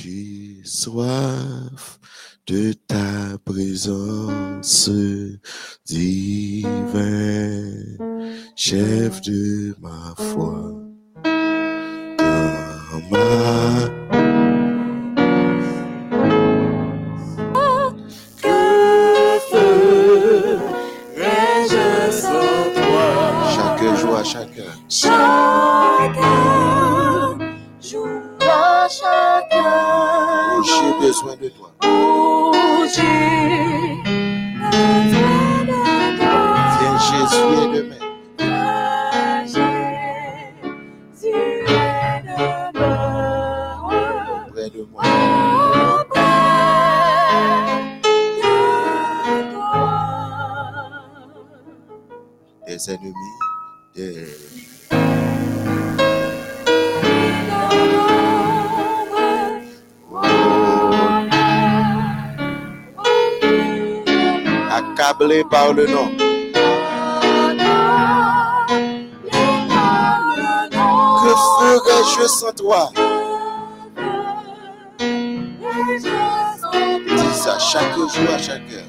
J'ai soif de ta présence divine, chef de ma foi. Dans ma
Que ferais-je sans toi
chaque jour à chacun.
Chaque
besoin de toi. Viens Jésus et demain. Près de moi. des ennemis. Des... Par le nom. Que ferais-je sans toi? Dis ça chaque jour, à chaque heure.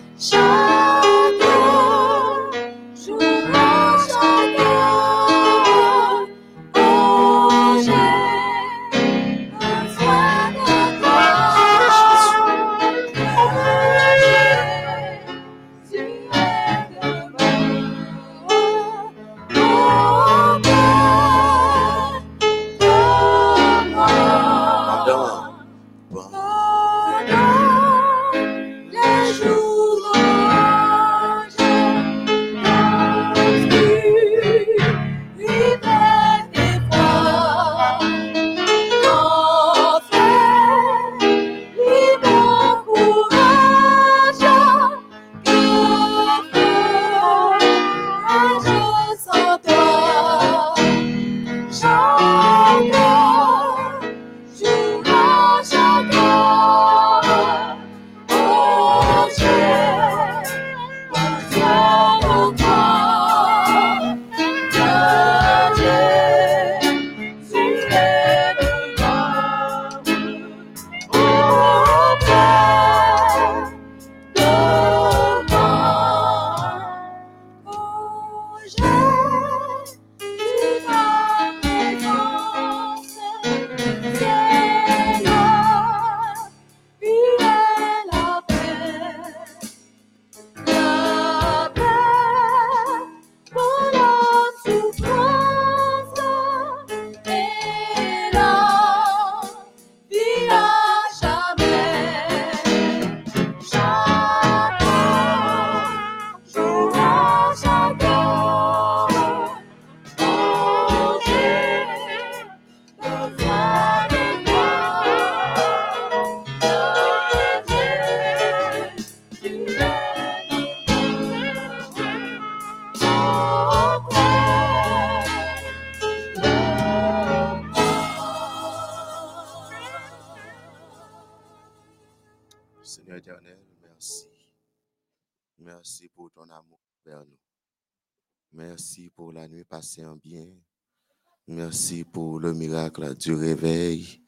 Merci pour le miracle du réveil.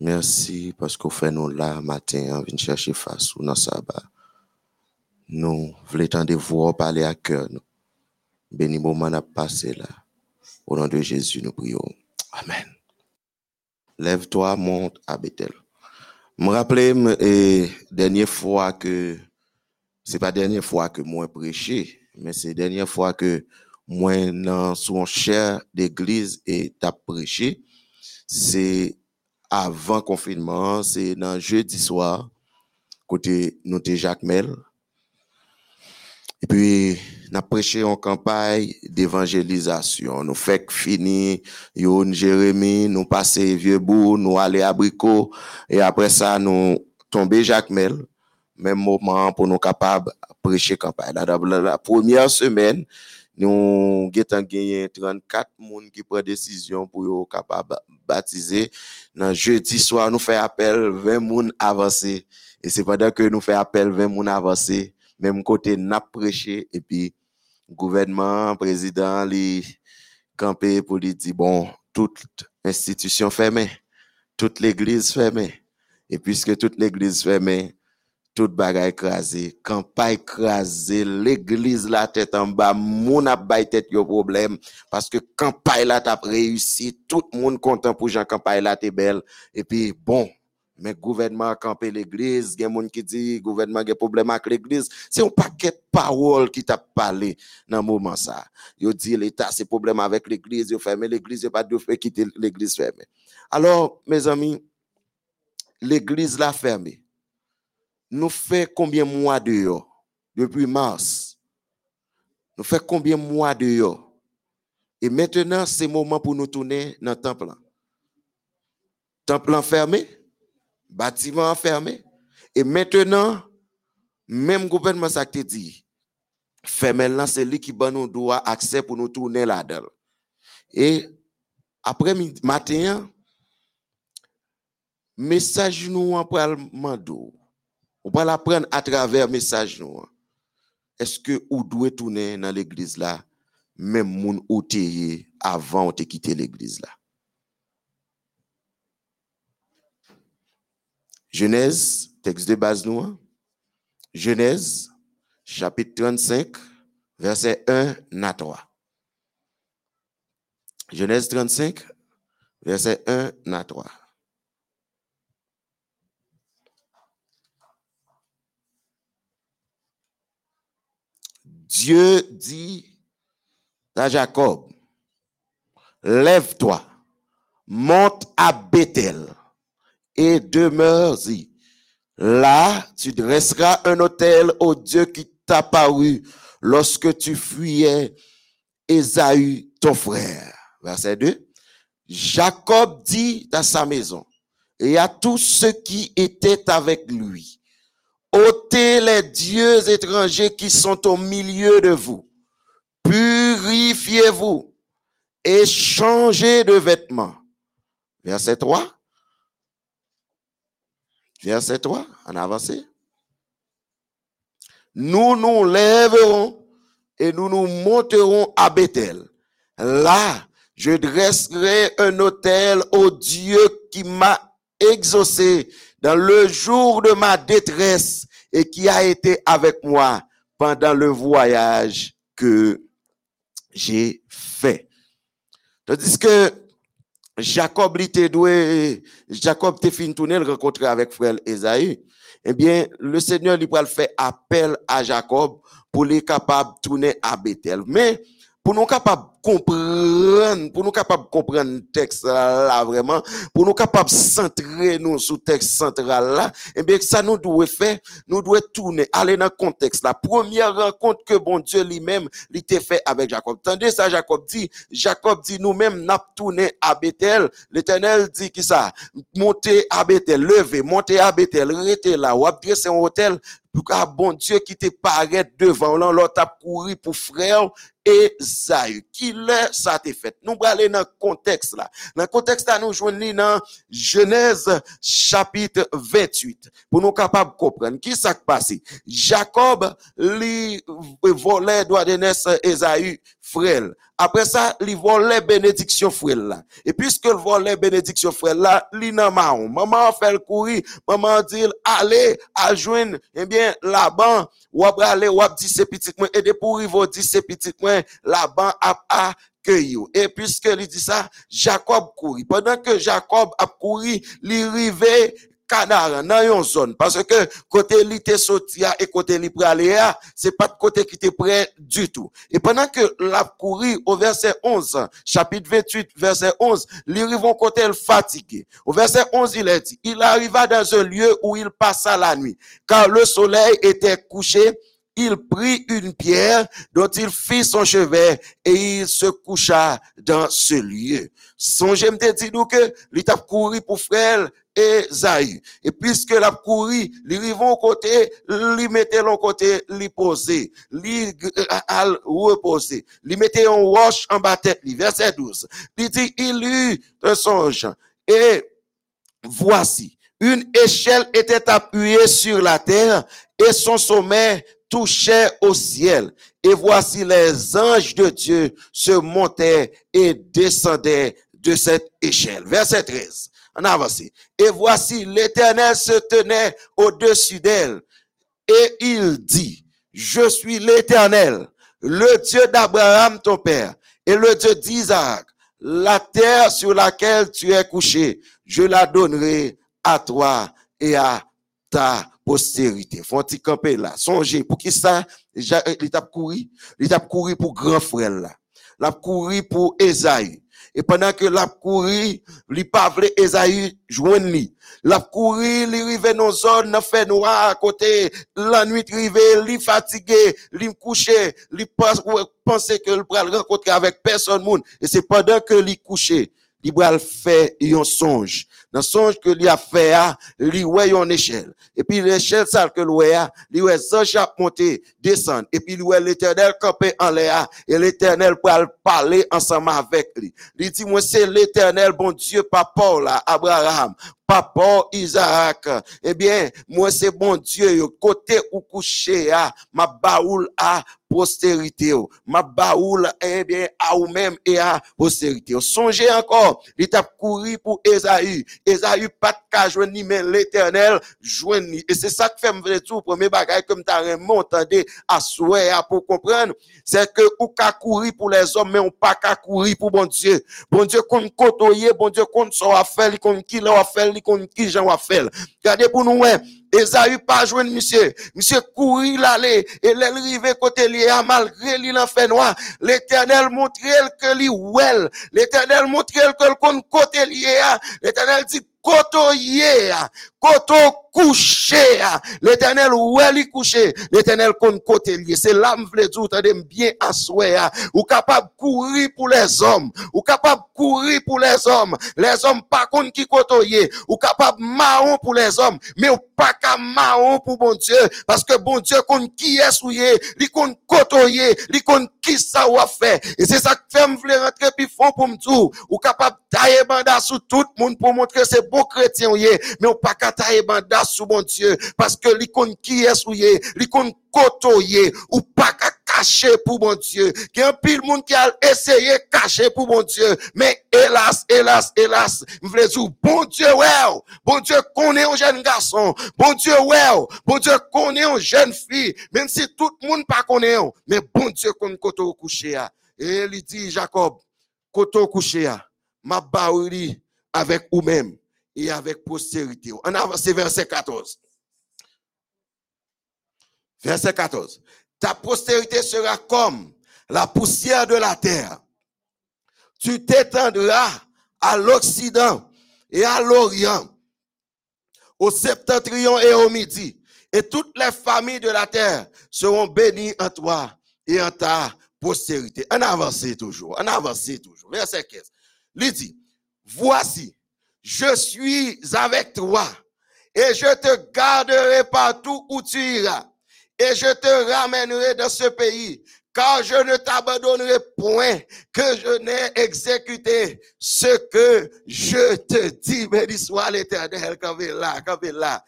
Merci parce qu'on fait nous là matin, on vient chercher face ou dans sabbat. Nous voulons tendre voir parler à cœur. Béni moment n'a passé là. Au nom de Jésus, nous prions. Amen. Lève-toi, monte à Bethel. Me rappelais me, eh, dernière fois que c'est pas dernière fois que moi prêché, mais c'est dernière fois que moi dans son chair d'église et t'a prêché. C'est avant confinement, c'est dans jeudi soir côté nous t'es Jacques Mel. Et puis, n'a prêché en campagne d'évangélisation. Nous fait fini, yon Jérémie, nous passer vieux bout, nous aller à Brico, et après ça, nous tomber Jacques Mel. Même moment pour nous capables de prêcher campagne. La, la- la- la première semaine, nous avons gagné 34 personnes qui prennent décision pour yo capable baptiser. Dans jeudi soir, nous faisons appel 20 personnes avancées. Et c'est pendant que nous faisons appel 20 personnes avancées, même côté n'a prêché, et puis gouvernement, président, li campé pour bon, toute institution fermée, toute l'église fermée. Et puisque toute l'église fermée, toute bagaille écrasée, campagne écrasée, l'église la tête en bas, moun a bay tête yo problème, parce que campagne la t'a réussi, tout le monde content pour Jean campagne la t'es belle, et puis bon, mais gouvernement a campé l'église, gen moun qui dit gouvernement a problème avec l'église, c'est un paquet de paroles qui t'a parlé dans moment ça. Yo dit l'état c'est problème avec l'église, yo fermé l'église, yo pas de quitter l'église fermée. Alors mes amis, l'église la fermée. Nous fait combien de mois dehors depuis mars? Nous fait combien de mois dehors? Et maintenant, c'est le moment pour nous tourner dans le temple. Temple fermé, bâtiment fermé. Et maintenant, même gouvernement ça te dit, maintenant, c'est lui qui nous droit accès pour nous tourner là-dedans. Et après matin, message nous on peut mando. On peut l'apprendre à travers message nous. Est-ce que ou doit tourner dans l'église là même moun ou avant te quitter l'église là? Genèse, texte de base nous. Genèse, chapitre 35, verset 1 à 3. Genèse 35, verset 1 à 3. Dieu dit à Jacob, lève-toi, monte à Bethel et demeure-y. Là, tu dresseras un autel au Dieu qui t'a paru lorsque tu fuyais Ésaü, ton frère. Verset 2. Jacob dit à sa maison et à tous ceux qui étaient avec lui, ôtez les dieux étrangers qui sont au milieu de vous, purifiez-vous et changez de vêtements. Verset 3. Verset 3, en avancé. Nous nous lèverons et nous nous monterons à Bethel. Là, je dresserai un autel au Dieu qui m'a exaucé dans le jour de ma détresse et qui a été avec moi pendant le voyage que j'ai fait. Tandis que Jacob, lui, te doué, Jacob te fin tourner rencontrer avec frère Esaü. Eh bien, le Seigneur lui faire appel à Jacob pour les capable de tourner à Bethel. Mais, pour nous capables de comprendre, pour nous capables de comprendre le texte là, vraiment, pour nous capables de centrer nous sur le texte central là, eh bien, ça nous doit faire, nous doit tourner, aller dans le contexte. La première rencontre que bon Dieu lui-même, il t'a fait avec Jacob. Tandis ça, Jacob dit, Jacob dit, nous-mêmes, n'a tourné à Bethel. L'éternel dit qui ça? Montez à Bethel, levez, montez à Bethel, restez là, ou adressez un hôtel, pour que bon Dieu qui te paraît devant, l'autre a couru pour frère Esaü. Qui l'est, ça t'est fait. Nous allons aller dans le contexte là. Dans le contexte là, nous jouons dans Genèse chapitre 28. Pour nous capables de comprendre. Qui s'est passé? Jacob, lui, volait droit de naissance Esaü, frère. Après ça, il volait bénédiction frère là. Et puisque le volait bénédiction frère là, nan maon. Maman fait le courir, maman dit, allez, à joindre, eh bien, là-bas, ou ap aller, ou dit ces petits moins, et de pour y dit ces petits moins, là-bas, accueilli. Et puisque il dit ça, Jacob courit. Pendant que Jacob a couru, il arrivait Canard dans une zone. Parce que côté li te et côté li pralé c'est pas de côté qui était prêt du tout. Et pendant que l'a couru au verset 11 chapitre 28 verset 11 il arrive au côté fatigué au verset 11 il est dit il arriva dans un lieu où il passa la nuit. Car le soleil était couché il prit une pierre dont il fit son chevet et il se coucha dans ce lieu. Songez me dit nous que il t'a couru pour frère Esaü. Et puisque l'a couru, li rivon côté, li mettait l'on côté, li posé, li al reposer, li mettait un roche en bas tête, verset 12. Il dit, il eut un songe, et voici, une échelle était appuyée sur la terre, et son sommet touchait au ciel. Et voici les anges de Dieu se montaient et descendaient de cette échelle. Verset 13. En avance. Et voici l'éternel se tenait au-dessus d'elle. Et il dit, je suis l'éternel, le Dieu d'Abraham, ton père, et le Dieu d'Isaac. La terre sur laquelle tu es couché, je la donnerai à toi et à ta postérité. Faut-il camper là? Songez, pour qui ça? Euh, Il t'a couru? Il t'a couru pour grand frère là. L'a couru pour Esaü. Et pendant que l'a couru, il pas voulu Esaü joindre lui. L'a couru, il arrivé dans zone, dans fait noir à côté, la nuit arrivé, il fatigué, il couché, il pense- pensait que le rencontrer avec personne monde. Et c'est pendant que il couché, va faire un songe. Dans le songe que lui a fait, ah, lui ouais une échelle. Et puis l'échelle ça que lui a, lui ouais ange a monter, descendre. Et puis lui ouais l'éternel campé en l'air. Et l'éternel pour parler ensemble avec lui. Il dit, moi c'est l'éternel, bon Dieu, papa Abraham. Papa Isaac, eh bien, moi c'est bon Dieu, yo, côté ou couché, ah, ma baoul à postérité, ma baoul, eh bien, à ou même et à postérité. Songez encore, il t'a couru pour Esaü. Esaü pas de cas ni mais l'éternel ni. Et c'est ça que fait me tout, premier bagage comme t'as remonté à souhait, pour comprendre, c'est que ou ka courir pour les hommes, mais on pas qu'à courir pour bon Dieu. Bon Dieu qu'on côtoyer, bon Dieu qu'on soit à faire, qu'on qui l'a faire, qu'on qui j'en va faire. Regardez pour nous, ouais. Esaü pas joindre monsieur. Monsieur courir l'aller et l'arrivé côté lié à malgré lui l'en fait noir. L'éternel montre que lui well. L'éternel montre que le côté lié à. L'éternel dit koto yé, koto couché, l'éternel où elle est couché, l'éternel kon côté lié. C'est l'âme vle t'as bien assoé, ou capable courir pour les hommes, ou capable courir pour les hommes, les hommes pas kon qui yé, ou capable marron pour les hommes, mais ou pas qu'à marron pour bon Dieu, parce que bon Dieu kon qui est souillé, kon koto yé, li kon qui ça ou fait. Et c'est ça que fait m'vle rentrer puis fond pour m'dou, ou capable tailler banda sous tout le monde pour montrer c'est bon chrétien mais ou pas qu'à tailler banda sous bon Dieu, parce que l'icône qui est souillé, l'icône kotoye, ou pas cacher pour bon Dieu. Il y un pile monde qui a essayé de cacher pour bon Dieu, mais hélas, hélas, hélas, je bon Dieu, ouais, bon Dieu connaît un jeune garçon, bon Dieu, ouais, bon Dieu connaît une jeune fille, même si tout le monde pas connaît, mais bon Dieu connaît koto couché. Et il dit, Jacob, koto couché, ma baouri avec vous-même et avec postérité. On avance verset 14. Verset 14. Ta postérité sera comme la poussière de la terre. Tu t'étendras à l'Occident et à l'Orient, au septentrion et au midi. Et toutes les familles de la terre seront bénies en toi et en ta postérité. En avancé toujours, en avancé toujours. Verset 15. Il dit, voici, je suis avec toi. Et je te garderai partout où tu iras. Et je te ramènerai dans ce pays, car je ne t'abandonnerai point que je n'ai exécuté ce que je te dis. Béni soit l'éternel, il là, il là,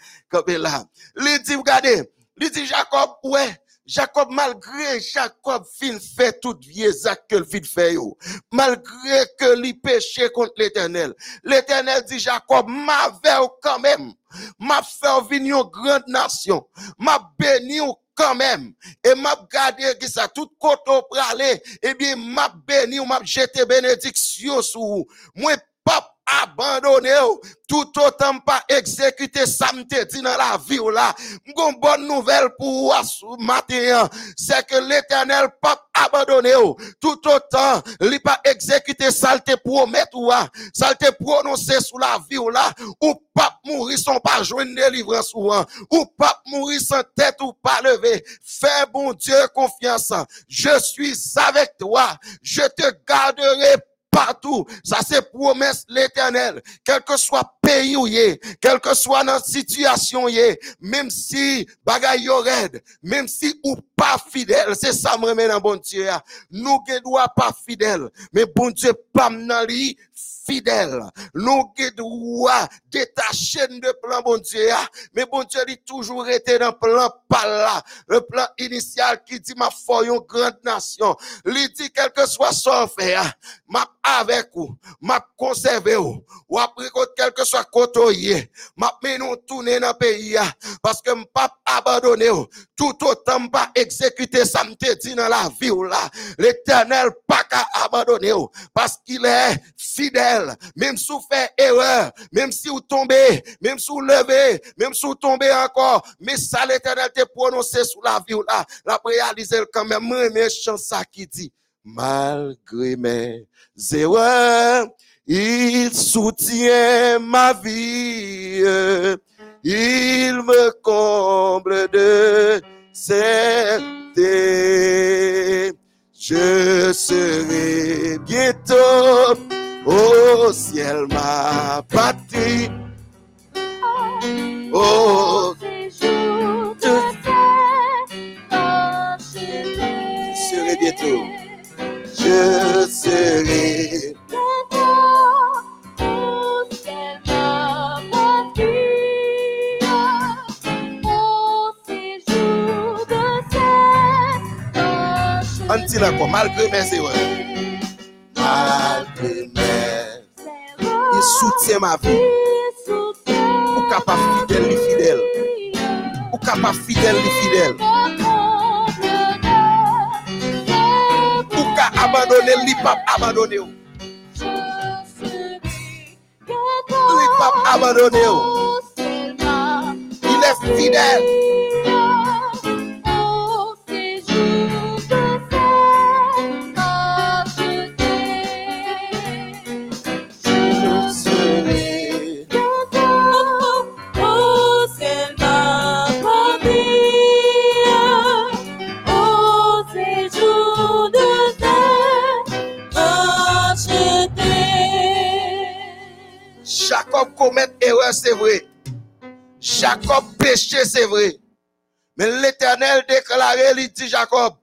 il là. Il dit, regardez, il dit Jacob, ouais, Jacob, malgré Jacob fin fait tout vieux acte que fin fait malgré que lui péché contre l'éternel, l'éternel dit Jacob, m'a quand même, m'a fait venir une grande nation, m'a béni quand même, et m'a gardé qui ça, tout côté pralé, eh bien, m'a béni m'a jeté bénédiction sur vous. Moi, pas abandonné ou, tout autant pas exécuter ça me dit dans la vie ou là. Une bonne nouvelle pour vous matin, c'est que l'éternel pas abandonné ou, tout autant il pas exécuter ça te promettre ou ça te prononcer sous la vie ou là, ou pas mourir sans pas joindre délivrance ou ou pas mourir sans tête ou pas lever. Fais bon Dieu confiance. Je suis avec toi. Je te garderai partout. Ça, c'est promesse l'éternel. Quel que soit pays où y quel que soit notre situation y même si bagaille raide, même si ou pas fidèle, c'est ça me remet dans bon Dieu. Nous qui doit pas fidèle, mais bon Dieu pas fidèle. Nous doit détacher de plan bon Dieu, mais bon Dieu dit toujours été dans le plan par là, le plan initial qui dit ma foi une grande nation. Il dit quel que soit son faire, m'a avec vous, m'a conservé ou, ou après quel que soit côté, m'a nous tourner dans le pays, parce que m'a abandonné ou, tout autant pas exécuter ça me dit dans la vie là. L'éternel pas qu'à abandonner parce qu'il est fidèle, même si vous faites erreur, même si vous tombez, même si vous levez, même si vous tombez encore, mais ça l'éternel te prononcé sous la vie là, la réaliser quand même, mais ça qui dit, malgré mes erreurs, il soutient ma vie. Il me comble de certé. Je serai bientôt Oh ciel, ma patrie. Oh,
séjour de
Je serai bientôt. Je serai. On dit là quoi, malgré mes erreurs. Malgré mes ki soutien ma vi. Ou kapap fidel li fidel. Ou kapap fidel li fidel. Ou ka abandone li pap abandone ou. Li pap abandone ou. Il est fidèle.
C'est
vrai. Jacob péché, c'est vrai. Mais l'éternel déclarait, il dit Jacob,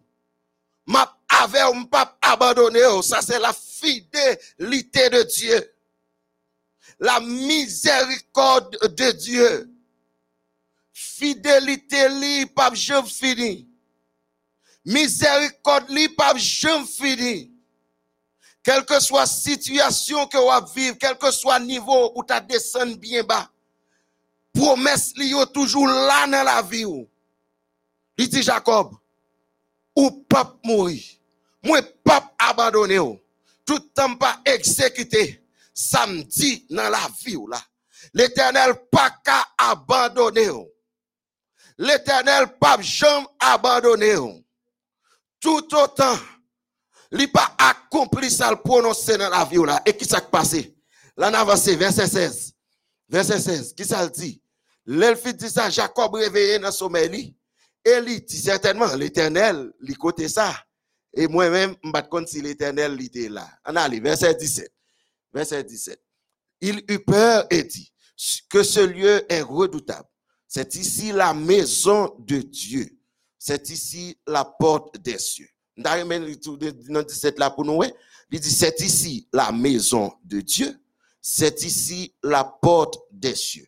m'a avait ou pas abandonné. oh. Ça, c'est la fidélité de Dieu. La miséricorde de Dieu. Fidélité li, pas jamais fini. Miséricorde li, pas jamais fini. Quelle que soit situation que vous vivez, quel que soit niveau où tu descendu bien bas, promesse li yo toujours là dans la vie. Il dit Jacob, ou pas mourir, moi pas abandonner ou. Tout temps pas exécuté, samedi dans la vie là. L'éternel pas qu'à abandonner. L'éternel pas jamais abandonner ou. Tout autant, il pas accompli ça le prononcer dans la vie là. Et qui s'est passé? Là, on verset 16. Verset 16, qui ça dit? L'elfi dit ça, Jacob réveillé dans son sommeil, li, et il dit certainement, l'éternel, li côté ça. Et moi-même, ne compte si l'éternel était là. On allait, verset 17. Verset 17. Il eut peur et dit que ce lieu est redoutable. C'est ici la maison de Dieu. C'est ici la porte des cieux. D'ailleurs, dans 17 là pour nous, il dit c'est ici la maison de Dieu. C'est ici la porte des cieux.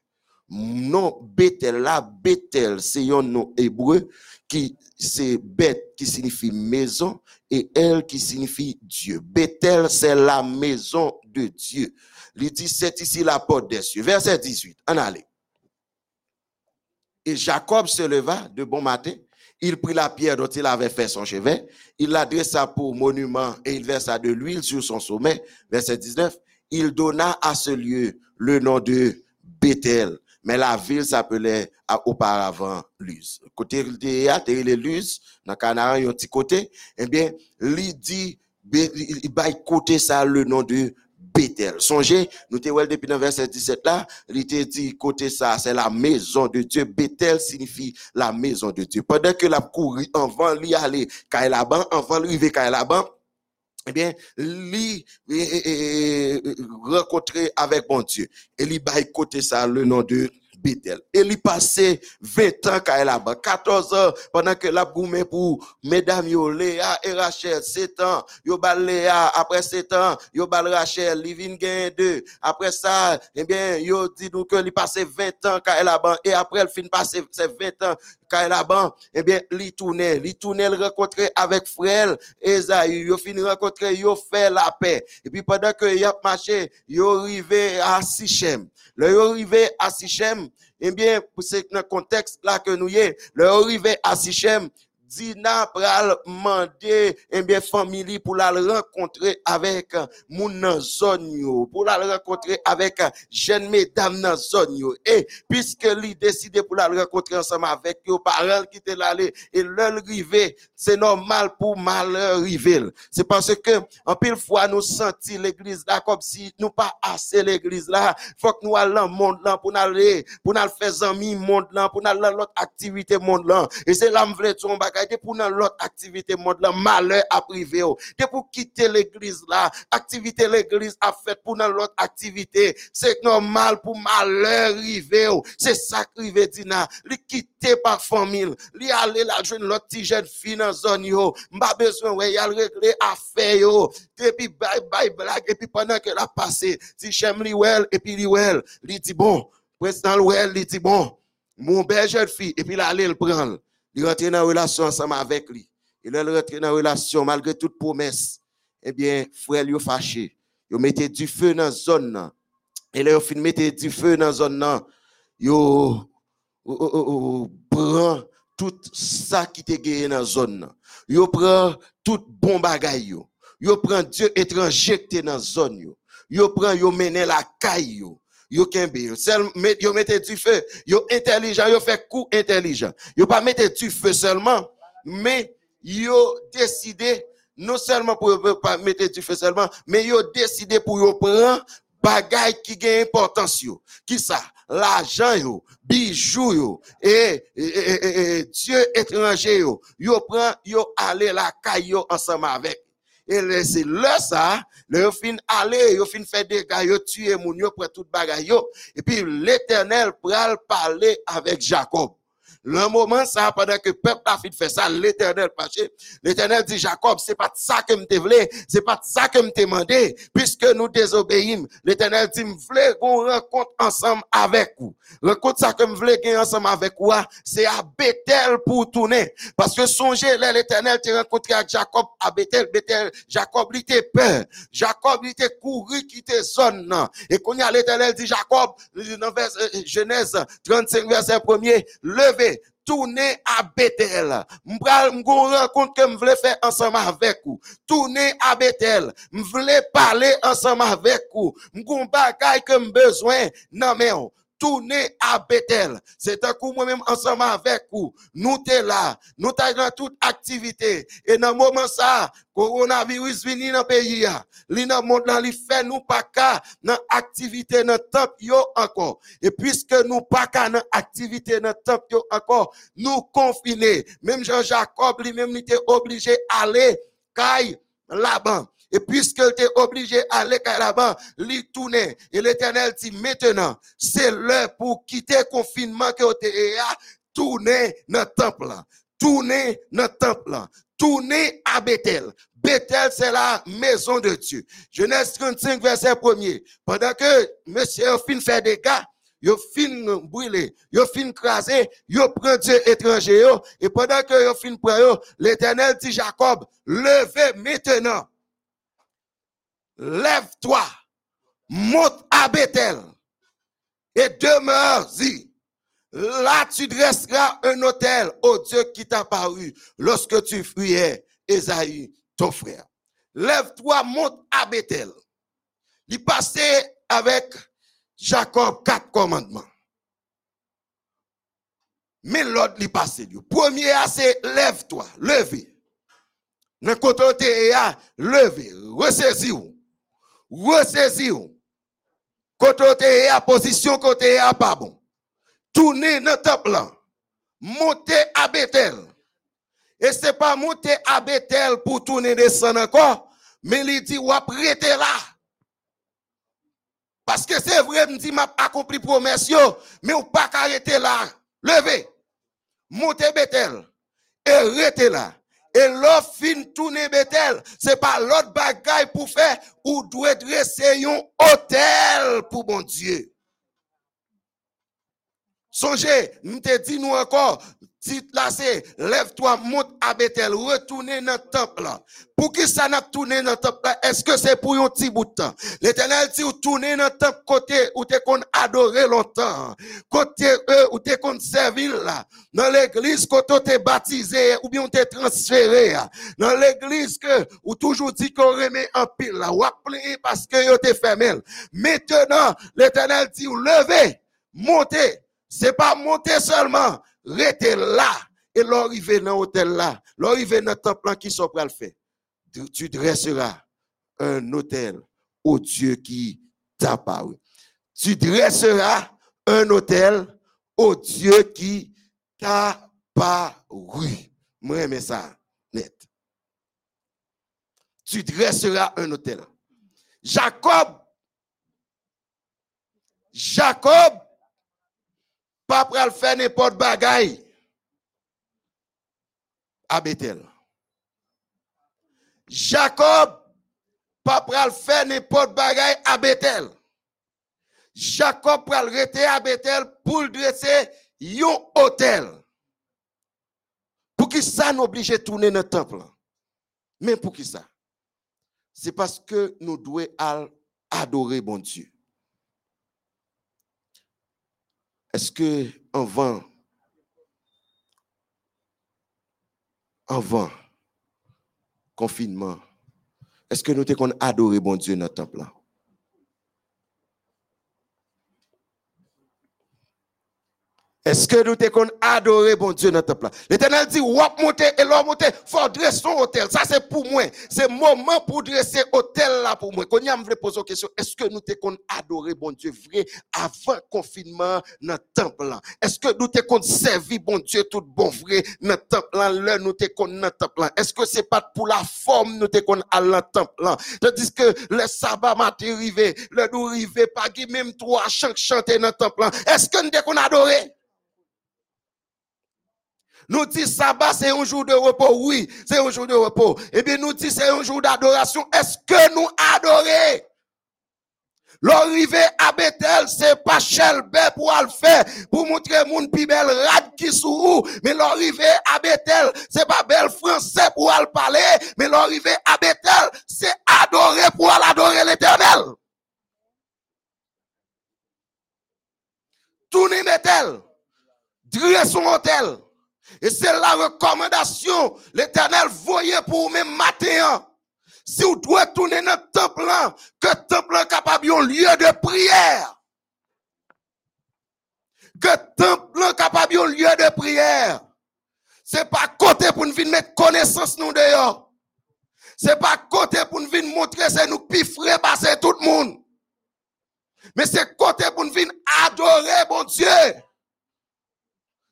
Non, Bethel là, Bethel, c'est un nom hébreu qui c'est bête qui signifie maison et elle qui signifie Dieu. Bethel, c'est la maison de Dieu. Il dit c'est ici la porte des cieux. Verset 18. En allez. Et Jacob se leva de bon matin. Il prit la pierre dont il avait fait son chevet. Il l'adressa pour monument et il versa de l'huile sur son sommet. Verset 19. Il donna à ce lieu le nom de Bethel. Mais la ville s'appelait auparavant Luz. Côté de Luz, dans Canaan, il y a un petit côté. Eh bien, il dit, il côté ça le nom de Bethel. Songez, nous te depuis dans verset 17 là, il te dit côté ça, c'est la maison de Dieu. Bethel signifie la maison de Dieu. Pendant que la couru avant lui aller, quand là-bas, avant lui arriver quand là-bas, eh bien, lui eh, eh, eh, rencontrer avec bon Dieu. Et lui bail côté ça le nom de Bethel. Et lui passé 20 ans quand là-bas, 14 ans pendant que la goumé pour mesdames yo Léa et Rachel, 7 ans, yo bal Léa, après 7 ans, yo bal Rachel, li vin gen deux. Après ça, eh bien, yo dit nous que lui passé 20 ans quand là-bas et après elle fin passer ces 20 ans quand là-bas, eh bien, li tournait, li tournait le rencontrer avec frère Esaü, yo fin rencontrer, yo fait la paix. Et puis pendant que y a marché, yo arrivé à Sichem. Le yo à Sichem, eh bien, pour ce dans contexte là que nous y est, le arrivé à Sichem, Dina pral mande, eh bien, famille pour la rencontrer avec euh, moun nan pour la rencontrer avec euh, jeune mesdames nan zone. Et puisque li décidé pour la rencontrer ensemble avec yo, parents qui te l'aller et leur rivé, c'est normal pour mal river. C'est parce que, en pile fois, nous senti l'église là comme si nous pas assez l'église là. Faut que nous dans le monde là pour aller, pour nous faire amis monde là, pour nous aller dans l'autre activité monde là. Et c'est là, me voulais bagaille, de pour l'autre activité monde là, malheur à privé, oh. de pour quitter l'église là, activité l'église a fait pour dans l'autre activité. C'est normal pour malheur arriver, oh. c'est ça qui dina, li quitter par famille, li aller la joindre l'autre petit jeune fille dans zone yo, m'a besoin ouais, y a régler affaire yo, et puis bye bye blague, et puis pendant que la passé, si j'aime li well, et puis li well, li dit bon, président well, li dit bon, mon belle jeune fille, et puis là, il prend, il rentre dans relation ensemble avec lui. Il rentre dans relation malgré toute promesse. Eh bien, frère, il fâché. Il mettait du feu dans la zone. Et là, il mettre du feu dans la zone. Il prend tout ça qui te gagné dans la zone. Il prend tout bon bagay. yo. Il prend Dieu étranger qui te dans la zone. Il prend, il mène la caille. Yo. Kembe, yo sel, met, yo mette du feu, yo intelligent, yo fait coup intelligent. Yo pas mettre du feu seulement, mais yo décidé, non seulement pour pas mettre du feu seulement, mais yo décidé pour yo prendre bagay qui gagne importance yo. Qui ça? L'argent yo, bijoux yo, et, Dieu étranger yo. Yo prend, yo aller la caille ensemble avec. Et c'est là ça, yo fin aller, yo fin faire des gars, yo tuer moun, yo prend tout bagay yo. Et puis l'éternel pral parler avec Jacob. Le moment ça, pendant que le peuple a fait ça, l'éternel passé, l'éternel dit Jacob, c'est pas de ça que me voulais, c'est pas de ça que me demandé, puisque nous désobéissons. L'éternel dit, me voulais qu'on rencontre ensemble avec vous. Rencontre ça que me voulais gagner ensemble avec vous, c'est à Bethel pour tourner. Parce que songez, là, l'éternel te rencontré avec Jacob à Bethel, Bethel, Jacob, il était peur. Jacob, il était couru, quitter zone, nan. Et qu'on y a l'éternel dit Jacob, dans euh, Genèse 35, verset 1er, levez, tournez à Bethel. M'bral, rencontre que m'vle faire ensemble avec vous. Tournez à Bethel. M'vle parler ensemble avec vous. M'gon bagay que m'besoin, non mais on. Tournez à Bethel. C'est un coup moi-même ensemble avec vous. Nous t'es là. Nous t'es dans toute activité. Et dans le moment ça, coronavirus vini dans le pays. Li nan monde là, fait nous pas qu'à dans activité dans temple yo encore. Et puisque nous pas qu'à dans activité dans temple yo encore, nous confinés. Même Jean-Jacob lui-même il était obligé aller caille là-bas. Et puisque es obligé aller là-bas, lui tourner. Et l'éternel dit maintenant, c'est l'heure pour quitter le confinement que tourner dans le temple. Tourner dans le temple. Tourner à Bethel. Bethel, c'est la maison de Dieu. Genèse 35, verset 1er. Pendant que monsieur fin fait des gars, yo fin brûler, yo fin craser, yo prend Dieu étranger et pendant que yo fin prend l'éternel dit Jacob, levez maintenant. Lève-toi, monte à Bethel et demeure-y. Là, tu dresseras un hôtel au Dieu qui t'a paru lorsque tu fuyais Esaü, ton frère. Lève-toi, monte à Bethel. Il passait avec Jacob quatre commandements. Mais l'autre, il passait. lui. Premier, c'est lève-toi, levez. Le côté levé, ressaisis-vous. Ressaisis-vous. Côté à position, côté est pas bon. Tournez dans le plan. Montez à Bethel. Et c'est pas monter à Bethel pour tourner descendre encore, mais il dit, ou prêter là. Parce que c'est vrai, me dit, m'a accompli promesse, mais ou pas arrêter là. Levez. Montez Bethel. Et restez là. Et l'offre fin tourner Bethel, c'est pas l'autre bagaille pour faire ou doit dresser un hôtel pour mon Dieu. Songez, nous te dit nous encore, titre là c'est, lève-toi, monte à Bethel, retournez dans le temple. Pour qui ça n'a tourné dans le temple? Est-ce que c'est pour un petit bout de temps? L'éternel dit, ou tourner dans le temple côté où t'es qu'on adoré longtemps. Côté eux, où t'es qu'on servi là. Dans l'église, côté où t'es baptisé, ou bien où t'es transféré. Dans l'église que, ou toujours dit qu'on remet en pile là. Ou parce que t'es fermé. Maintenant, l'éternel dit, levez, montez. C'est pas monter seulement, restez là. Et l'arrivée dans l'hôtel là, l'arrivée dans le temple qui sont le faire. Tu- dresseras un hôtel au Dieu qui t'a paru. Tu dresseras un hôtel au Dieu qui t'a paru. Moi, mais ça, net. Tu dresseras un hôtel. Jacob, Jacob, pas pral faire n'importe bagaille à Bethel. Jacob, pas pral faire n'importe bagaille à Bethel. Jacob pral rester à Bethel pour dresser un hôtel. Pour qui ça nous oblige de tourner dans le temple? Mais pour qui ça? C'est parce que nous devons adorer bon Dieu. Est-ce que avant, avant confinement, est-ce que nous avons adoré bon Dieu dans le temple? là? Est-ce que nous t'es qu'on bon Dieu dans le temple? L'éternel dit, wap monter et l'homme monter, faut dresser son hôtel. Ça c'est pour moi. C'est moment pour dresser hôtel là pour moi. Quand y a me poser une question, est-ce que nous t'es qu'on bon Dieu vrai avant confinement dans le temple? Est-ce que nous t'es qu'on bon Dieu tout bon vrai dans le temple là, nous t'es qu'on dans le temple? Est-ce que c'est pas pour la forme nous t'es qu'on à le temple là? Tandis que le sabbat matin arrivé, le nous arrivé, pas même trois chants chanter dans le temple. Est-ce que nous t'es qu'on? Nous disons sabbat, c'est un jour de repos. Oui, c'est un jour de repos. Eh bien, nous disons c'est un jour d'adoration. Est-ce que nous adorons? L'arrivée à Bethel, c'est pas Shelbe pour le faire, pour montrer mon plus belle rade qui sous Mais l'arrivée à Bethel, c'est pas belle français pour le parler, mais l'arrivée à Bethel, c'est adorer pour adorer l'éternel. Tournez Bethel, dresse son hôtel. Et c'est la recommandation, l'éternel voyait pour vous même matin. Si vous devez tourner dans le temple, là, que le temple est capable lieu de prière. Que le temple est capable un lieu de prière. C'est pas côté pour nous venir mettre connaissance nous dehors. C'est pas côté pour nous venir montrer c'est nous piffrer passer tout le monde. Mais c'est côté pour nous venir adorer bon Dieu.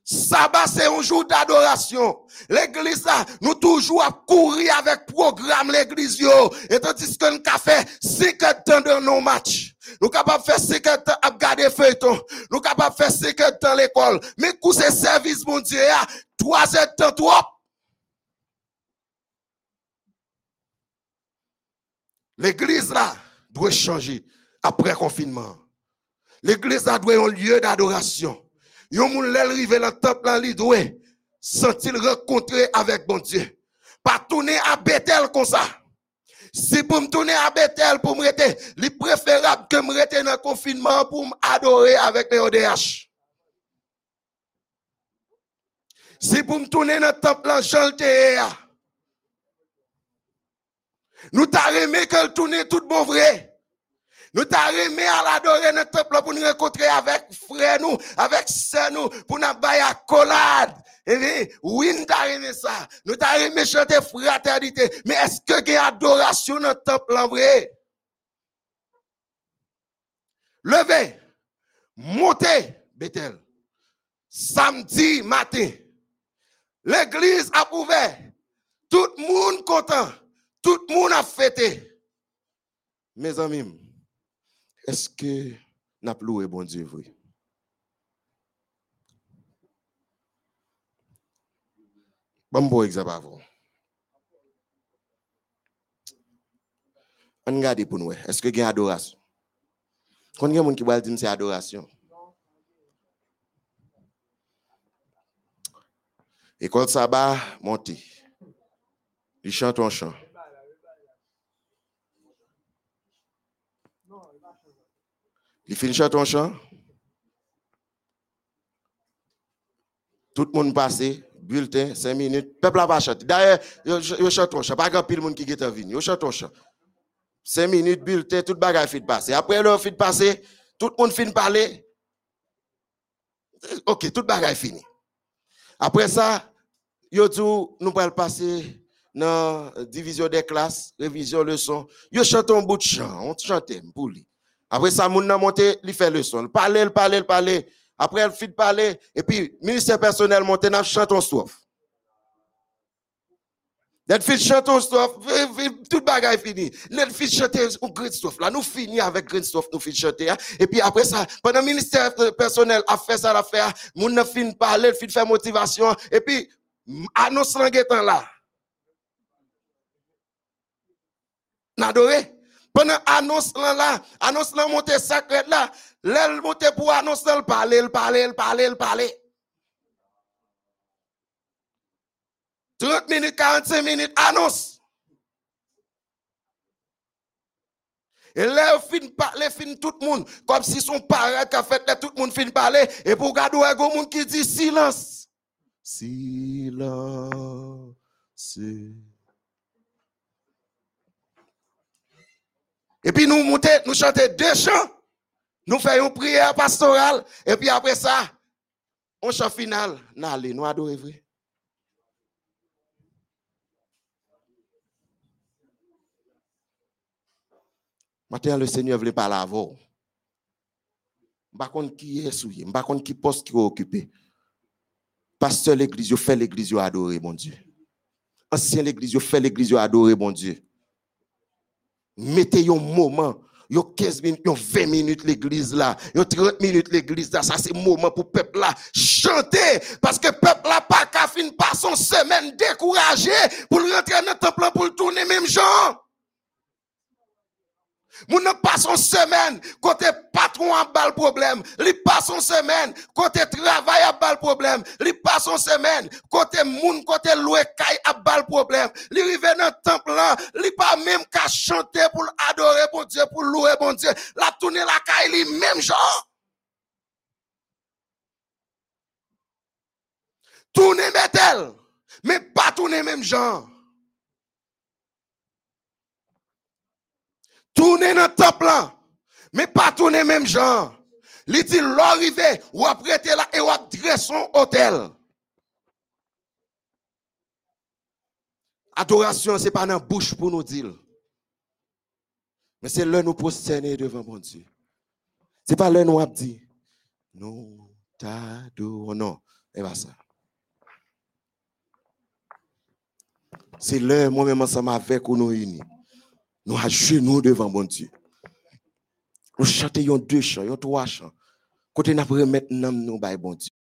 Sabbat, c'est un jour d'adoration. L'église, là, nous toujours à courir avec programme l'église, yo. Et tandis que nous avons fait 50 temps de nos matchs. Nous capables de faire 50 temps à garder feuilleton. Nous capables de faire 50 temps à l'école. Mais coup, c'est service, mon Dieu, 3 heures de temps, trop. L'église, là, doit changer après confinement. L'église, là, doit être un lieu d'adoration. Yon moun lèl rive le temple là, li doit sentir rencontrer avec bon Dieu. Pas tourner à Bethel comme ça. Si pour me tourner à Bethel pour me rester, li préférable que me rester dans le confinement pour m'adorer avec les ODH. Si pour me tourner dans le temple là, chanter. Nous t'a aimé que le tourner tout bon vrai. Nous t'a aimé à l'adorer dans le temple pour nous rencontrer avec frère avec sœur nous, pour nous bailler accolade. Eh bien, oui, nous t'a aimé ça. Nous t'a aimé chanter fraternité. Mais est-ce que il y a adoration dans le temple en vrai? Levez, montez, Bethel. Samedi matin, l'église a ouvert. Tout le monde content. Tout le monde a fêté. Mes amis, est-ce que n'a loué bon Dieu vrai? Bon, bon exemple. On regarde pour nous. Est-ce que y a adoration? Quand il y a des gens qui va dire c'est adoration? École sabbat, montez. Il chante un chant. Il finit un chant. Tout le monde passe, bulletin, 5 minutes. Peuple a pas chanté. D'ailleurs, il chante un chant. Pas grand pile monde qui est venu. Il chante un chant. 5 minutes, bulletin, tout le bagage de passer. Après, fait de passer, tout le monde finit parler. Ok, tout le bagage fini. Après ça, yo dit, nous allons passer dans la division des classes, révision leçon. Yo chante un bout de chant, on chante pour lui. Après ça, moun nan monte, li fait leçon. Il parle, il parle, il parle. Après, il fit parler. Et puis, ministère personnel monte, n'a chante en strophe. Net fin chante vi- vi- tout bagay fini. Net fin chante un green stuff. Là, nous finissons avec green stuff, nous fin chanter. hein. Et puis après ça, pendant ministère personnel a fait ça l'affaire, moun nan fin parler, fin faire motivation. Et puis, annonce languetan là. N'adoré. Pendant annonce là, annonce là monte sacré là, l'aile monte pour annonce là, le parler, le parler, le parler, le parler. 30 minutes, 45 minutes, annonce. Et là, fin parler, fin tout le monde, comme si son parent a fait là, tout le monde fin parler, et pour garder un monde qui dit silence. Silence. Et puis nous montons, nous chantons deux chants. Nous faisons une prière pastorale. Et puis après ça, on chant final. Nous allons, nous vrai. Maintenant, le Seigneur voulait parler avant. Je ne sais qui est souillé, je ne sais pas qui poste qui est occupé. Pasteur l'église, fait l'église adorer mon Dieu. Ancien l'église, fait l'église adorer mon Dieu. Mettez un moment, yo 15 minutes, yo 20 minutes l'église là, yo 30 minutes l'église là, ça c'est moment pour peuple là. Chanter parce que peuple là pas qu'à fin pas son semaine découragé pour rentrer dans le temple pour le tourner même genre. Moun nan pas son semaine, côté patron a bal problème, li pas son semaine, côté travail a bal problème, li pas son semaine, côté moun, côté loué kay a bal problème, li rive dans temple li pas même qu'à chanter pour adorer bon Dieu, pour louer bon Dieu, la tourner la kay li même genre. Tourner Bethel, mais pas tourner même genre. Tourner dans le temple mais pas tourner même genre. Li dit l'arrivée, ou après là et ou après son hôtel. Adoration, c'est pas dans la bouche pour nous dire. Mais c'est là nous prosterner devant mon Dieu. C'est pas là nous dit, nous t'adorons. Non, ça. C'est là, moi-même, ensemble avec nous unis. Nous à genoux devant mon Dieu. Nous chantons deux chants, trois chants. Côté n'a remettre nam nous by bon Dieu.